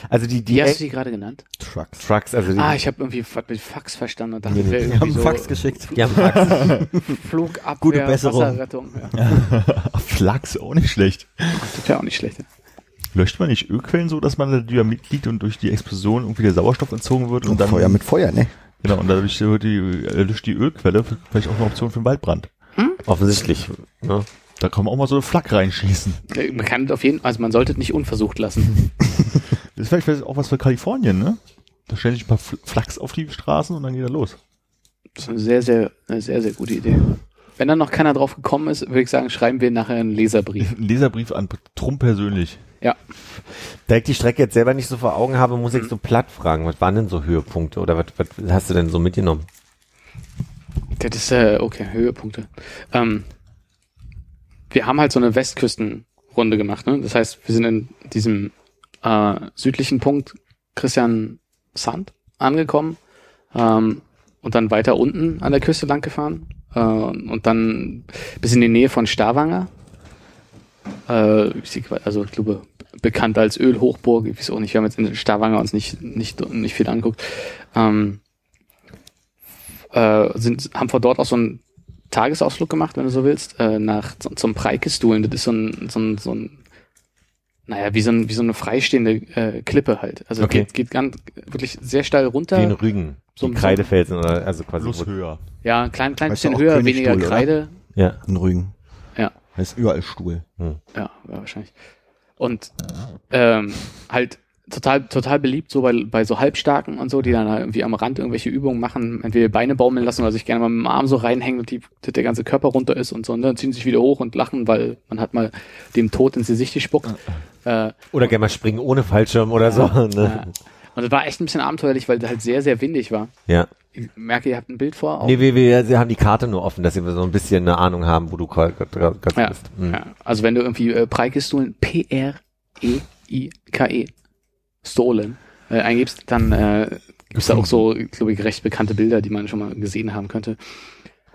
Also die, die Wie hast du die gerade genannt? Trucks. Trucks, also die, Ah, ich habe irgendwie mit Fax verstanden und dachte, Nee, Die haben so Fax geschickt. die haben Trucks. (laughs) Flugabwehr, Gute Besserung. Wasserrettung. Ja. (laughs) Flachs auch nicht schlecht. Das wäre auch nicht schlecht. ja. Löscht man nicht Ölquellen so, dass man da Dynamit liegt und durch die Explosion irgendwie der Sauerstoff entzogen wird und, Und dann Feuer mit Feuer, ne? genau und dadurch wird die durch die Ölquelle vielleicht auch eine Option für einen Waldbrand. Offensichtlich. Ne? Da kann man auch mal so eine Flak reinschießen. Äh, Man kann auf jeden also man sollte es nicht unversucht lassen. (laughs) Das ist vielleicht, vielleicht auch was für Kalifornien, ne? Da stellen sich ein paar Fl- Flachs auf die Straßen und dann geht er los. Das ist eine sehr, sehr, eine sehr, sehr gute Idee. Wenn dann noch keiner drauf gekommen ist, würde ich sagen, schreiben wir nachher einen Leserbrief. Ein Leserbrief an Trump persönlich. Ja. Da ich die Strecke jetzt selber nicht so vor Augen habe, muss ich so platt fragen. Was waren denn so Höhepunkte oder was, was hast du denn so mitgenommen? Das ist, äh, okay, Höhepunkte. Ähm, wir haben halt so eine Westküstenrunde gemacht, ne? Das heißt, wir sind in diesem äh, südlichen Punkt Christian Sand angekommen ähm, und dann weiter unten an der Küste lang gefahren äh, und dann bis in die Nähe von Stavanger. Äh, also ich glaube bekannt als Ölhochburg, ich weiß auch nicht, wir haben jetzt in Stavanger uns nicht nicht nicht viel angeguckt. Ähm, äh, sind, haben von dort auch so einen Tagesausflug gemacht, wenn du so willst, äh, nach zum, Preikestuhlen. Das ist so ein, so ein, so ein naja, wie so, ein, wie so eine freistehende äh, Klippe halt. Also Okay. geht, geht ganz wirklich sehr steil runter. Den Rügen, So- die Kreidefelsen oder also quasi. Plus höher. Ja, ein klein, klein ja bisschen höher, Königstuhl, weniger oder? Kreide. Ja. In Rügen. Ja. Heißt überall Stuhl. Ja, ja, wahrscheinlich. Und ähm, halt total, total beliebt so bei, bei so Halbstarken und so, die dann halt irgendwie am Rand irgendwelche Übungen machen, entweder Beine baumeln lassen oder sich gerne mal mit dem Arm so reinhängen und die, dass der ganze Körper runter ist und so, und dann ziehen sich wieder hoch und lachen, weil man hat mal dem Tod ins Gesicht gespuckt. Äh, Oder gerne mal springen ohne Fallschirm oder so. ja. Und es war echt ein bisschen abenteuerlich, weil es halt sehr, sehr windig war. Ja. Ich merke, ihr habt ein Bild vor. auch. Nee, wir, wir, wir haben die Karte nur offen, dass wir so ein bisschen eine Ahnung haben, wo du gerade gerade Ja, bist. Mhm. ja. Also wenn du irgendwie äh, Preikestolen P-R-E-I-K-E Stolen äh, eingibst, dann äh, gibt's da auch so, glaube ich, recht bekannte Bilder, die man schon mal gesehen haben könnte.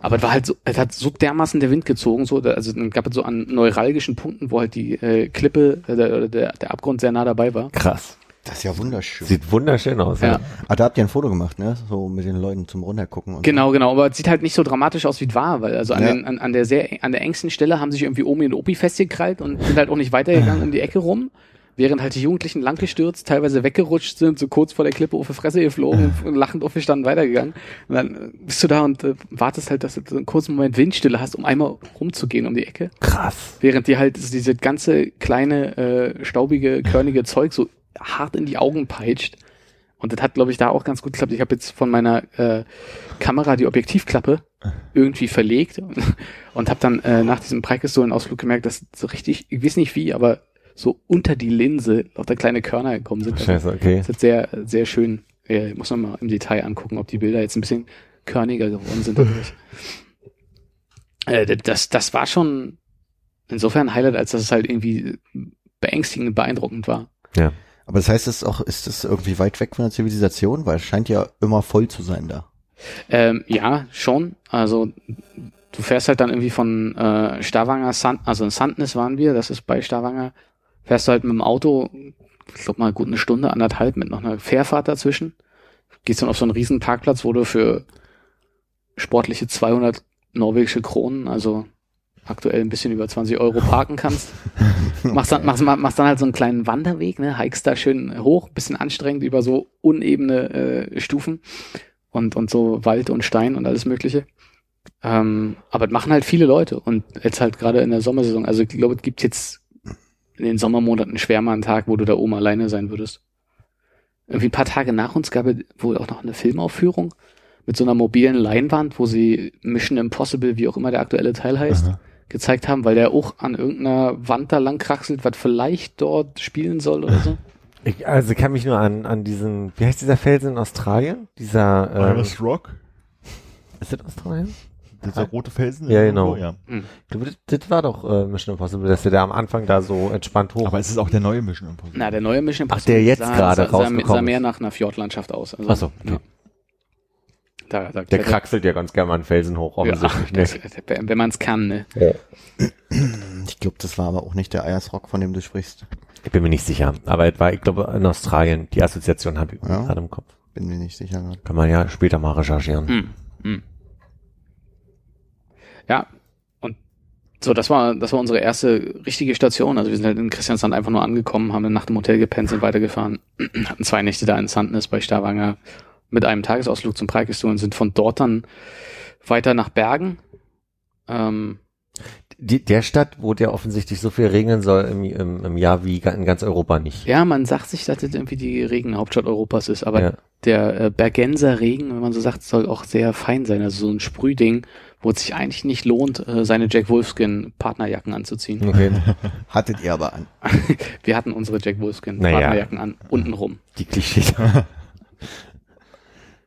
Aber es war halt so, es hat so dermaßen der Wind gezogen, so, also dann gab es so an neuralgischen Punkten, wo halt die äh, Klippe, äh, der, der, der Abgrund sehr nah dabei war. Krass. Das ist ja wunderschön. Sieht wunderschön aus. Ja. Ah, da habt ihr ein Foto gemacht, ne? So mit den Leuten zum Runtergucken. Und Genau, genau, aber es sieht halt nicht so dramatisch aus, wie es war, weil also an, Ja. den, an, an der sehr, an der engsten Stelle haben sich irgendwie Omi und Opi festgekrallt und sind halt auch nicht weitergegangen um die Ecke rum, während halt die Jugendlichen langgestürzt, teilweise weggerutscht sind, so kurz vor der Klippe auf die Fresse geflogen und lachend aufgestanden weitergegangen. Und dann bist du da und äh, wartest halt, dass du so einen kurzen Moment Windstille hast, um einmal rumzugehen um die Ecke, Krass. während dir halt diese ganze kleine, äh, staubige, körnige Zeug so hart in die Augen peitscht. Und das hat, glaube ich, da auch ganz gut geklappt. Ich habe jetzt von meiner äh, Kamera die Objektivklappe irgendwie verlegt (laughs) und, habe dann äh, nach diesem Preikestolen-Ausflug gemerkt, dass so richtig, ich weiß nicht wie, aber so unter die Linse lauter kleine Körner gekommen sind. Scheiße, okay. Das ist sehr, sehr schön. Ja, muss man mal im Detail angucken, ob die Bilder jetzt ein bisschen körniger geworden sind oder (laughs) nicht. Äh, das, das war schon insofern ein Highlight, als dass es halt irgendwie beängstigend beeindruckend war. Ja. Aber das heißt, ist auch, ist das irgendwie weit weg von der Zivilisation? Weil es scheint ja immer voll zu sein da. Ähm, ja, schon. Also du fährst halt dann irgendwie von äh, Stavanger, San, also in Sandnes waren wir, das ist bei Stavanger, fährst du halt mit dem Auto, ich glaube mal gut eine Stunde, anderthalb mit noch einer Fährfahrt dazwischen. Gehst dann auf so einen riesen Parkplatz, wo du für sportliche 200 norwegische Kronen, also aktuell ein bisschen über 20 Euro parken kannst. (laughs) machst, dann, machst, machst dann halt so einen kleinen Wanderweg, ne, hikest da schön hoch, bisschen anstrengend über so unebene äh, Stufen und, und so Wald und Stein und alles mögliche. Ähm, aber das machen halt viele Leute und jetzt halt gerade in der Sommersaison. Also ich glaube, es gibt jetzt in den Sommermonaten schwer mal einen Tag, wo du da oben alleine sein würdest. Irgendwie ein paar Tage nach uns gab es wohl auch noch eine Filmaufführung mit so einer mobilen Leinwand, wo sie Mission Impossible, wie auch immer der aktuelle Teil heißt, Aha. Gezeigt haben, weil der auch an irgendeiner Wand da lang kraxelt, was vielleicht dort spielen soll oder so. (laughs) Ich, also ich kann mich nur an, an diesen, wie heißt dieser Felsen in Australien? Dieser, ähm, Iris Rock, ist das Australien? dieser rote Felsen. Ja, genau. Ja. Hm. Ich glaube, das, das war doch äh, Mission Impossible, dass der da am Anfang da so entspannt hoch. Aber es ist auch der neue Mission Impossible. Na, der neue Mission Ach, Impossible der jetzt sah, gerade sah, sah, rausgekommen sah mehr nach einer Fjordlandschaft aus. Also, Ach so, okay. ja. Da, da, der da- kraxelt ja ganz gerne mal einen Felsen hoch, Ja, offensichtlich. das, ne? wenn wenn man es kann, ne? Ich glaube, das war aber auch nicht der Eiersrock, von dem du sprichst. Ich bin mir nicht sicher. Aber es war, ich glaube, in Australien. Die Assoziation habe ich Ja. gerade im Kopf. Bin mir nicht sicher. gerade. Kann man ja später mal recherchieren. Hm. Hm. Ja, und so, das war, das war unsere erste richtige Station. Also wir sind halt in Christiansand einfach nur angekommen, haben eine Nacht im Hotel gepennt, sind weitergefahren, (clears throat) hatten zwei Nächte da in Sandnes bei Stavanger mit einem Tagesausflug zum Preikestuhl und sind von dort dann weiter nach Bergen. Ähm, Die, der Stadt, wo der offensichtlich so viel regnen soll im, im, im Jahr wie in ganz Europa nicht. ja, man sagt sich, dass das irgendwie die Regenhauptstadt Europas ist, aber Ja. der äh, Bergenser Regen, wenn man so sagt, soll auch sehr fein sein. Also so ein Sprühding, wo es sich eigentlich nicht lohnt, äh, seine Jack Wolfskin Partnerjacken anzuziehen. Okay. (laughs) Hattet ihr aber an. Wir hatten unsere Jack Wolfskin Naja. Partnerjacken an, untenrum. Die Klischee. (laughs)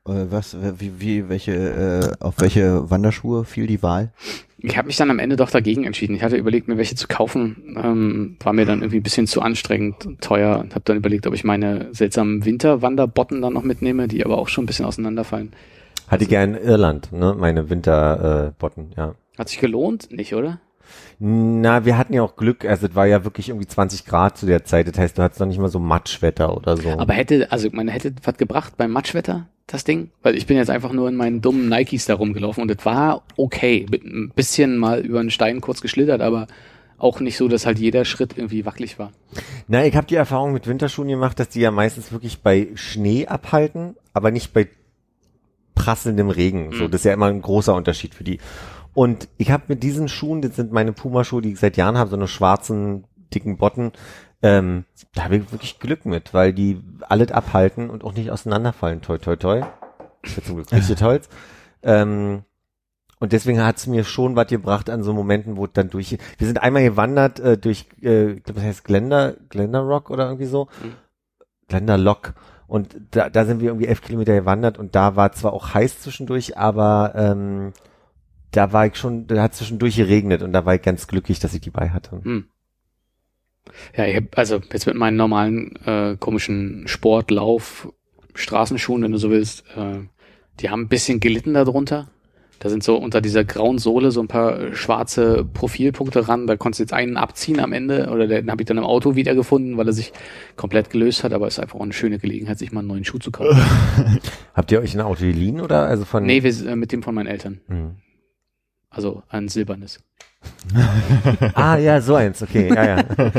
Äh, was, wie, wie, welche, äh, auf welche Wanderschuhe fiel die Wahl? Ich habe mich dann am Ende doch dagegen entschieden. Ich hatte überlegt, mir welche zu kaufen. Ähm, war mir dann irgendwie ein bisschen zu anstrengend und teuer und habe dann überlegt, ob ich meine seltsamen Winterwanderbotten dann noch mitnehme, die aber auch schon ein bisschen auseinanderfallen. Hatte ich gern in Irland, ne? Meine Winterbotten, äh, ja. Hat sich gelohnt? Nicht, oder? Na, wir hatten ja auch Glück, also es war ja wirklich irgendwie 20 Grad zu der Zeit, das heißt, du hattest noch nicht mal so Matschwetter oder so. Aber hätte, also meine, hätte was gebracht beim Matschwetter, das Ding? Weil ich bin jetzt einfach nur in meinen dummen Nikes da rumgelaufen und es war okay. Ein bisschen mal über einen Stein kurz geschlittert, aber auch nicht so, dass halt jeder Schritt irgendwie wackelig war. Na, ich habe die Erfahrung mit Winterschuhen gemacht, dass die ja meistens wirklich bei Schnee abhalten, aber nicht bei prasselndem Regen. So, Mhm. das ist ja immer ein großer Unterschied für die. Und ich habe mit diesen Schuhen, das sind meine Puma-Schuhe, die ich seit Jahren habe, so eine schwarzen, dicken Botten, ähm, da habe ich wirklich Glück mit, weil die alles abhalten und auch nicht auseinanderfallen. Toi, toi, toi. Ist zum Glück richtig (laughs) Holz. Ähm, und deswegen hat es mir schon was gebracht an so Momenten, wo dann durch. Wir sind einmal gewandert äh, durch, äh, ich glaub, das heißt Glender, Glender Rock oder irgendwie so. Mhm. Glender Lock. Und da, da sind wir irgendwie elf Kilometer gewandert und da war zwar auch heiß zwischendurch, aber ähm, da war ich schon, da hat zwischendurch geregnet und da war ich ganz glücklich, dass ich die bei hatte. Hm. Ja, ich hab, also jetzt mit meinen normalen äh, komischen Sportlauf Straßenschuhen, wenn du so willst, äh, die haben ein bisschen gelitten darunter. Da sind so unter dieser grauen Sohle so ein paar schwarze Profilpunkte ran. Da konntest du jetzt einen abziehen am Ende oder den habe ich dann im Auto wiedergefunden, weil er sich komplett gelöst hat. Aber es ist einfach auch eine schöne Gelegenheit, sich mal einen neuen Schuh zu kaufen. (laughs) Habt ihr euch ein Auto geliehen oder also von? nee, wir, äh, mit dem von meinen Eltern. Hm. Also ein silbernes. (laughs) Ah ja, so eins, okay, ja, ja. (laughs)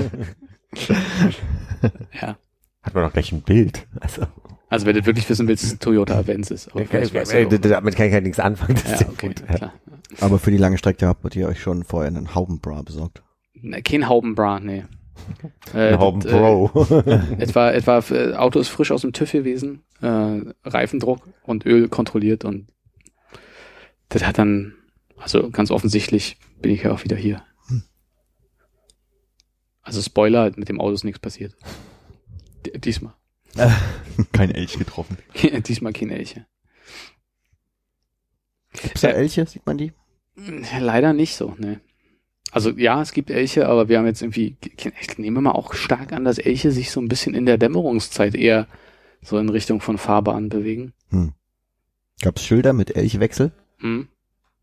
Ja. Hat man doch gleich ein Bild. Also, Also wenn du wirklich wissen willst, Toyota Avensis. Aber du äh, auch. damit kann ich halt nichts anfangen. Das ist Ja, ja okay, gut. Ja. klar. Aber für die lange Strecke habt ihr euch schon vorher einen Haubenbra besorgt. Ne, Kein Haubenbra, nee. (laughs) Äh, Ein Hauben das, Pro. Äh, etwa, etwa, äh, Auto ist frisch aus dem TÜV gewesen, äh, Reifendruck und Öl kontrolliert und das hat dann, also ganz offensichtlich bin ich ja auch wieder hier. Also Spoiler, mit dem Auto ist nichts passiert. D diesmal. (laughs) Kein Elch getroffen. (laughs) diesmal keine Elche. Gibt's da Elche? Sieht man die? Leider nicht so, ne. Also ja, es gibt Elche, aber wir haben jetzt irgendwie, ich nehme mal auch stark an, dass Elche sich so ein bisschen in der Dämmerungszeit eher so in Richtung von Fahrbahn bewegen. Gab's Schilder mit Elchwechsel? Hm.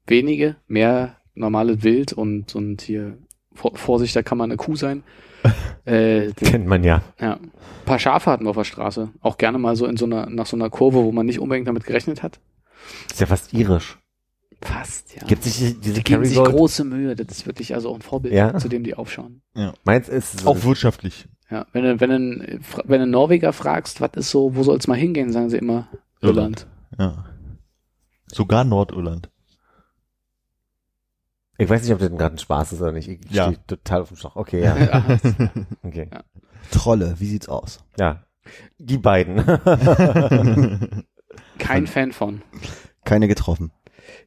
Wenige, mehr normale Wild und, und hier, Vor- Vorsicht, da kann man eine Kuh sein. (laughs) äh, den, Kennt man ja. ja. Ein paar Schafe hatten wir auf der Straße. Auch gerne mal so in so einer, nach so einer Kurve, wo man nicht unbedingt damit gerechnet hat. Ist ja fast irisch. Fast, ja. Gibt sich die- diese die geben sich große Mühe. Das ist wirklich also auch ein Vorbild, Ja. zu dem die aufschauen. Meins ist Auch wirtschaftlich. Ja, wenn du, wenn du, wenn du Norweger fragst, was ist so, wo soll's mal hingehen, sagen sie immer Irland. Ja. Sogar Nordirland. Ich weiß nicht, ob das gerade ein Spaß ist oder nicht. Ich Ja. stehe total auf dem Schlauch. Okay, (laughs) ja. Ja. Okay. Trolle, wie sieht's aus? Ja. Die beiden. (laughs) Kein Fan von. Keine getroffen.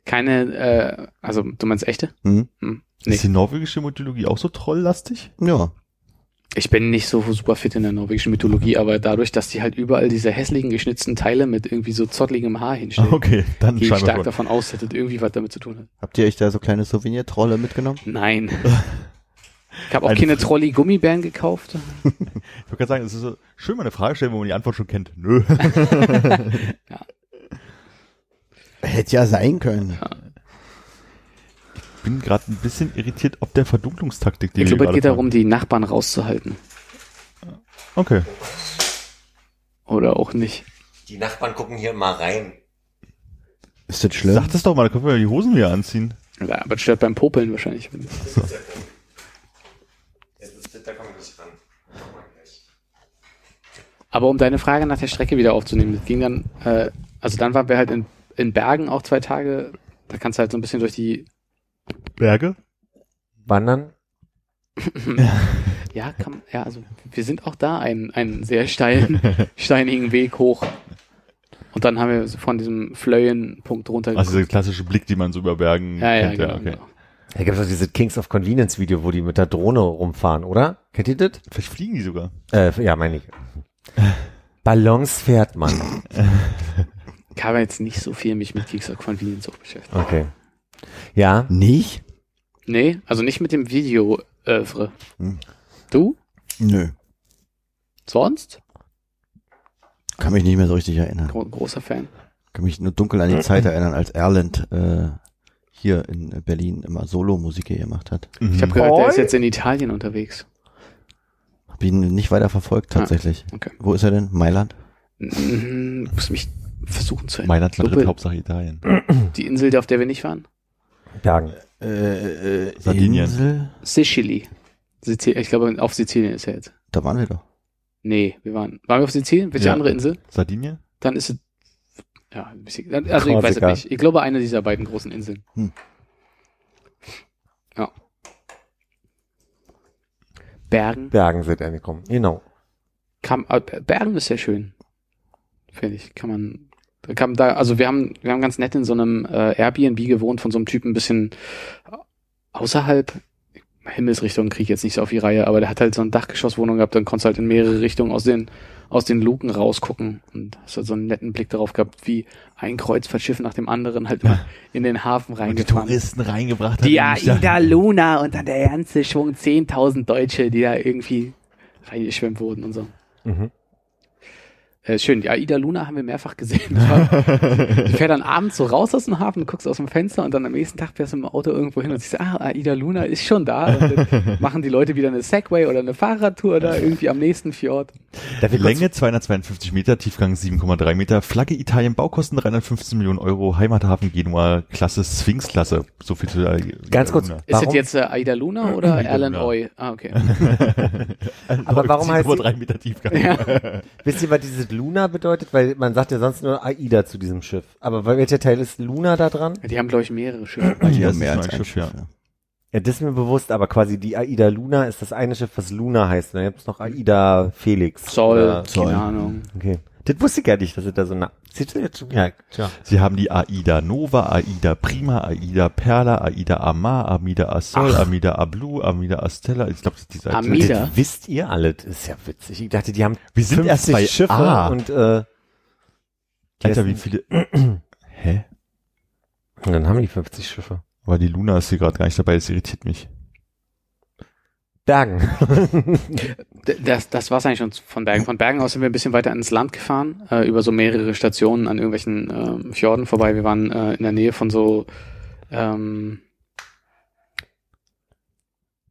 Keine, äh, also du meinst echte? Hm? Hm. Nee. Ist die norwegische Mythologie auch so trolllastig? Ja. Ich bin nicht so super fit in der norwegischen Mythologie, aber dadurch, dass die halt überall diese hässlichen geschnitzten Teile mit irgendwie so zottligem Haar hinstellen, Okay, dann gehe ich stark schon. davon aus, dass das irgendwie was damit zu tun hat. Habt ihr euch da so kleine Souvenir-Trolle mitgenommen? Nein. (laughs) Ich habe auch Ein keine Trolley-Gummibären gekauft. (laughs) Ich wollte gerade sagen, es ist so schön, mal eine Frage stellen, wo man die Antwort schon kennt. Nö. (laughs) Hätte ja sein können. Ich bin gerade ein bisschen irritiert, ob der Verdunklungstaktik, die Ich glaube, es geht fahren. darum, die Nachbarn rauszuhalten. Okay. Oder auch nicht. Die Nachbarn gucken hier mal rein. Ist das schlimm? Sag das doch mal, da können wir die Hosen wieder anziehen. Ja, aber es stört beim Popeln wahrscheinlich. Da kommen wir nicht ran. Aber um deine Frage nach der Strecke wieder aufzunehmen, das ging dann, äh, also dann waren wir halt in, in Bergen auch zwei Tage, da kannst du halt so ein bisschen durch die, Berge? Wandern? (laughs) ja, kann, ja, also wir sind auch da einen, einen sehr steilen, (laughs) steinigen Weg hoch. Und dann haben wir von diesem Flöyen-Punkt runter Also dieser klassische Blick, die man so über Bergen ja, ja, kennt. genau. okay. genau. Da gibt es auch dieses Kings of Convenience Video, wo die mit der Drohne rumfahren, oder? Kennt ihr das? Vielleicht fliegen die sogar. Äh, ja, meine ich. Ballons fährt man. Ich habe jetzt nicht so viel mich mit Geeks of Convenience auch beschäftigt. Okay. Ja, Nicht? Nee, also nicht mit dem Video, äh, Hm. Du? Nö. Sonst? Kann mich nicht mehr so richtig erinnern. Gro großer Fan. Kann mich nur dunkel an die Zeit (clears throat) erinnern, als Erland äh, hier in Berlin immer Solo-Musik gemacht hat. Ich habe gehört, der ist jetzt in Italien unterwegs. Hab ihn nicht weiter verfolgt tatsächlich. Okay. Wo ist er denn? Mailand? Mhm, muss mich versuchen zu Mailand, Madrid. Hauptsache Italien. Die Insel, auf der wir nicht waren? Bergen. Äh, äh, Sardinien. Insel? Sicily. Ich glaube, auf Sizilien ist er jetzt. Da waren wir doch. Nee, wir waren. Waren wir auf Sizilien? Welche Ja. andere Insel? Sardinien? Dann ist es. Ja, ein bisschen. Also ich weiß es nicht. Ich glaube, eine dieser beiden großen Inseln. Hm. Ja. Bergen. Bergen sind angekommen. Genau. Kam, äh, Bergen ist sehr schön. Finde ich. Kann man. Da kam da, also wir haben, wir haben ganz nett in so einem äh, Airbnb gewohnt von so einem Typen ein bisschen außerhalb. Himmelsrichtung kriege ich jetzt nicht so auf die Reihe, aber der hat halt so eine Dachgeschosswohnung gehabt, dann konntest du halt in mehrere Richtungen aus den, aus den Luken rausgucken und hast halt so einen netten Blick darauf gehabt, wie ein Kreuzfahrtschiff nach dem anderen halt immer (laughs) in den Hafen Und die reingefahren ist. Touristen reingebracht Die hat. und Aida Luna und dann der ganze Schwung 10.000 Deutsche, die da irgendwie reingeschwemmt wurden und so. Mhm. Äh, schön, die Aida Luna haben wir mehrfach gesehen. (laughs) Die fährt dann abends so raus aus dem Hafen, du guckst aus dem Fenster und dann am nächsten Tag fährst du dem Auto irgendwo hin und siehst, ah, Aida Luna ist schon da. Und dann (laughs) machen die Leute wieder eine Segway oder eine Fahrradtour da irgendwie am nächsten Fjord. Länge 252 Meter, Tiefgang 7,3 Meter, Flagge Italien, Baukosten 315 Millionen Euro, Heimathafen Genua, Klasse Sphinx-Klasse. So viel zu der Ganz kurz. Luna. Ist Warum? das jetzt äh, Aida Luna oder Aida Alan Luna. Oy? Ah, okay. (laughs) Aber warum heißt 7,3 Meter Tiefgang. ja. Wisst ihr, was dieses Luna bedeutet? Weil man sagt ja sonst nur AIDA zu diesem Schiff. Aber welcher Teil ist Luna da dran? Die haben, glaube ich, mehrere Schiffe. Die Ja, haben mehr ist als ein Schiff, Schiff, ja. Ja, das ist mir bewusst, aber quasi die AIDA Luna ist das eine Schiff, was Luna heißt. Dann gibt es noch AIDA Felix. Zoll, Oder- Zoll. keine Ahnung. Okay. Das wusste ich gar nicht, dass es da so nah. Siehst du jetzt schon? Ja, tja. Sie haben die AIDA Nova, AIDA Prima, AIDA Perla, AIDA Amar, Amida Asol, Ach. Amida Ablu, Amida Astella. Ich glaube, das ist die Seite. Amida. Das wisst ihr alle. Das ist ja witzig. Ich dachte, die haben Wir sind erst 50 bei Schiffe A. und äh, Alter, wie viele? Hä? und dann haben die 50 Schiffe. Aber die Luna ist hier gerade gar nicht dabei, das irritiert mich. Bergen. Das, das war's eigentlich schon von Bergen. Von Bergen aus sind wir ein bisschen weiter ins Land gefahren, äh, über so mehrere Stationen an irgendwelchen ähm, Fjorden vorbei. Wir waren äh, in der Nähe von so ähm,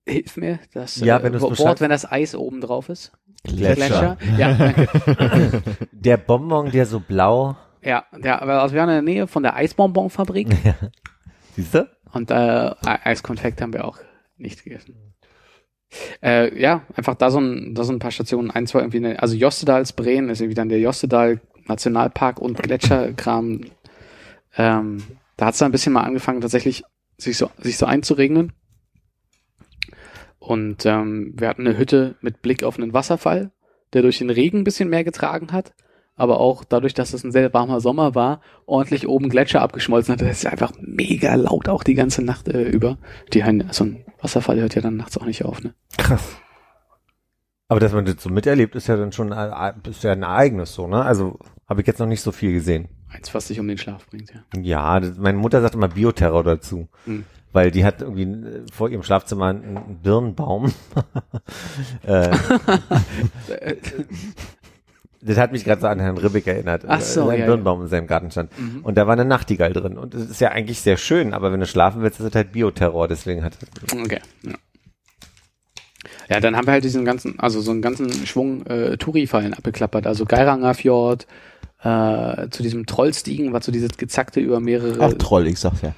Hilf mir, das Ja, äh, wenn beschreibst. Wort, wenn das Eis oben drauf ist. Gletscher. Ja, danke. (laughs) Der Bonbon, der so blau. ja, ja, aber also wir waren in der Nähe von der Eisbonbonfabrik (laughs) Siehst du? und äh, E- Eiskonfekt haben wir auch nicht gegessen. Äh, ja, einfach da so ein, da so ein paar Stationen, ein, zwei irgendwie, eine, also Jostedalsbreen ist irgendwie dann der Jostedal Nationalpark und Gletscherkram. Ähm, da hat's dann ein bisschen mal angefangen, tatsächlich sich so, sich so einzuregnen. Und ähm, wir hatten eine Hütte mit Blick auf einen Wasserfall, der durch den Regen ein bisschen mehr getragen hat, aber auch dadurch, dass es ein sehr warmer Sommer war, ordentlich oben Gletscher abgeschmolzen hat. Das ist einfach mega laut auch die ganze Nacht äh, über. Die ein, so ein Wasserfall hört ja dann nachts auch nicht auf, ne? Krass. Aber dass man das so miterlebt, ist ja dann schon ein, ist ja ein Ereignis so, ne? Also habe ich jetzt noch nicht so viel gesehen. Eins, was dich um den Schlaf bringt, ja. Ja, das, meine Mutter sagt immer Bioterror dazu. Hm. Weil die hat irgendwie äh, vor ihrem Schlafzimmer einen einen Birnbaum. (laughs) äh, (laughs) (laughs) das hat mich gerade so an Herrn Ribbeck erinnert. Ach so, Ein ja, Birnbaum in seinem Garten stand. Und da war eine Nachtigall drin. Und das ist ja eigentlich sehr schön, aber wenn du schlafen willst, ist es halt Bioterror. Deswegen hat Okay, ja. Ja, dann haben wir halt diesen ganzen, also so einen ganzen Schwung äh, Touri-Fallen abgeklappert. Also Geiranger Fjord, äh, zu diesem Trollstiegen war zu dieses gezackte über mehrere Ach, Troll, ich sag's ja.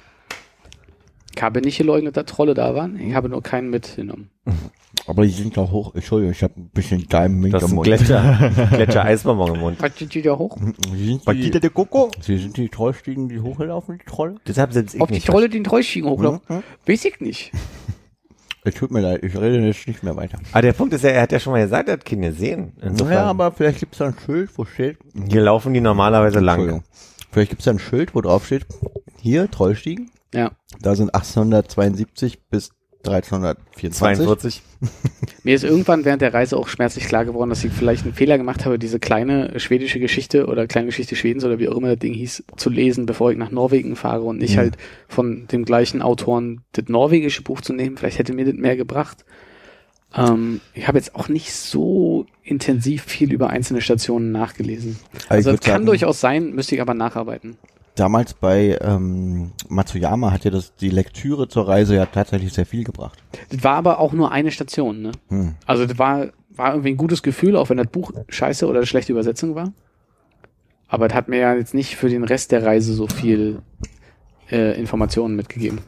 Ich habe nicht geleugnet, dass Trolle da waren. Ich habe nur keinen mitgenommen. (laughs) Aber die sind doch hoch. Entschuldigung, ich habe ein bisschen Geimen das ist ein Mund. Gletscher, (laughs) Gletscher-Eisbonbon im Mund. Was geht die da hoch? Sie sind Bagita die, de Coco? sie sind die Trollstiegen, die hochgelaufen, die Trolle? Deshalb selbst ich Ob die nicht Trolle den Trollstiegen hochlaufen? Mhm. Weiß ich nicht. Es tut mir leid, ich rede jetzt nicht mehr weiter. Aber der Punkt ist ja, er hat ja schon mal gesagt, er hat keine sehen. Insofern, Ja, aber vielleicht gibt's da ein Schild, wo steht. hier laufen die normalerweise lang. Entschuldigung. Vielleicht gibt's da ein Schild, wo drauf steht, hier, Trollstiegen. Ja. Da sind 1872 bis 1324. 42. (laughs) Mir ist irgendwann während der Reise auch schmerzlich klar geworden, dass ich vielleicht einen Fehler gemacht habe, diese kleine schwedische Geschichte oder kleine Geschichte Schwedens oder wie auch immer das Ding hieß, zu lesen, bevor ich nach Norwegen fahre und nicht Mhm. halt von dem gleichen Autoren das norwegische Buch zu nehmen. Vielleicht hätte mir das mehr gebracht. Ähm, ich habe jetzt auch nicht so intensiv viel über einzelne Stationen nachgelesen. Also Also kann sagen, durchaus sein, müsste ich aber nacharbeiten. Damals bei ähm, Matsuyama hat ja das, die Lektüre zur Reise ja tatsächlich sehr viel gebracht. Das war aber auch nur eine Station, ne? Hm. Also das war, war irgendwie ein gutes Gefühl, auch wenn das Buch scheiße oder eine schlechte Übersetzung war. Aber das hat mir ja jetzt nicht für den Rest der Reise so viel äh, Informationen mitgegeben.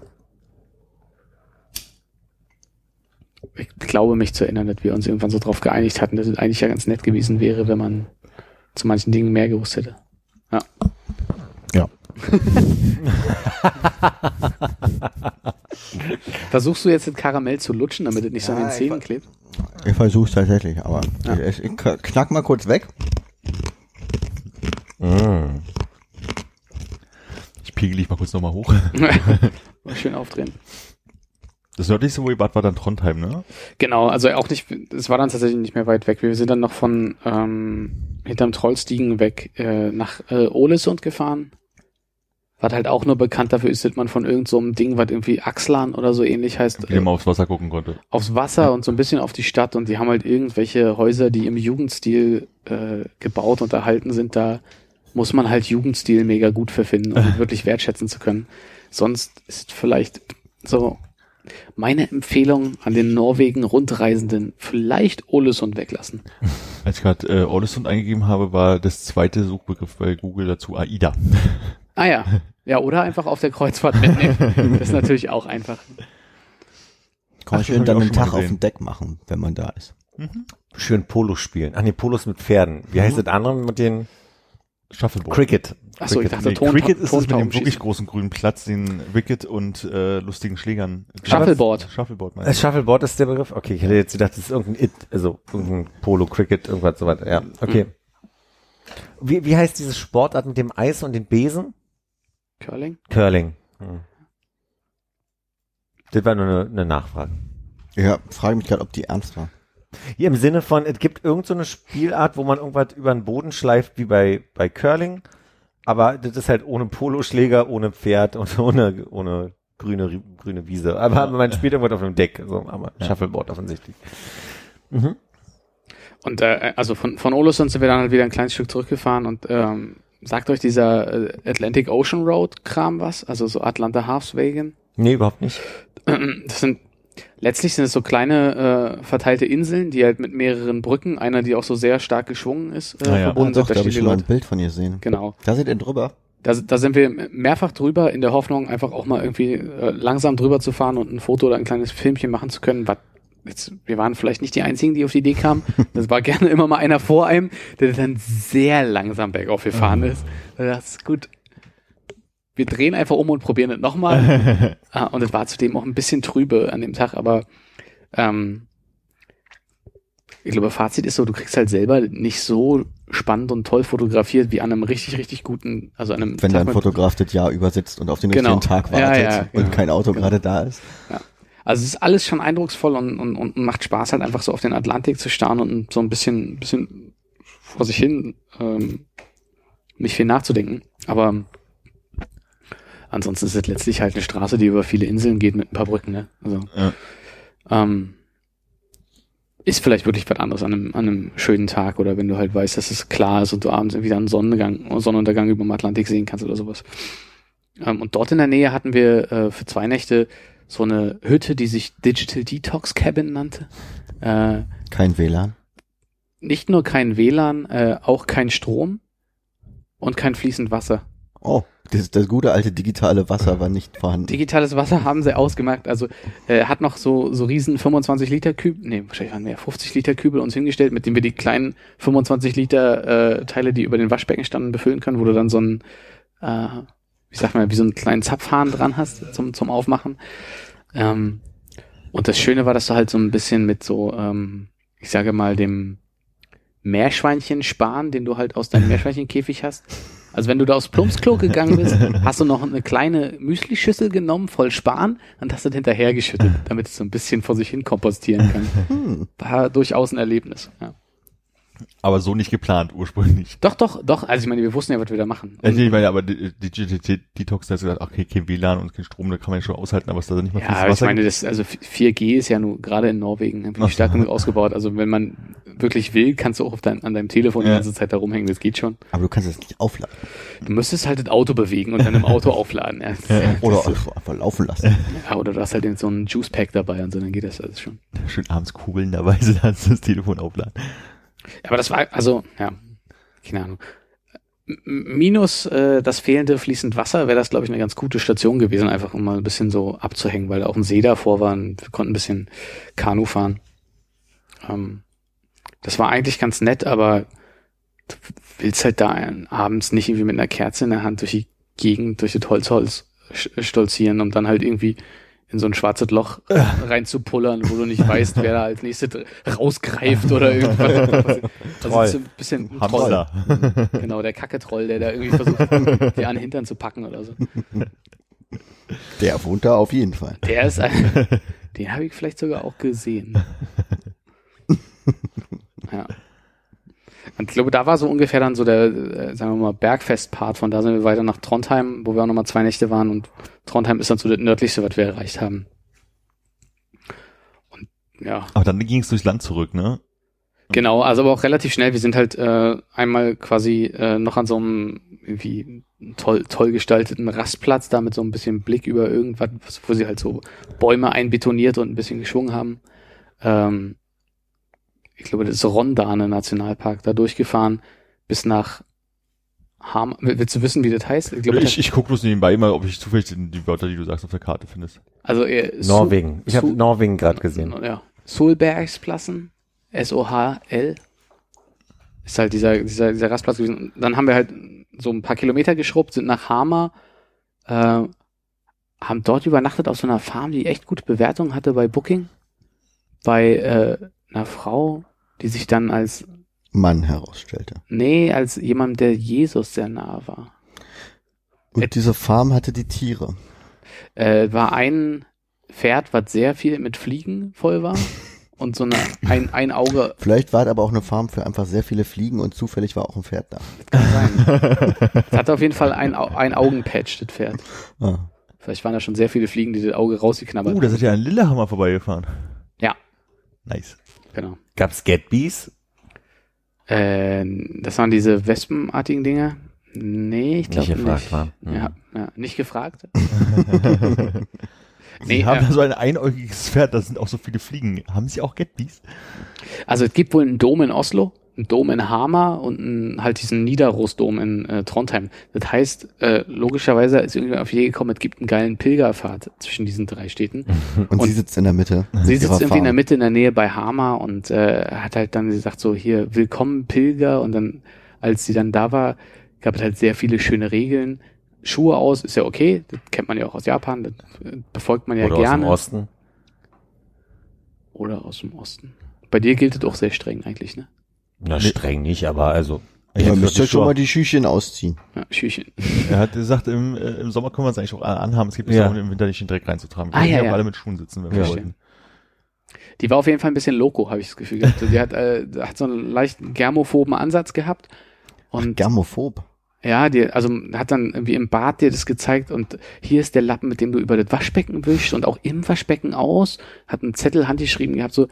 Ich glaube mich zu erinnern, dass wir uns irgendwann so drauf geeinigt hatten, dass es eigentlich ja ganz nett gewesen wäre, wenn man zu manchen Dingen mehr gewusst hätte. Ja. (laughs) Versuchst du jetzt den Karamell zu lutschen, damit es nicht so an den Zähnen klebt? Ich versuch's tatsächlich, aber Ja. ich, ich knack mal kurz weg. Mm. Ich pegel dich mal kurz nochmal hoch. (laughs) Mal Schön aufdrehen. Das nördlichste, wo ihr wart, war dann Trondheim, ne? Genau, also auch nicht, es war dann tatsächlich nicht mehr weit weg. Wir sind dann noch von ähm, hinterm Trollstiegen weg äh, nach äh, Ålesund gefahren. Was halt auch nur bekannt dafür ist, dass man von irgendeinem so einem Ding, was irgendwie Axlan oder so ähnlich heißt, Wie äh, aufs Wasser gucken konnte. aufs Wasser und so ein bisschen auf die Stadt und die haben halt irgendwelche Häuser, die im Jugendstil äh, gebaut und erhalten sind. Da muss man halt Jugendstil mega gut für finden, um (laughs) wirklich wertschätzen zu können. Sonst ist vielleicht so meine Empfehlung an den Norwegen Rundreisenden vielleicht Ålesund weglassen. (laughs) Als ich gerade äh, Ålesund eingegeben habe, war das zweite Suchbegriff bei Google dazu AIDA. Ah ja, (laughs) ja oder einfach auf der Kreuzfahrt mitnehmen. Das ist natürlich auch einfach. Kann man schön dann einen Tag auf dem Deck machen, wenn man da ist. Schön Polo spielen. Ach nee, Polos mit Pferden. Wie heißt das andere mit den Shuffleboard. Cricket? Achso, ich Cricket. dachte Nee, Ton Cricket ist es mit dem wirklich großen grünen Platz, den Wicket und äh, lustigen Schlägern. Shuffleboard. Shuffleboard, meine Das ich. Shuffleboard ist der Begriff? Okay, ich hätte jetzt gedacht, das ist irgendein It, also irgendein Polo, Cricket, irgendwas so weiter. Ja, okay. Wie, wie heißt dieses Sportart mit dem Eis und den Besen? Curling? Curling. Hm. Das war nur eine, eine Nachfrage. Ja, frage mich gerade, ob die ernst war. Hier im Sinne von, es gibt irgendeine so eine Spielart, wo man irgendwas über den Boden schleift, wie bei, bei Curling, aber das ist halt ohne Poloschläger, ohne Pferd und (laughs) ohne, ohne grüne, grüne Wiese. Aber man spielt irgendwas auf dem Deck, so, aber Shuffleboard offensichtlich. Mhm. Und äh, also von, von Ålesund sind wir dann halt wieder ein kleines Stück zurückgefahren und ähm, sagt euch dieser äh, Atlantic Ocean Road Kram was? Also so Atlanta Halfswagen? Nee, überhaupt nicht. (clears throat) Das sind letztlich sind es so kleine äh, verteilte Inseln, die halt mit mehreren Brücken, einer, die auch so sehr stark geschwungen ist, äh, Ah ja. verbunden Und doch, sind. da Da habe ich schon mal ein. Bild von ihr sehen. Genau. Da seid ihr drüber. Da, da sind wir mehrfach drüber, in der Hoffnung, einfach auch mal irgendwie äh, langsam drüber zu fahren und ein Foto oder ein kleines Filmchen machen zu können. Was jetzt, wir waren vielleicht nicht die Einzigen, die auf die Idee kamen. Das war gerne immer mal einer vor einem, der dann sehr langsam bergauf gefahren ist. Das ist gut. Wir drehen einfach um und probieren es nochmal. (laughs) ah, und es war zudem auch ein bisschen trübe an dem Tag, aber ähm, ich glaube, Fazit ist so, du kriegst halt selber nicht so spannend und toll fotografiert wie an einem richtig, richtig guten, also an einem Wenn Tag dein Fotograf das Jahr übersetzt und auf den Genau. richtigen Tag Ja, wartet ja, und genau. kein Auto Genau. gerade da ist. Also es ist alles schon eindrucksvoll und, und, und macht Spaß halt einfach so auf den Atlantik zu starren und so ein bisschen, bisschen vor sich hin ähm, nicht viel nachzudenken. Aber ansonsten ist es letztlich halt eine Straße, die über viele Inseln geht mit ein paar Brücken. Ne? Also Ja. ähm, ist vielleicht wirklich was anderes an einem, an einem schönen Tag oder wenn du halt weißt, dass es klar ist und du abends wieder einen Sonnengang, Sonnenuntergang über dem Atlantik sehen kannst oder sowas. Ähm, und dort in der Nähe hatten wir äh, für zwei Nächte so eine Hütte, die sich Digital Detox Cabin nannte. Äh, Kein WLAN. nicht nur kein WLAN, äh, auch kein Strom und kein fließend Wasser. Oh, das, das gute alte digitale Wasser war nicht vorhanden. Digitales Wasser haben sie ausgemacht. Also äh, hat noch so so riesen 25 Liter Kübel, nee, wahrscheinlich waren mehr 50 Liter Kübel uns hingestellt, mit denen wir die kleinen 25 Liter äh, Teile, die über den Waschbecken standen, befüllen können, wo du dann so ein äh, wie sagt man, wie so einen kleinen Zapfhahn dran hast zum zum Aufmachen. Ähm, und das Schöne war, dass du halt so ein bisschen mit so, ähm, ich sage mal, dem Meerschweinchen sparen, den du halt aus deinem (laughs) Meerschweinchenkäfig hast. Also wenn du da aufs Plumpsklo gegangen bist, (laughs) hast du noch eine kleine Müslischüssel genommen, voll Span, und hast das hinterher geschüttet, damit es so ein bisschen vor sich hin kompostieren kann. Hm. War durchaus ein Erlebnis. Ja. Aber so nicht geplant ursprünglich. Doch, doch, doch. Also ich meine, wir wussten ja, was wir da machen. Also ich meine, aber die- Digital Detox, da hast du gesagt, okay, kein WLAN und kein Strom, da kann man ja schon aushalten, aber es da nicht mal Ja, fließendes aber ich Wasser meine, das, also 4G ist ja nur gerade in Norwegen so. wirklich stark genug ausgebaut. Also wenn man wirklich will, kannst du auch auf dein, an deinem Telefon die Ja. ganze Zeit da rumhängen. Das geht schon. Aber du kannst es nicht aufladen. Du müsstest halt das Auto bewegen und dann im Auto aufladen. Ja, das- (laughs) Oder einfach einfach laufen lassen. ja, oder du hast halt so einen Juice Pack dabei und so, dann geht das alles schon. Schön abends kugelnderweise dann (laughs) das Telefon aufladen. Ja, aber das war, also, ja, keine Ahnung. Minus äh, das fehlende fließend Wasser wäre das, glaube ich, eine ganz gute Station gewesen, einfach um mal ein bisschen so abzuhängen, weil da auch ein See davor war und wir konnten ein bisschen Kanu fahren. Ähm, das war eigentlich ganz nett, aber du willst halt da abends nicht irgendwie mit einer Kerze in der Hand durch die Gegend, durch das Holzholz stolzieren, um dann halt irgendwie in so ein schwarzes Loch (laughs) reinzupullern, wo du nicht weißt, wer da als nächstes rausgreift oder irgendwas. (laughs) Also Troll. so ein bisschen ein Troll. Hamster. (laughs) Genau, der Kacke-Troll, der da irgendwie versucht, dir an den Hintern zu packen oder so. Der wohnt da auf jeden Fall. Der ist ein, den habe ich vielleicht sogar auch gesehen. Ja. Und ich glaube, da war so ungefähr dann so der, äh, sagen wir mal, Bergfest-Part. Von da sind wir weiter nach Trondheim, wo wir auch nochmal zwei Nächte waren. Und Trondheim ist dann so das nördlichste, was wir erreicht haben. Und ja, Aber dann ging es durchs Land zurück, ne? Genau, also aber auch relativ schnell. Wir sind halt äh, einmal quasi äh, noch an so einem irgendwie toll, toll gestalteten Rastplatz, da mit so ein bisschen Blick über irgendwas, wo sie halt so Bäume einbetoniert und ein bisschen geschwungen haben. Ähm, ich glaube, das ist Rondane Nationalpark, da durchgefahren bis nach Ham. Willst du wissen, wie das heißt? Ich glaube, Ich, ich gucke bloß nebenbei mal, ob ich zufällig die, die Wörter, die du sagst, auf der Karte findest. also äh, Norwegen. Ich habe Norwegen gerade gesehen. Ja. Solbergsplassen, S-O-H-L. Ist halt dieser, dieser, dieser Rastplatz gewesen. Dann haben wir halt so ein paar Kilometer geschrubbt, sind nach Hamar, äh, haben dort übernachtet auf so einer Farm, die echt gute Bewertungen hatte bei Booking. Bei äh, einer Frau, die sich dann als, Mann herausstellte. nee, als jemand, der Jesus sehr nahe war. Und Äh, diese Farm hatte die Tiere. Äh, war ein Pferd, was sehr viel mit Fliegen voll war. (laughs) Und so eine, ein, ein Auge Vielleicht war es aber auch eine Farm für einfach sehr viele Fliegen und zufällig war auch ein Pferd da. Kann sein. (laughs) Es hatte auf jeden Fall ein, ein Augenpatch, das Pferd. Ah. Vielleicht waren da schon sehr viele Fliegen, die das Auge rausgeknabbert Uh, da seid ihr an Lillehammer vorbeigefahren. Ja. Nice. Genau. Gab's Getbees? Äh, das waren diese wespenartigen Dinge. Nee, ich glaube Nicht nicht. gefragt war. Hm. Ja, ja, nicht gefragt. (laughs) Sie Nee, haben äh, ja so ein einäugiges Pferd, da sind auch so viele Fliegen. Haben Sie auch Getbies? Also es gibt wohl einen Dom in Oslo, einen Dom in Hamar und einen, halt diesen Nidarosdom in äh, Trondheim. Das heißt, äh, logischerweise ist irgendwie auf die Idee gekommen, es gibt einen geilen Pilgerpfad zwischen diesen drei Städten. Und, Und sie sitzt in der Mitte. Sie sitzt irgendwie in der Farm. Mitte in der Nähe bei Hamar und äh, hat halt dann gesagt so hier willkommen Pilger und dann als sie dann da war gab es halt sehr viele schöne Regeln Schuhe aus ist ja okay das kennt man ja auch aus Japan das äh, befolgt man ja Oder aus gerne dem Osten. oder aus dem Osten bei dir gilt es auch sehr streng eigentlich ne Na, streng nicht, aber also. Ja, Jetzt müsst ihr die schon mal die Schüchchen ausziehen. ja, Schüchen Er hat gesagt, im, äh, im Sommer können wir es eigentlich auch anhaben. Es gibt Ja. auch im Winter nicht den Dreck reinzutragen. Wir Ah, können ja, ja. auch alle mit Schuhen sitzen, wenn wir Ja. wollten. die war auf jeden Fall ein bisschen loco habe ich das Gefühl gehabt die hat äh, hat so einen leichten germophoben Ansatz gehabt und Germophob. Ja, die, also hat dann irgendwie im Bad dir das gezeigt und hier ist der Lappen, mit dem du über das Waschbecken wischst und auch im Waschbecken aus. Hat einen Zettel handgeschrieben gehabt, so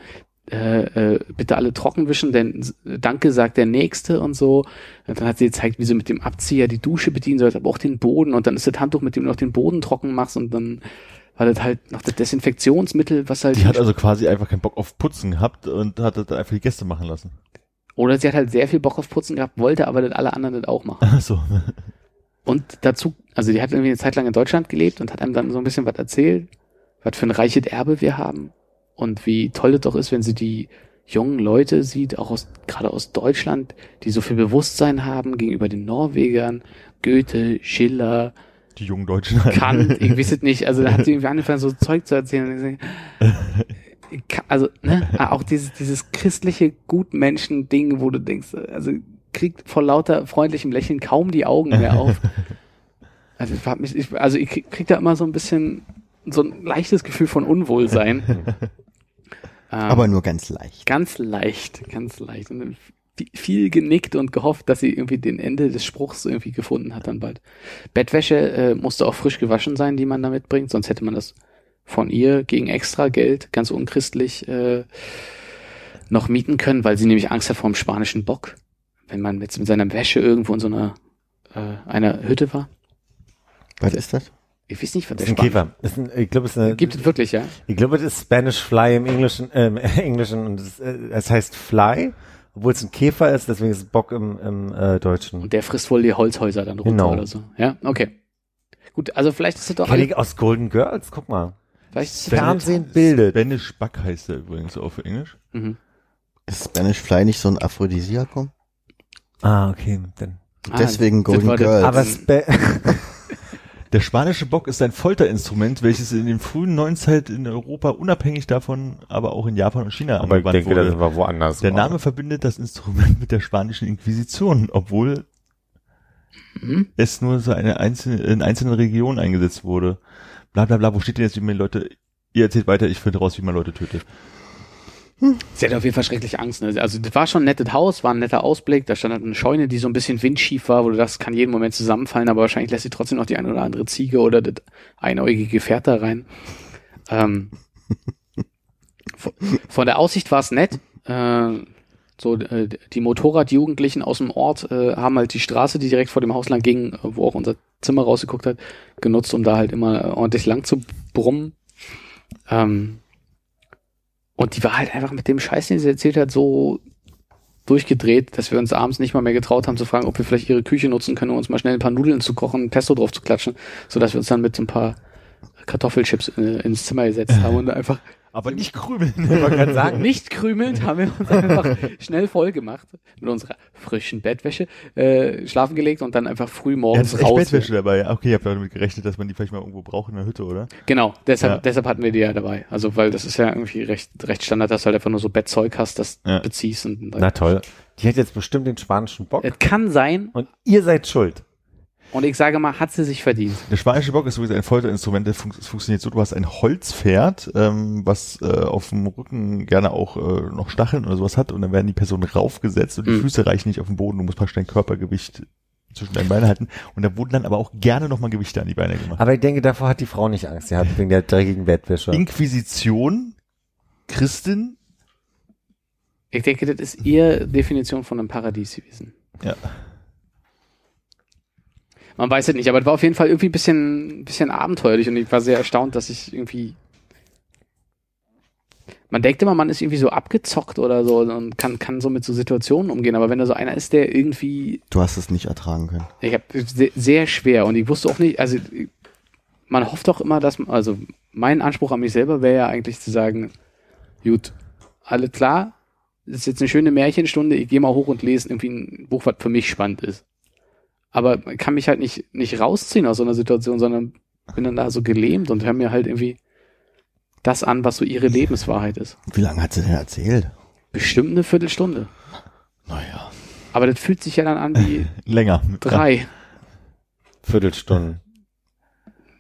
äh, äh, bitte alle trocken wischen, denn s- Danke sagt der Nächste und so. Und dann hat sie gezeigt, wie sie mit dem Abzieher die Dusche bedienen sollst, aber auch den Boden und dann ist das Handtuch, mit dem du noch den Boden trocken machst und dann war das halt noch das Desinfektionsmittel, was halt Die hat also quasi einfach keinen Bock auf Putzen gehabt und hat das einfach die Gäste machen lassen. oder sie hat halt sehr viel Bock auf Putzen gehabt, wollte aber, dass alle anderen das auch machen. Ach so. Und dazu, also die hat irgendwie eine Zeit lang in Deutschland gelebt und hat einem dann so ein bisschen was erzählt, was für ein reiches Erbe wir haben und wie toll es doch ist, wenn sie die jungen Leute sieht, auch aus, gerade aus Deutschland, die so viel Bewusstsein haben gegenüber den Norwegern, Goethe, Schiller, Die jungen Deutschen halt. Kant, (laughs) ich weiß es nicht, also da hat sie irgendwie angefangen, so Zeug zu erzählen. Also, ne, auch dieses, dieses christliche Gutmenschen-Ding, wo du denkst, also kriegt vor lauter freundlichem Lächeln kaum die Augen mehr auf. (laughs) Also, ich, hab mich, ich, also ich krieg da immer so ein bisschen so ein leichtes Gefühl von Unwohlsein. (laughs) ähm, Aber nur ganz leicht. Ganz leicht, ganz leicht. Und viel genickt und gehofft, dass sie irgendwie den Ende des Spruchs irgendwie gefunden hat dann bald. Bettwäsche äh, musste auch frisch gewaschen sein, die man da mitbringt, sonst hätte man das von ihr gegen extra Geld, ganz unchristlich, äh, noch mieten können, weil sie nämlich Angst hat vor dem spanischen Bock. Wenn man jetzt mit seiner Wäsche irgendwo in so einer, äh, einer Hütte war. Was ist das? Ich weiß nicht, was Das ist ein Käfer. Das ist ein, ich glaube, es ist eine, Gibt es wirklich, ja? ich glaube, das ist Spanish Fly im Englischen, äh, im (laughs) Englischen und es, äh, es heißt Fly, obwohl es ein Käfer ist, deswegen ist es Bock im, im äh, Deutschen. Und der frisst wohl die Holzhäuser dann runter Genau. oder so. Ja, okay. Gut, also vielleicht ist es doch Kenn aus Golden Girls, guck mal. vielleicht Fernsehen bildet. Spanish Back heißt der übrigens auf Englisch. Mhm. Ist Spanish Fly nicht so ein Aphrodisiakum? Ah, okay, dann. Ah, Deswegen Golden Girls. Aber Spa (laughs) (laughs) Der spanische Bock ist ein Folterinstrument, welches in den frühen Neuzeit in Europa unabhängig davon, aber auch in Japan und China aber ich angewandt denke, das wurde. war woanders. Der Name verbindet das Instrument mit der spanischen Inquisition, obwohl Mhm. es nur so eine einzelne, in einzelnen Regionen eingesetzt wurde. Bla bla bla, wo steht denn jetzt, wie man Leute, ihr erzählt weiter, ich finde raus, wie man Leute tötet. Sie hatte auf jeden Fall schrecklich Angst. Ne? Also das war schon ein nettes Haus, war ein netter Ausblick. Da stand halt eine Scheune, die so ein bisschen windschief war, wo du das kann jeden Moment zusammenfallen, aber wahrscheinlich lässt sie trotzdem noch die eine oder andere Ziege oder das einäugige Gefährt da rein. Ähm, (laughs) von, der Aussicht war es nett. Äh, so äh, die Motorradjugendlichen aus dem Ort äh, haben halt die Straße, die direkt vor dem Haus lang ging, wo auch unser Zimmer rausgeguckt hat, genutzt, um da halt immer äh, ordentlich lang zu brummen. Ähm, und die war halt einfach mit dem Scheiß, den sie erzählt hat, so durchgedreht, dass wir uns abends nicht mal mehr getraut haben zu fragen, ob wir vielleicht ihre Küche nutzen können, um uns mal schnell ein paar Nudeln zu kochen, Pesto drauf zu klatschen, sodass wir uns dann mit so ein paar Kartoffelchips äh, ins Zimmer gesetzt haben und einfach Aber nicht krümeln. (laughs) Ich wollte gerade sagen, nicht krümelnd haben wir uns einfach schnell voll gemacht mit unserer frischen Bettwäsche, äh, schlafen gelegt und dann einfach früh Ja, morgens das ist raus. Bettwäsche dabei. Okay, ihr habt ja damit gerechnet, dass man die vielleicht mal irgendwo braucht in der Hütte, oder? Genau, deshalb, Ja. deshalb hatten wir die ja dabei. Also weil das ist ja irgendwie recht, recht Standard, dass du halt einfach nur so Bettzeug hast, das Ja. beziehst und dann na toll. Die hat jetzt bestimmt den spanischen Bock. Es kann sein, Und ihr seid schuld. Und ich sage mal, hat sie sich verdient. Der spanische Bock ist übrigens ein Folterinstrument, das fun es funktioniert so, du hast ein Holzpferd, ähm, was äh, auf dem Rücken gerne auch äh, noch Stacheln oder sowas hat und dann werden die Personen raufgesetzt und die Mhm. Füße reichen nicht auf den Boden, du musst praktisch dein Körpergewicht zwischen deinen Beinen halten und da wurden dann aber auch gerne nochmal Gewichte an die Beine gemacht. Aber ich denke, davor hat die Frau nicht Angst. Sie hat wegen der dreckigen Bettwäsche. Inquisition, Christin, Ich denke, das ist ihr Definition von einem Paradies gewesen. ja. Man weiß es nicht, aber es war auf jeden Fall irgendwie ein bisschen, bisschen abenteuerlich und ich war sehr erstaunt, dass ich irgendwie. Man denkt immer, man ist irgendwie so abgezockt oder so und kann, kann so mit so Situationen umgehen, aber wenn da so einer ist, der irgendwie Du hast es nicht ertragen können. ich habe sehr, sehr schwer und ich wusste auch nicht, also man hofft doch immer, dass man, also mein Anspruch an mich selber wäre ja eigentlich zu sagen, gut, alles klar, ist jetzt eine schöne Märchenstunde, ich gehe mal hoch und lese irgendwie ein Buch, was für mich spannend ist. Aber man kann mich halt nicht, nicht rausziehen aus so einer Situation, sondern bin dann da so gelähmt und höre mir halt irgendwie das an, was so ihre Lebenswahrheit ist. Wie lange hat sie denn erzählt? Bestimmt eine Viertelstunde. Naja. Aber das fühlt sich ja dann an wie (laughs) Länger. drei. Viertelstunden.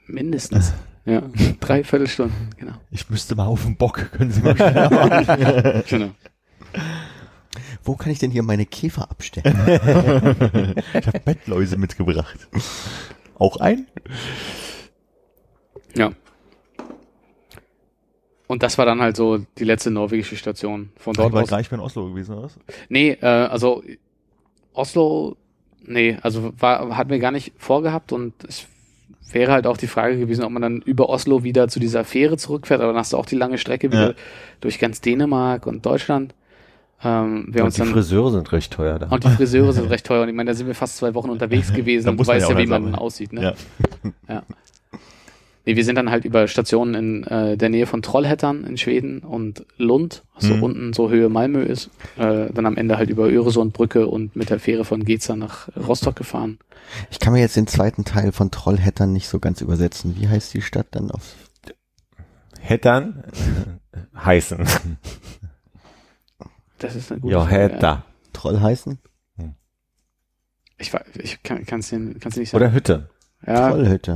Mindestens. (laughs) Ja, drei Viertelstunden, genau. Ich müsste mal auf den Bock. Können Sie mal schneller (laughs) machen? genau. Wo kann ich denn hier meine Käfer abstellen? (laughs) Ich habe Bettläuse mitgebracht. Auch ein? Ja. Und das war dann halt so die letzte norwegische Station. Von Dort war aus. gleich bei in Oslo gewesen, oder was? Nee, äh, also Oslo, nee, also war, hatten wir gar nicht vorgehabt und es wäre halt auch die Frage gewesen, ob man dann über Oslo wieder zu dieser Fähre zurückfährt, aber dann hast du auch die lange Strecke wieder Ja. durch ganz Dänemark und Deutschland. Ähm, wir Und uns die dann Friseure sind recht teuer da. und die Friseure sind (laughs) recht teuer und ich meine, da sind wir fast zwei Wochen unterwegs (laughs) gewesen und du muss man weißt ja wie man aussieht, ne? Ja. Ja. Nee, wir sind dann halt über Stationen in äh, der Nähe von Trollhättan in Schweden und Lund, was so Mhm. unten so Höhe Malmö ist. Äh, dann am Ende halt über Öresundbrücke und mit der Fähre von Geza nach Rostock gefahren. Ich kann mir jetzt den zweiten Teil von Trollhättern nicht so ganz übersetzen. Wie heißt die Stadt dann auf? Hättern (laughs) heißen. Das ist eine gute Ja, Frage, Hätter. Troll heißen? Ich, wa- ich kann es dir, nicht sagen. Oder Hütte. ja, Trollhütte.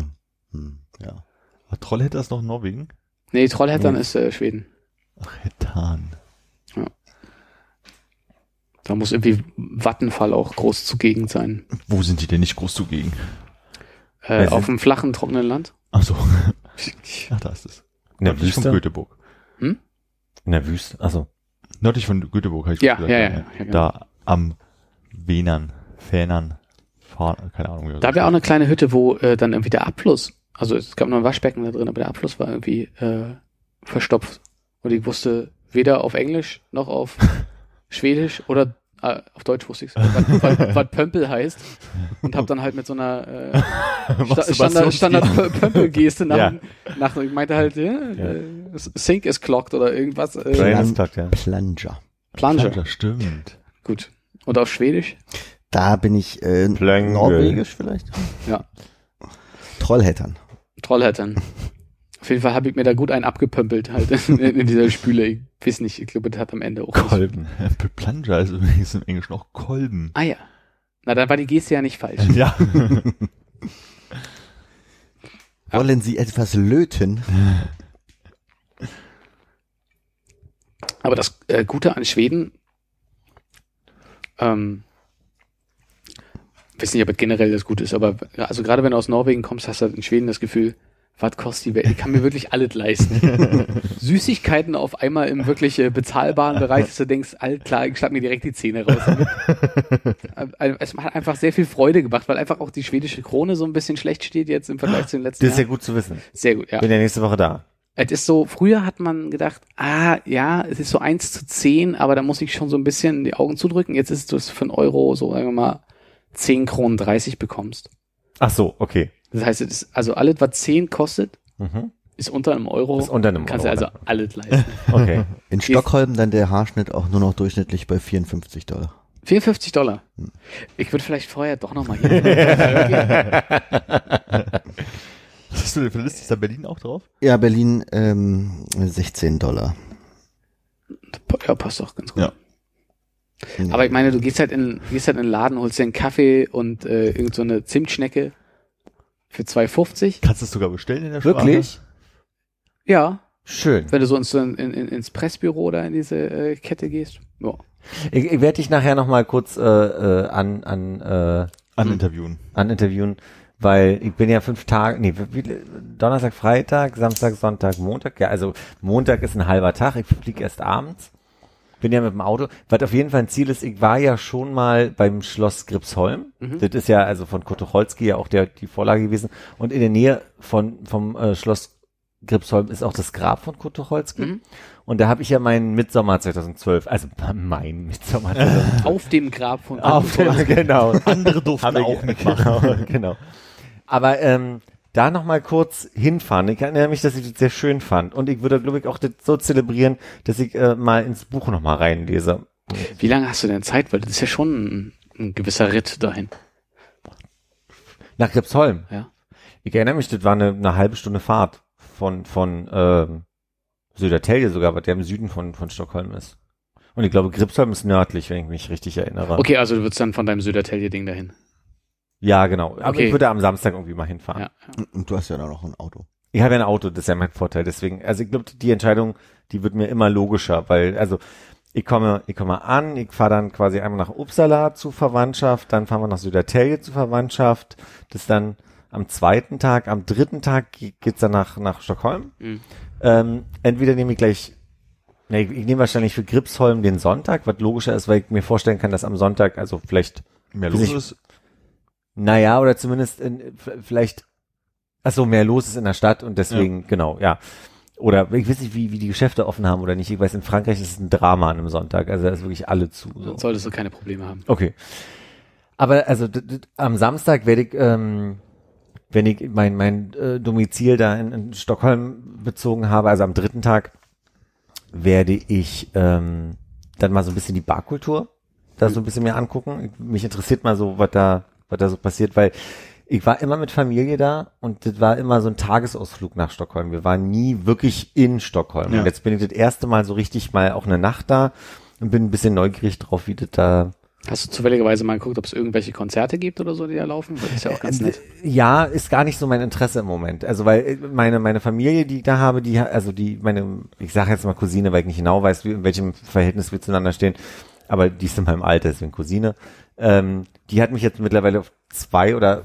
Hm, ja. Aber Trollhätte ist noch Norwegen? nee, Trollhättan Nee. ist äh, Schweden. Ach, Hettan. Da muss irgendwie Vattenfall auch groß zugegen sein. Wo sind die denn nicht groß zugegen? Äh, Ja, auf dem flachen, trockenen Land. Ach so. (laughs) Ach, da ist es. In der Nördlich von Wüste? Göteborg. In der Wüste. Also Nördlich von Göteborg, habe ich Ja, gesagt. ja, ja, ja, genau. Da am Venern, Fähnern, Fahren, keine Ahnung. wie Da wäre auch eine kleine Hütte, wo äh, dann irgendwie der Abfluss, also es gab nur ein Waschbecken da drin, aber der Abfluss war irgendwie äh, verstopft. Und ich wusste weder auf Englisch noch auf (laughs) Schwedisch oder äh, auf Deutsch wusste ich was, was, Pömpel heißt. Und habe dann halt mit so einer äh, (laughs) Sta Standard, Standard Pö- Pömpel-Geste nach, Ja. nach, ich meinte halt, ja, äh, Sink is clocked oder irgendwas. Äh, clocked, ja. Plunger. Plunger. Das stimmt. Gut. Und auf Schwedisch? Da bin ich äh, Plöngel. norwegisch vielleicht? Ja. Trollhättern. Trollhättern. Auf jeden Fall habe ich mir da gut einen abgepömpelt halt (laughs) in, in dieser Spüle. Ich weiß nicht, ich glaube, das hat am Ende auch nicht. Kolben. (laughs) Plunger ist übrigens im Englischen auch Kolben. Ah ja. Na, dann war die Geste ja nicht falsch. (laughs) Ja. Ja. Wollen Sie etwas löten? Aber das äh, Gute an Schweden, ähm, weiß nicht, ob es generell das Gute ist, aber also gerade wenn du aus Norwegen kommst, hast du halt in Schweden das Gefühl, was kostet die Welt? Ich kann mir wirklich alles leisten. (laughs) Süßigkeiten auf einmal im wirklich äh, bezahlbaren Bereich, dass du denkst, all klar, ich schlag mir direkt die Zähne raus. (laughs) Äh, es hat einfach sehr viel Freude gemacht, weil einfach auch die schwedische Krone so ein bisschen schlecht steht jetzt im Vergleich zu den letzten Das ist ja Jahren. gut zu wissen. Sehr gut, ja. Bin ja nächste Woche da. Es ist so, früher hat man gedacht, ah, ja, es ist so eins zu zehn, aber da muss ich schon so ein bisschen die Augen zudrücken. Jetzt ist es, dass du für einen Euro, so sagen wir mal, 10 Kronen 30 bekommst. Ach so, okay. Das heißt, es ist, also alles, was 10 kostet, Mhm. ist unter einem Euro. Ist unter einem kannst Euro, du also alles leisten. (laughs) Okay. In Stockholm dann der Haarschnitt auch nur noch durchschnittlich bei 54 Dollar. 54 Dollar. Ich würde vielleicht vorher doch nochmal hier. Was (laughs) hast du denn für eine Liste? Ist da Berlin auch drauf? Ja, Berlin ähm, 16 Dollar. ja, passt doch ganz gut. Ja. Ja. Aber ich meine, du gehst halt in, gehst halt in den Laden, holst dir einen Kaffee und äh, irgend so eine Zimtschnecke für 2,50. Kannst du es sogar bestellen in der Wirklich? Ja, Schön. wenn du so ins, in, in, ins Pressbüro da in diese äh, Kette gehst. Ja. Ich, ich werde dich nachher noch mal kurz äh, äh, an an äh, Sprache? An Interviewen. an interviewen, weil ich bin ja fünf Tage, nee, wie, Donnerstag, Freitag, Samstag, Sonntag, Montag. Ja, also Montag ist ein halber Tag. Ich fliege erst abends bin ja mit dem Auto. Was auf jeden Fall ein Ziel ist, ich war ja schon mal beim Schloss Gripsholm. Das ist ja also von Kurt Tucholsky ja auch der, die Vorlage gewesen. Und in der Nähe von, vom äh, Schloss Gripsholm ist auch das Grab von Kurt Tucholsky. Mhm. Und da habe ich ja meinen Mitsommer 2012, also mein Mitsommer 2012. Auf dem Grab von Auf dem, genau. Andere durften auch mitmachen. Genau, (laughs) genau. Aber ähm, da noch mal kurz hinfahren. Ich erinnere mich, dass ich das sehr schön fand. Und ich würde, glaube ich, auch das so zelebrieren, dass ich äh, mal ins Buch noch mal reinlese. Wie lange hast du denn Zeit? Weil das ist ja schon ein, ein gewisser Ritt dahin. Nach Gripsholm. Ja. Ich erinnere mich, das war eine, eine halbe Stunde Fahrt von, von ähm, Södertälje sogar, was der im Süden von, von Stockholm ist. Und ich glaube, Gripsholm ist nördlich, wenn ich mich richtig erinnere. Okay, also du würdest dann von deinem Södertälje-Ding dahin. Ja, genau. Aber Okay. ich würde am Samstag irgendwie mal hinfahren. Ja. Und, du hast ja dann noch ein Auto. Ich habe ja ein Auto, das ist ja mein Vorteil. Deswegen, also ich glaube, die Entscheidung, die wird mir immer logischer, weil, also ich komme, ich komme an, ich fahre dann quasi einmal nach Uppsala zu Verwandtschaft, dann fahren wir nach Södertälje zu Verwandtschaft. Das dann am zweiten Tag, am dritten Tag ge- geht's dann nach, nach Stockholm. Mhm. Ähm, entweder nehme ich gleich, ne, ich, ich nehme wahrscheinlich für Gripsholm den Sonntag, was logischer ist, weil ich mir vorstellen kann, dass am Sonntag, also vielleicht Mehr los ist. Naja, oder zumindest in, vielleicht, ach so, mehr los ist in der Stadt und deswegen, genau, ja. Oder ich weiß nicht, wie, wie die Geschäfte offen haben oder nicht. Ich weiß, in Frankreich ist es ein Drama an einem Sonntag. Also da ist wirklich alle zu. So. Solltest du keine Probleme haben. Okay. Aber also am Samstag werde ich, ähm, wenn ich mein, mein äh, Domizil da in, in Stockholm bezogen habe, also am dritten Tag, werde ich ähm, dann mal so ein bisschen die Barkultur da so ein bisschen mir angucken. Ich, mich interessiert mal so, was da, was da so passiert, weil ich war immer mit Familie da und das war immer so ein Tagesausflug nach Stockholm. Wir waren nie wirklich in Stockholm. Ja. Und jetzt bin ich das erste Mal so richtig mal auch eine Nacht da und bin ein bisschen neugierig drauf, wie das da Hast du zufälligerweise mal geguckt, ob es irgendwelche Konzerte gibt oder so, die da laufen? Das ist ja auch ganz nett. Ja, ist gar nicht so mein Interesse im Moment. Also weil äh, meine meine Familie, die ich da habe, die also die meine ich sage jetzt mal Cousine, weil ich nicht genau weiß, wie, in welchem Verhältnis wir zueinander stehen, aber die ist in meinem Alter, deswegen Cousine. Ähm, die hat mich jetzt mittlerweile auf zwei oder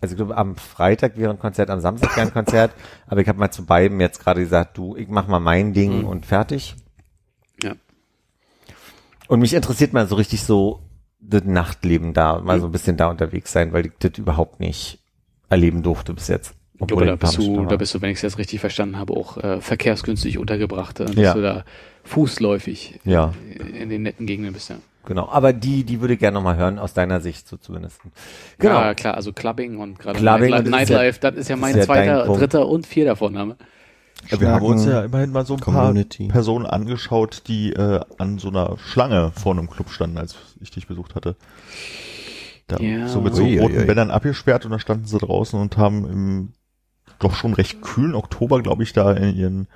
also ich glaube am Freitag wäre ein Konzert, am Samstag wäre ein Konzert, (laughs) aber ich habe mal zu beiden jetzt gerade gesagt, du, ich mach mal mein Ding Mhm. und fertig. Ja. Und mich interessiert mal so richtig so das Nachtleben da, mal so ein bisschen da unterwegs sein, weil ich das überhaupt nicht erleben durfte bis jetzt. Ich glaube, da bist du, da bist du, wenn ich es jetzt richtig verstanden habe, auch äh, verkehrsgünstig untergebracht, äh, dass Ja. du da fußläufig Ja, in den netten Gegenden bist. Ja. Genau. Aber die, die würde ich gerne nochmal hören, aus deiner Sicht so zumindest. Genau. Ja, klar, also Clubbing und gerade Clubbing, Nightlife, und das ist ja- Nightlife, das ist ja mein ist ja zweiter, dritter und vierter Vorname. Ja, wir haben uns ja immerhin mal so ein Community. paar Personen angeschaut, die äh, an so einer Schlange vor einem Club standen, als ich dich besucht hatte. Da Ja. so mit so ui, roten ui. Bändern abgesperrt und da standen sie draußen und haben im doch schon recht kühlen Oktober, glaube ich, da in ihren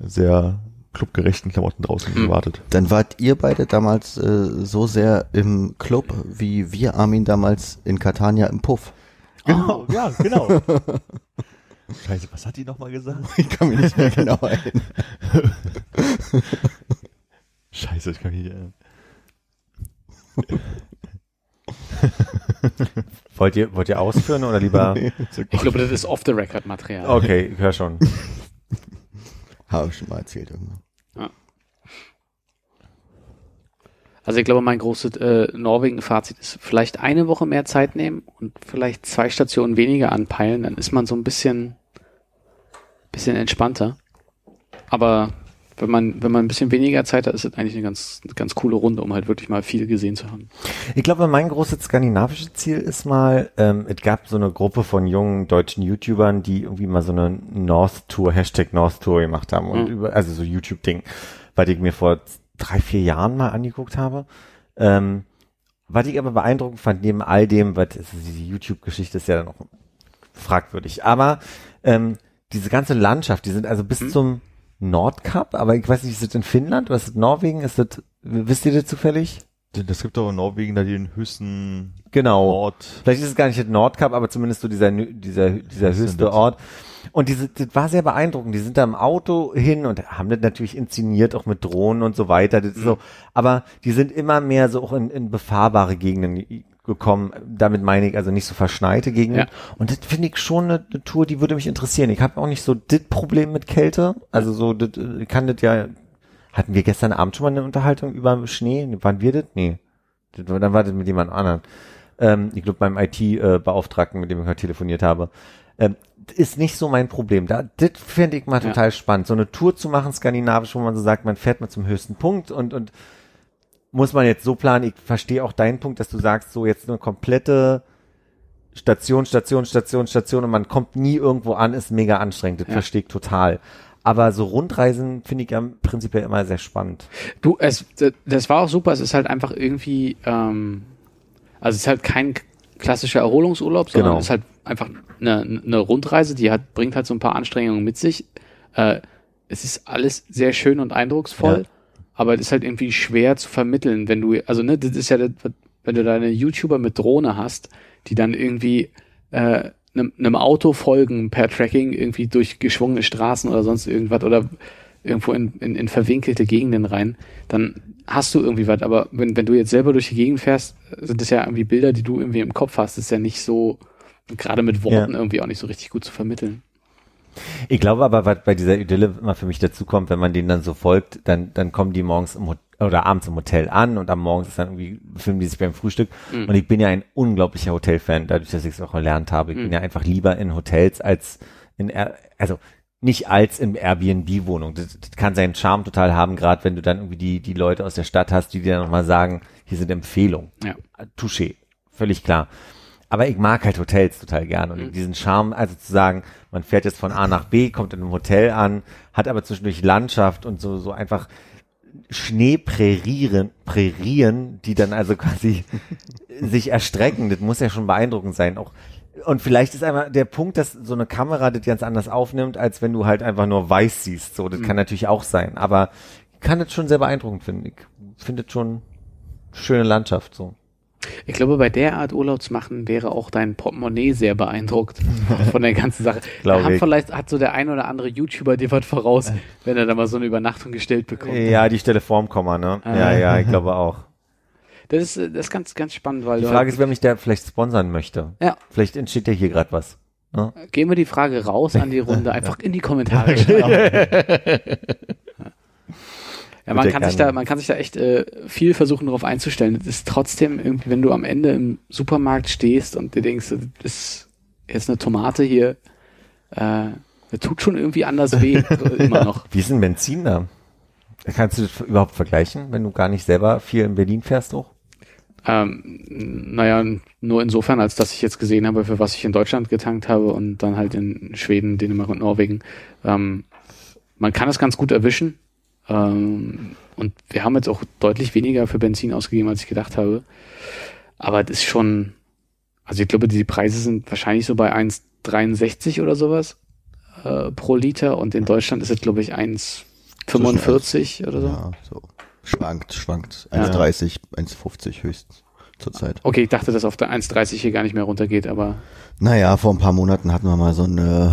sehr clubgerechten Klamotten draußen Hm. gewartet. Dann wart ihr beide damals äh, so sehr im Club, wie wir Armin damals in Catania im Puff. Genau, ja, genau. (laughs) Scheiße, was hat die nochmal gesagt? (laughs) Ich kann mich nicht mehr genau (laughs) erinnern. Scheiße, ich kann mich nicht erinnern. Wollt ihr, wollt ihr ausführen oder lieber? Ich glaube, das ist off-the-record-Material. Okay, ich höre schon. Habe ich schon mal erzählt irgendwann. Also ich glaube, mein großes äh, Norwegen-Fazit ist, vielleicht eine Woche mehr Zeit nehmen und vielleicht zwei Stationen weniger anpeilen, dann ist man so ein bisschen, bisschen entspannter. Aber wenn man, wenn man ein bisschen weniger Zeit hat, ist es eigentlich eine ganz, ganz coole Runde, um halt wirklich mal viel gesehen zu haben. Ich glaube, mein großes skandinavisches Ziel ist mal, ähm, es gab so eine Gruppe von jungen deutschen YouTubern, die irgendwie mal so eine North Tour, Hashtag North Tour gemacht haben und Mhm. über, also so YouTube-Ding, weil ich mir vor drei, vier Jahren mal angeguckt habe. Ähm, was ich aber beeindruckend fand, neben all dem, was, diese YouTube-Geschichte ist ja dann auch fragwürdig, aber ähm, diese ganze Landschaft, die sind also bis Mhm. zum Nordkap, aber ich weiß nicht, ist das in Finnland oder ist das Norwegen? Ist das, wisst ihr das zufällig? Das gibt doch in Norwegen da den höchsten Genau. Ort. Vielleicht ist es gar nicht der Nordkap, aber zumindest so dieser, dieser, dieser höchste das? Ort. Und diese, das war sehr beeindruckend. Die sind da im Auto hin und haben das natürlich inszeniert, auch mit Drohnen und so weiter. Das ist so, aber die sind immer mehr so auch in, in befahrbare Gegenden gekommen. Damit meine ich also nicht so verschneite Gegenden. Ja. Und das finde ich schon eine, eine Tour, die würde mich interessieren. Ich habe auch nicht so das Problem mit Kälte. Also so, das, ich kann das ja Hatten wir gestern Abend schon mal eine Unterhaltung über Schnee? Waren wir das? Nee. Das Dann war das mit jemand anderem. Ähm, ich glaube, beim IT-Beauftragten, mit dem ich heute telefoniert habe. Ähm, ist nicht so mein Problem. Da, das fände ich mal Ja. total spannend. So eine Tour zu machen, skandinavisch, wo man so sagt, man fährt mal zum höchsten Punkt und, und muss man jetzt so planen. Ich verstehe auch deinen Punkt, dass du sagst, so jetzt eine komplette Station, Station, Station, Station und man kommt nie irgendwo an, ist mega anstrengend. Das Ja. verstehe ich total. Aber so Rundreisen finde ich ja prinzipiell immer sehr spannend. Du, es, das war auch super. Es ist halt einfach irgendwie, ähm, also es ist halt kein klassischer Erholungsurlaub, sondern Genau. es ist halt einfach eine, eine Rundreise, die hat, bringt halt so ein paar Anstrengungen mit sich. Äh, es ist alles sehr schön und eindrucksvoll, Ja. aber es ist halt irgendwie schwer zu vermitteln, wenn du, also ne, das ist ja, das, wenn du deine YouTuber mit Drohne hast, die dann irgendwie äh, einem, einem Auto folgen per Tracking irgendwie durch geschwungene Straßen oder sonst irgendwas oder irgendwo in, in, in verwinkelte Gegenden rein, dann hast du irgendwie was. Aber wenn, wenn du jetzt selber durch die Gegend fährst, sind das ja irgendwie Bilder, die du irgendwie im Kopf hast. Das ist ja nicht so, gerade mit Worten Ja. irgendwie auch nicht so richtig gut zu vermitteln. Ich glaube aber, was bei dieser Idylle immer für mich dazu kommt, wenn man denen dann so folgt, dann, dann kommen die morgens im Hotel oder abends im Hotel an und am Morgens ist dann irgendwie, filmen die sich beim Frühstück. Und ich bin ja ein unglaublicher Hotelfan, dadurch, dass ich es auch erlernt habe. Ich bin ja einfach lieber in Hotels als in, Air, also nicht als in Airbnb-Wohnung. Das, das kann seinen Charme total haben, gerade wenn du dann irgendwie die, die Leute aus der Stadt hast, die dir dann nochmal sagen, hier sind Empfehlungen. Ja. Touché, völlig klar. Aber ich mag halt Hotels total gern und diesen Charme, also zu sagen, man fährt jetzt von A nach B, kommt in einem Hotel an, hat aber zwischendurch Landschaft und so, so einfach Schneeprärieren, Prärieren, die dann also quasi (laughs) sich erstrecken. Das muss ja schon beeindruckend sein. Auch und vielleicht ist einfach der Punkt, dass so eine Kamera das ganz anders aufnimmt, als wenn du halt einfach nur weiß siehst. So, das kann natürlich auch sein. Aber ich kann das schon sehr beeindruckend finden. Ich finde das schon schöne Landschaft so. Ich glaube, bei der Art Urlaub zu machen, wäre auch dein Portemonnaie sehr beeindruckt (laughs) von der ganzen Sache. Glaube Da ich. vielleicht hat so der ein oder andere YouTuber dir was voraus, wenn er da mal so eine Übernachtung gestellt bekommt. Ja, die Stelle vorm Komma, ne? Ja, ja, ich glaube auch. Das ist, äh, das ist ganz, ganz spannend, weil Die Frage halt, ist, wer mich da vielleicht sponsern möchte. ja, Vielleicht entsteht ja hier gerade was. gehen wir die Frage raus an die Runde, (laughs) einfach in die Kommentare (laughs) schreiben. Ja, man kann sich da, man kann sich da echt äh, viel versuchen, darauf einzustellen. Es ist trotzdem irgendwie, wenn du am Ende im Supermarkt stehst und dir denkst, das ist jetzt eine Tomate hier, äh, das tut schon irgendwie anders weh, (laughs) immer noch. Wie ist ein Benzin da? Kannst du das überhaupt vergleichen, wenn du gar nicht selber viel in Berlin fährst auch? Ähm, naja, nur insofern, als dass ich jetzt gesehen habe, für was ich in Deutschland getankt habe und dann halt in Schweden, Dänemark und Norwegen. Ähm, man kann es ganz gut erwischen. Ähm, und wir haben jetzt auch deutlich weniger für Benzin ausgegeben, als ich gedacht habe. Aber das ist schon, also ich glaube, die Preise sind wahrscheinlich so bei 1,63 oder sowas äh, pro Liter und in Deutschland ist es, glaube ich, 1,45 oder so. Ja, so. Schwankt, schwankt. Ja. 1,30, 1,50 höchstens zurzeit. Okay, ich dachte, dass auf der 1,30 hier gar nicht mehr runtergeht, aber Naja, vor ein paar Monaten hatten wir mal so eine,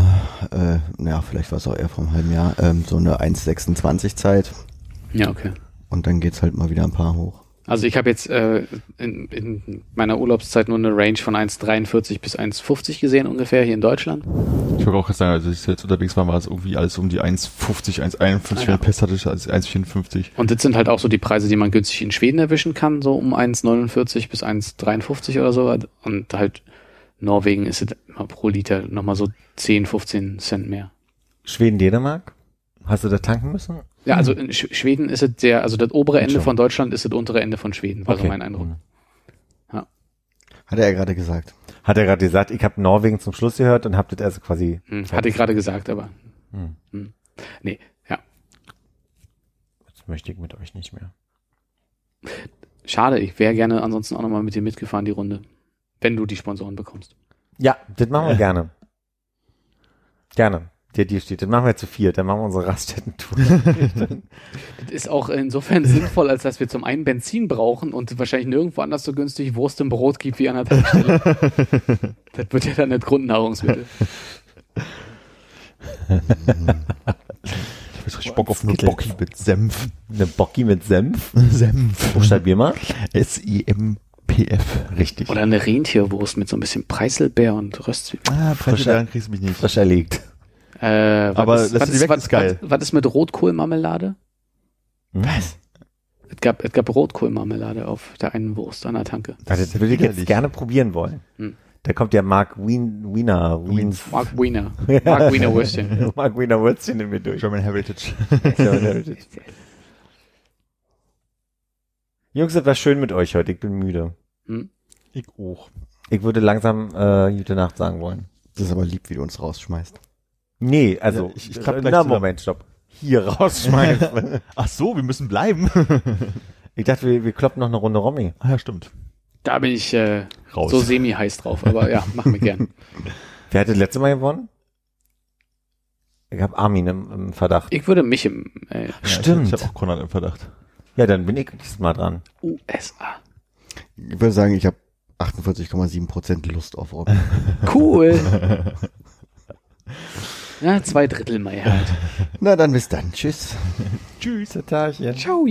äh, naja, vielleicht war es auch eher vor einem halben Jahr, ähm, so eine 1,26 Zeit. ja, okay. Und dann geht's halt mal wieder ein paar hoch. Also ich habe jetzt äh, in, in meiner Urlaubszeit nur eine Range von 1,43 bis 1,50 gesehen ungefähr hier in Deutschland. Ich wollte auch gerade sagen, also als ich jetzt unterwegs war, war es irgendwie alles um die 1,50, 1,51, Ah, ja. wenn Pest hatte ich als 1,54. Und das sind halt auch so die Preise, die man günstig in Schweden erwischen kann, so um 1,49 bis 1,53 oder so. Und halt Norwegen ist es immer pro Liter nochmal so 10, 15 Cent mehr. Schweden, Dänemark? Hast du da tanken müssen? Ja, also in Sch Schweden ist es der, also das obere Ende von Deutschland ist das untere Ende von Schweden, war so Okay. mein Eindruck. Hat er ja gerade gesagt. Hat er gerade gesagt, ich habe Norwegen zum Schluss gehört und habt das also quasi. Hm, hatte ich gerade gesagt, aber. Hm. Hm. Nee, ja. Jetzt möchte ich mit euch nicht mehr. Schade, ich wäre gerne ansonsten auch nochmal mit dir mitgefahren, die Runde. Wenn du die Sponsoren bekommst. Ja, das machen wir (laughs) gerne. Gerne. Der dir steht. Das machen wir zu viert. Dann machen wir unsere Raststätten-Tour. (laughs) (laughs) Das ist auch insofern sinnvoll, als dass wir zum einen Benzin brauchen und wahrscheinlich nirgendwo anders so günstig Wurst im Brot gibt wie an der Tankstelle. (laughs) das wird ja dann nicht Grundnahrungsmittel. Ich hab richtig Bock auf eine. Bocki mit Senf. Eine Bocki mit Senf. Senf. Buchstabier mal. S-I-M-P-F. Richtig. Oder eine Rentierwurst mit so ein bisschen Preiselbeer und Röstzwiebeln. Ah, Frische kriegst du mich nicht. Frisch erlegt. Äh, was Aber ist, das was, ist geil. Was, was ist mit Rotkohlmarmelade? Was? Es gab, es gab Rotkohlmarmelade auf der einen Wurst an der Tanke. Also das würde ich jetzt Widerlich. gerne probieren wollen. Hm. Da kommt ja Mark Wien, Wiener, Wiens, Mark Wiener. (laughs) Mark Wiener Würstchen. (laughs) Mark Wiener Würstchen in mir durch. (laughs) German Heritage. Jungs, es war schön mit euch heute. Ich bin müde. Hm? Ich auch. Ich würde langsam äh, gute Nacht sagen wollen. Das ist aber lieb, wie du uns rausschmeißt. Nee, also Ja, ich- ich klapp gleich na. Moment, stopp. (laughs) Hier rausschmeißen. (laughs) Ach so, wir müssen bleiben. (laughs) ich dachte, wir, wir kloppen noch eine Runde Romy. ah ja, stimmt. Da bin ich äh, Raus. so semi-heiß drauf, aber ja, machen wir gern. Wer hat das letzte Mal gewonnen? Ich habe Armin im, im Verdacht. Ich würde mich im äh, Ja, Stimmt. Ich, ich habe auch Konrad im Verdacht. Ja, dann bin ich nächstes Mal dran. USA. Ich würde sagen, ich habe 48,7% Lust auf Robben. Cool. Ja, zwei Drittel Mehrheit. Na dann bis dann. Tschüss. (laughs) Tschüss, Tatarchen. Ciao.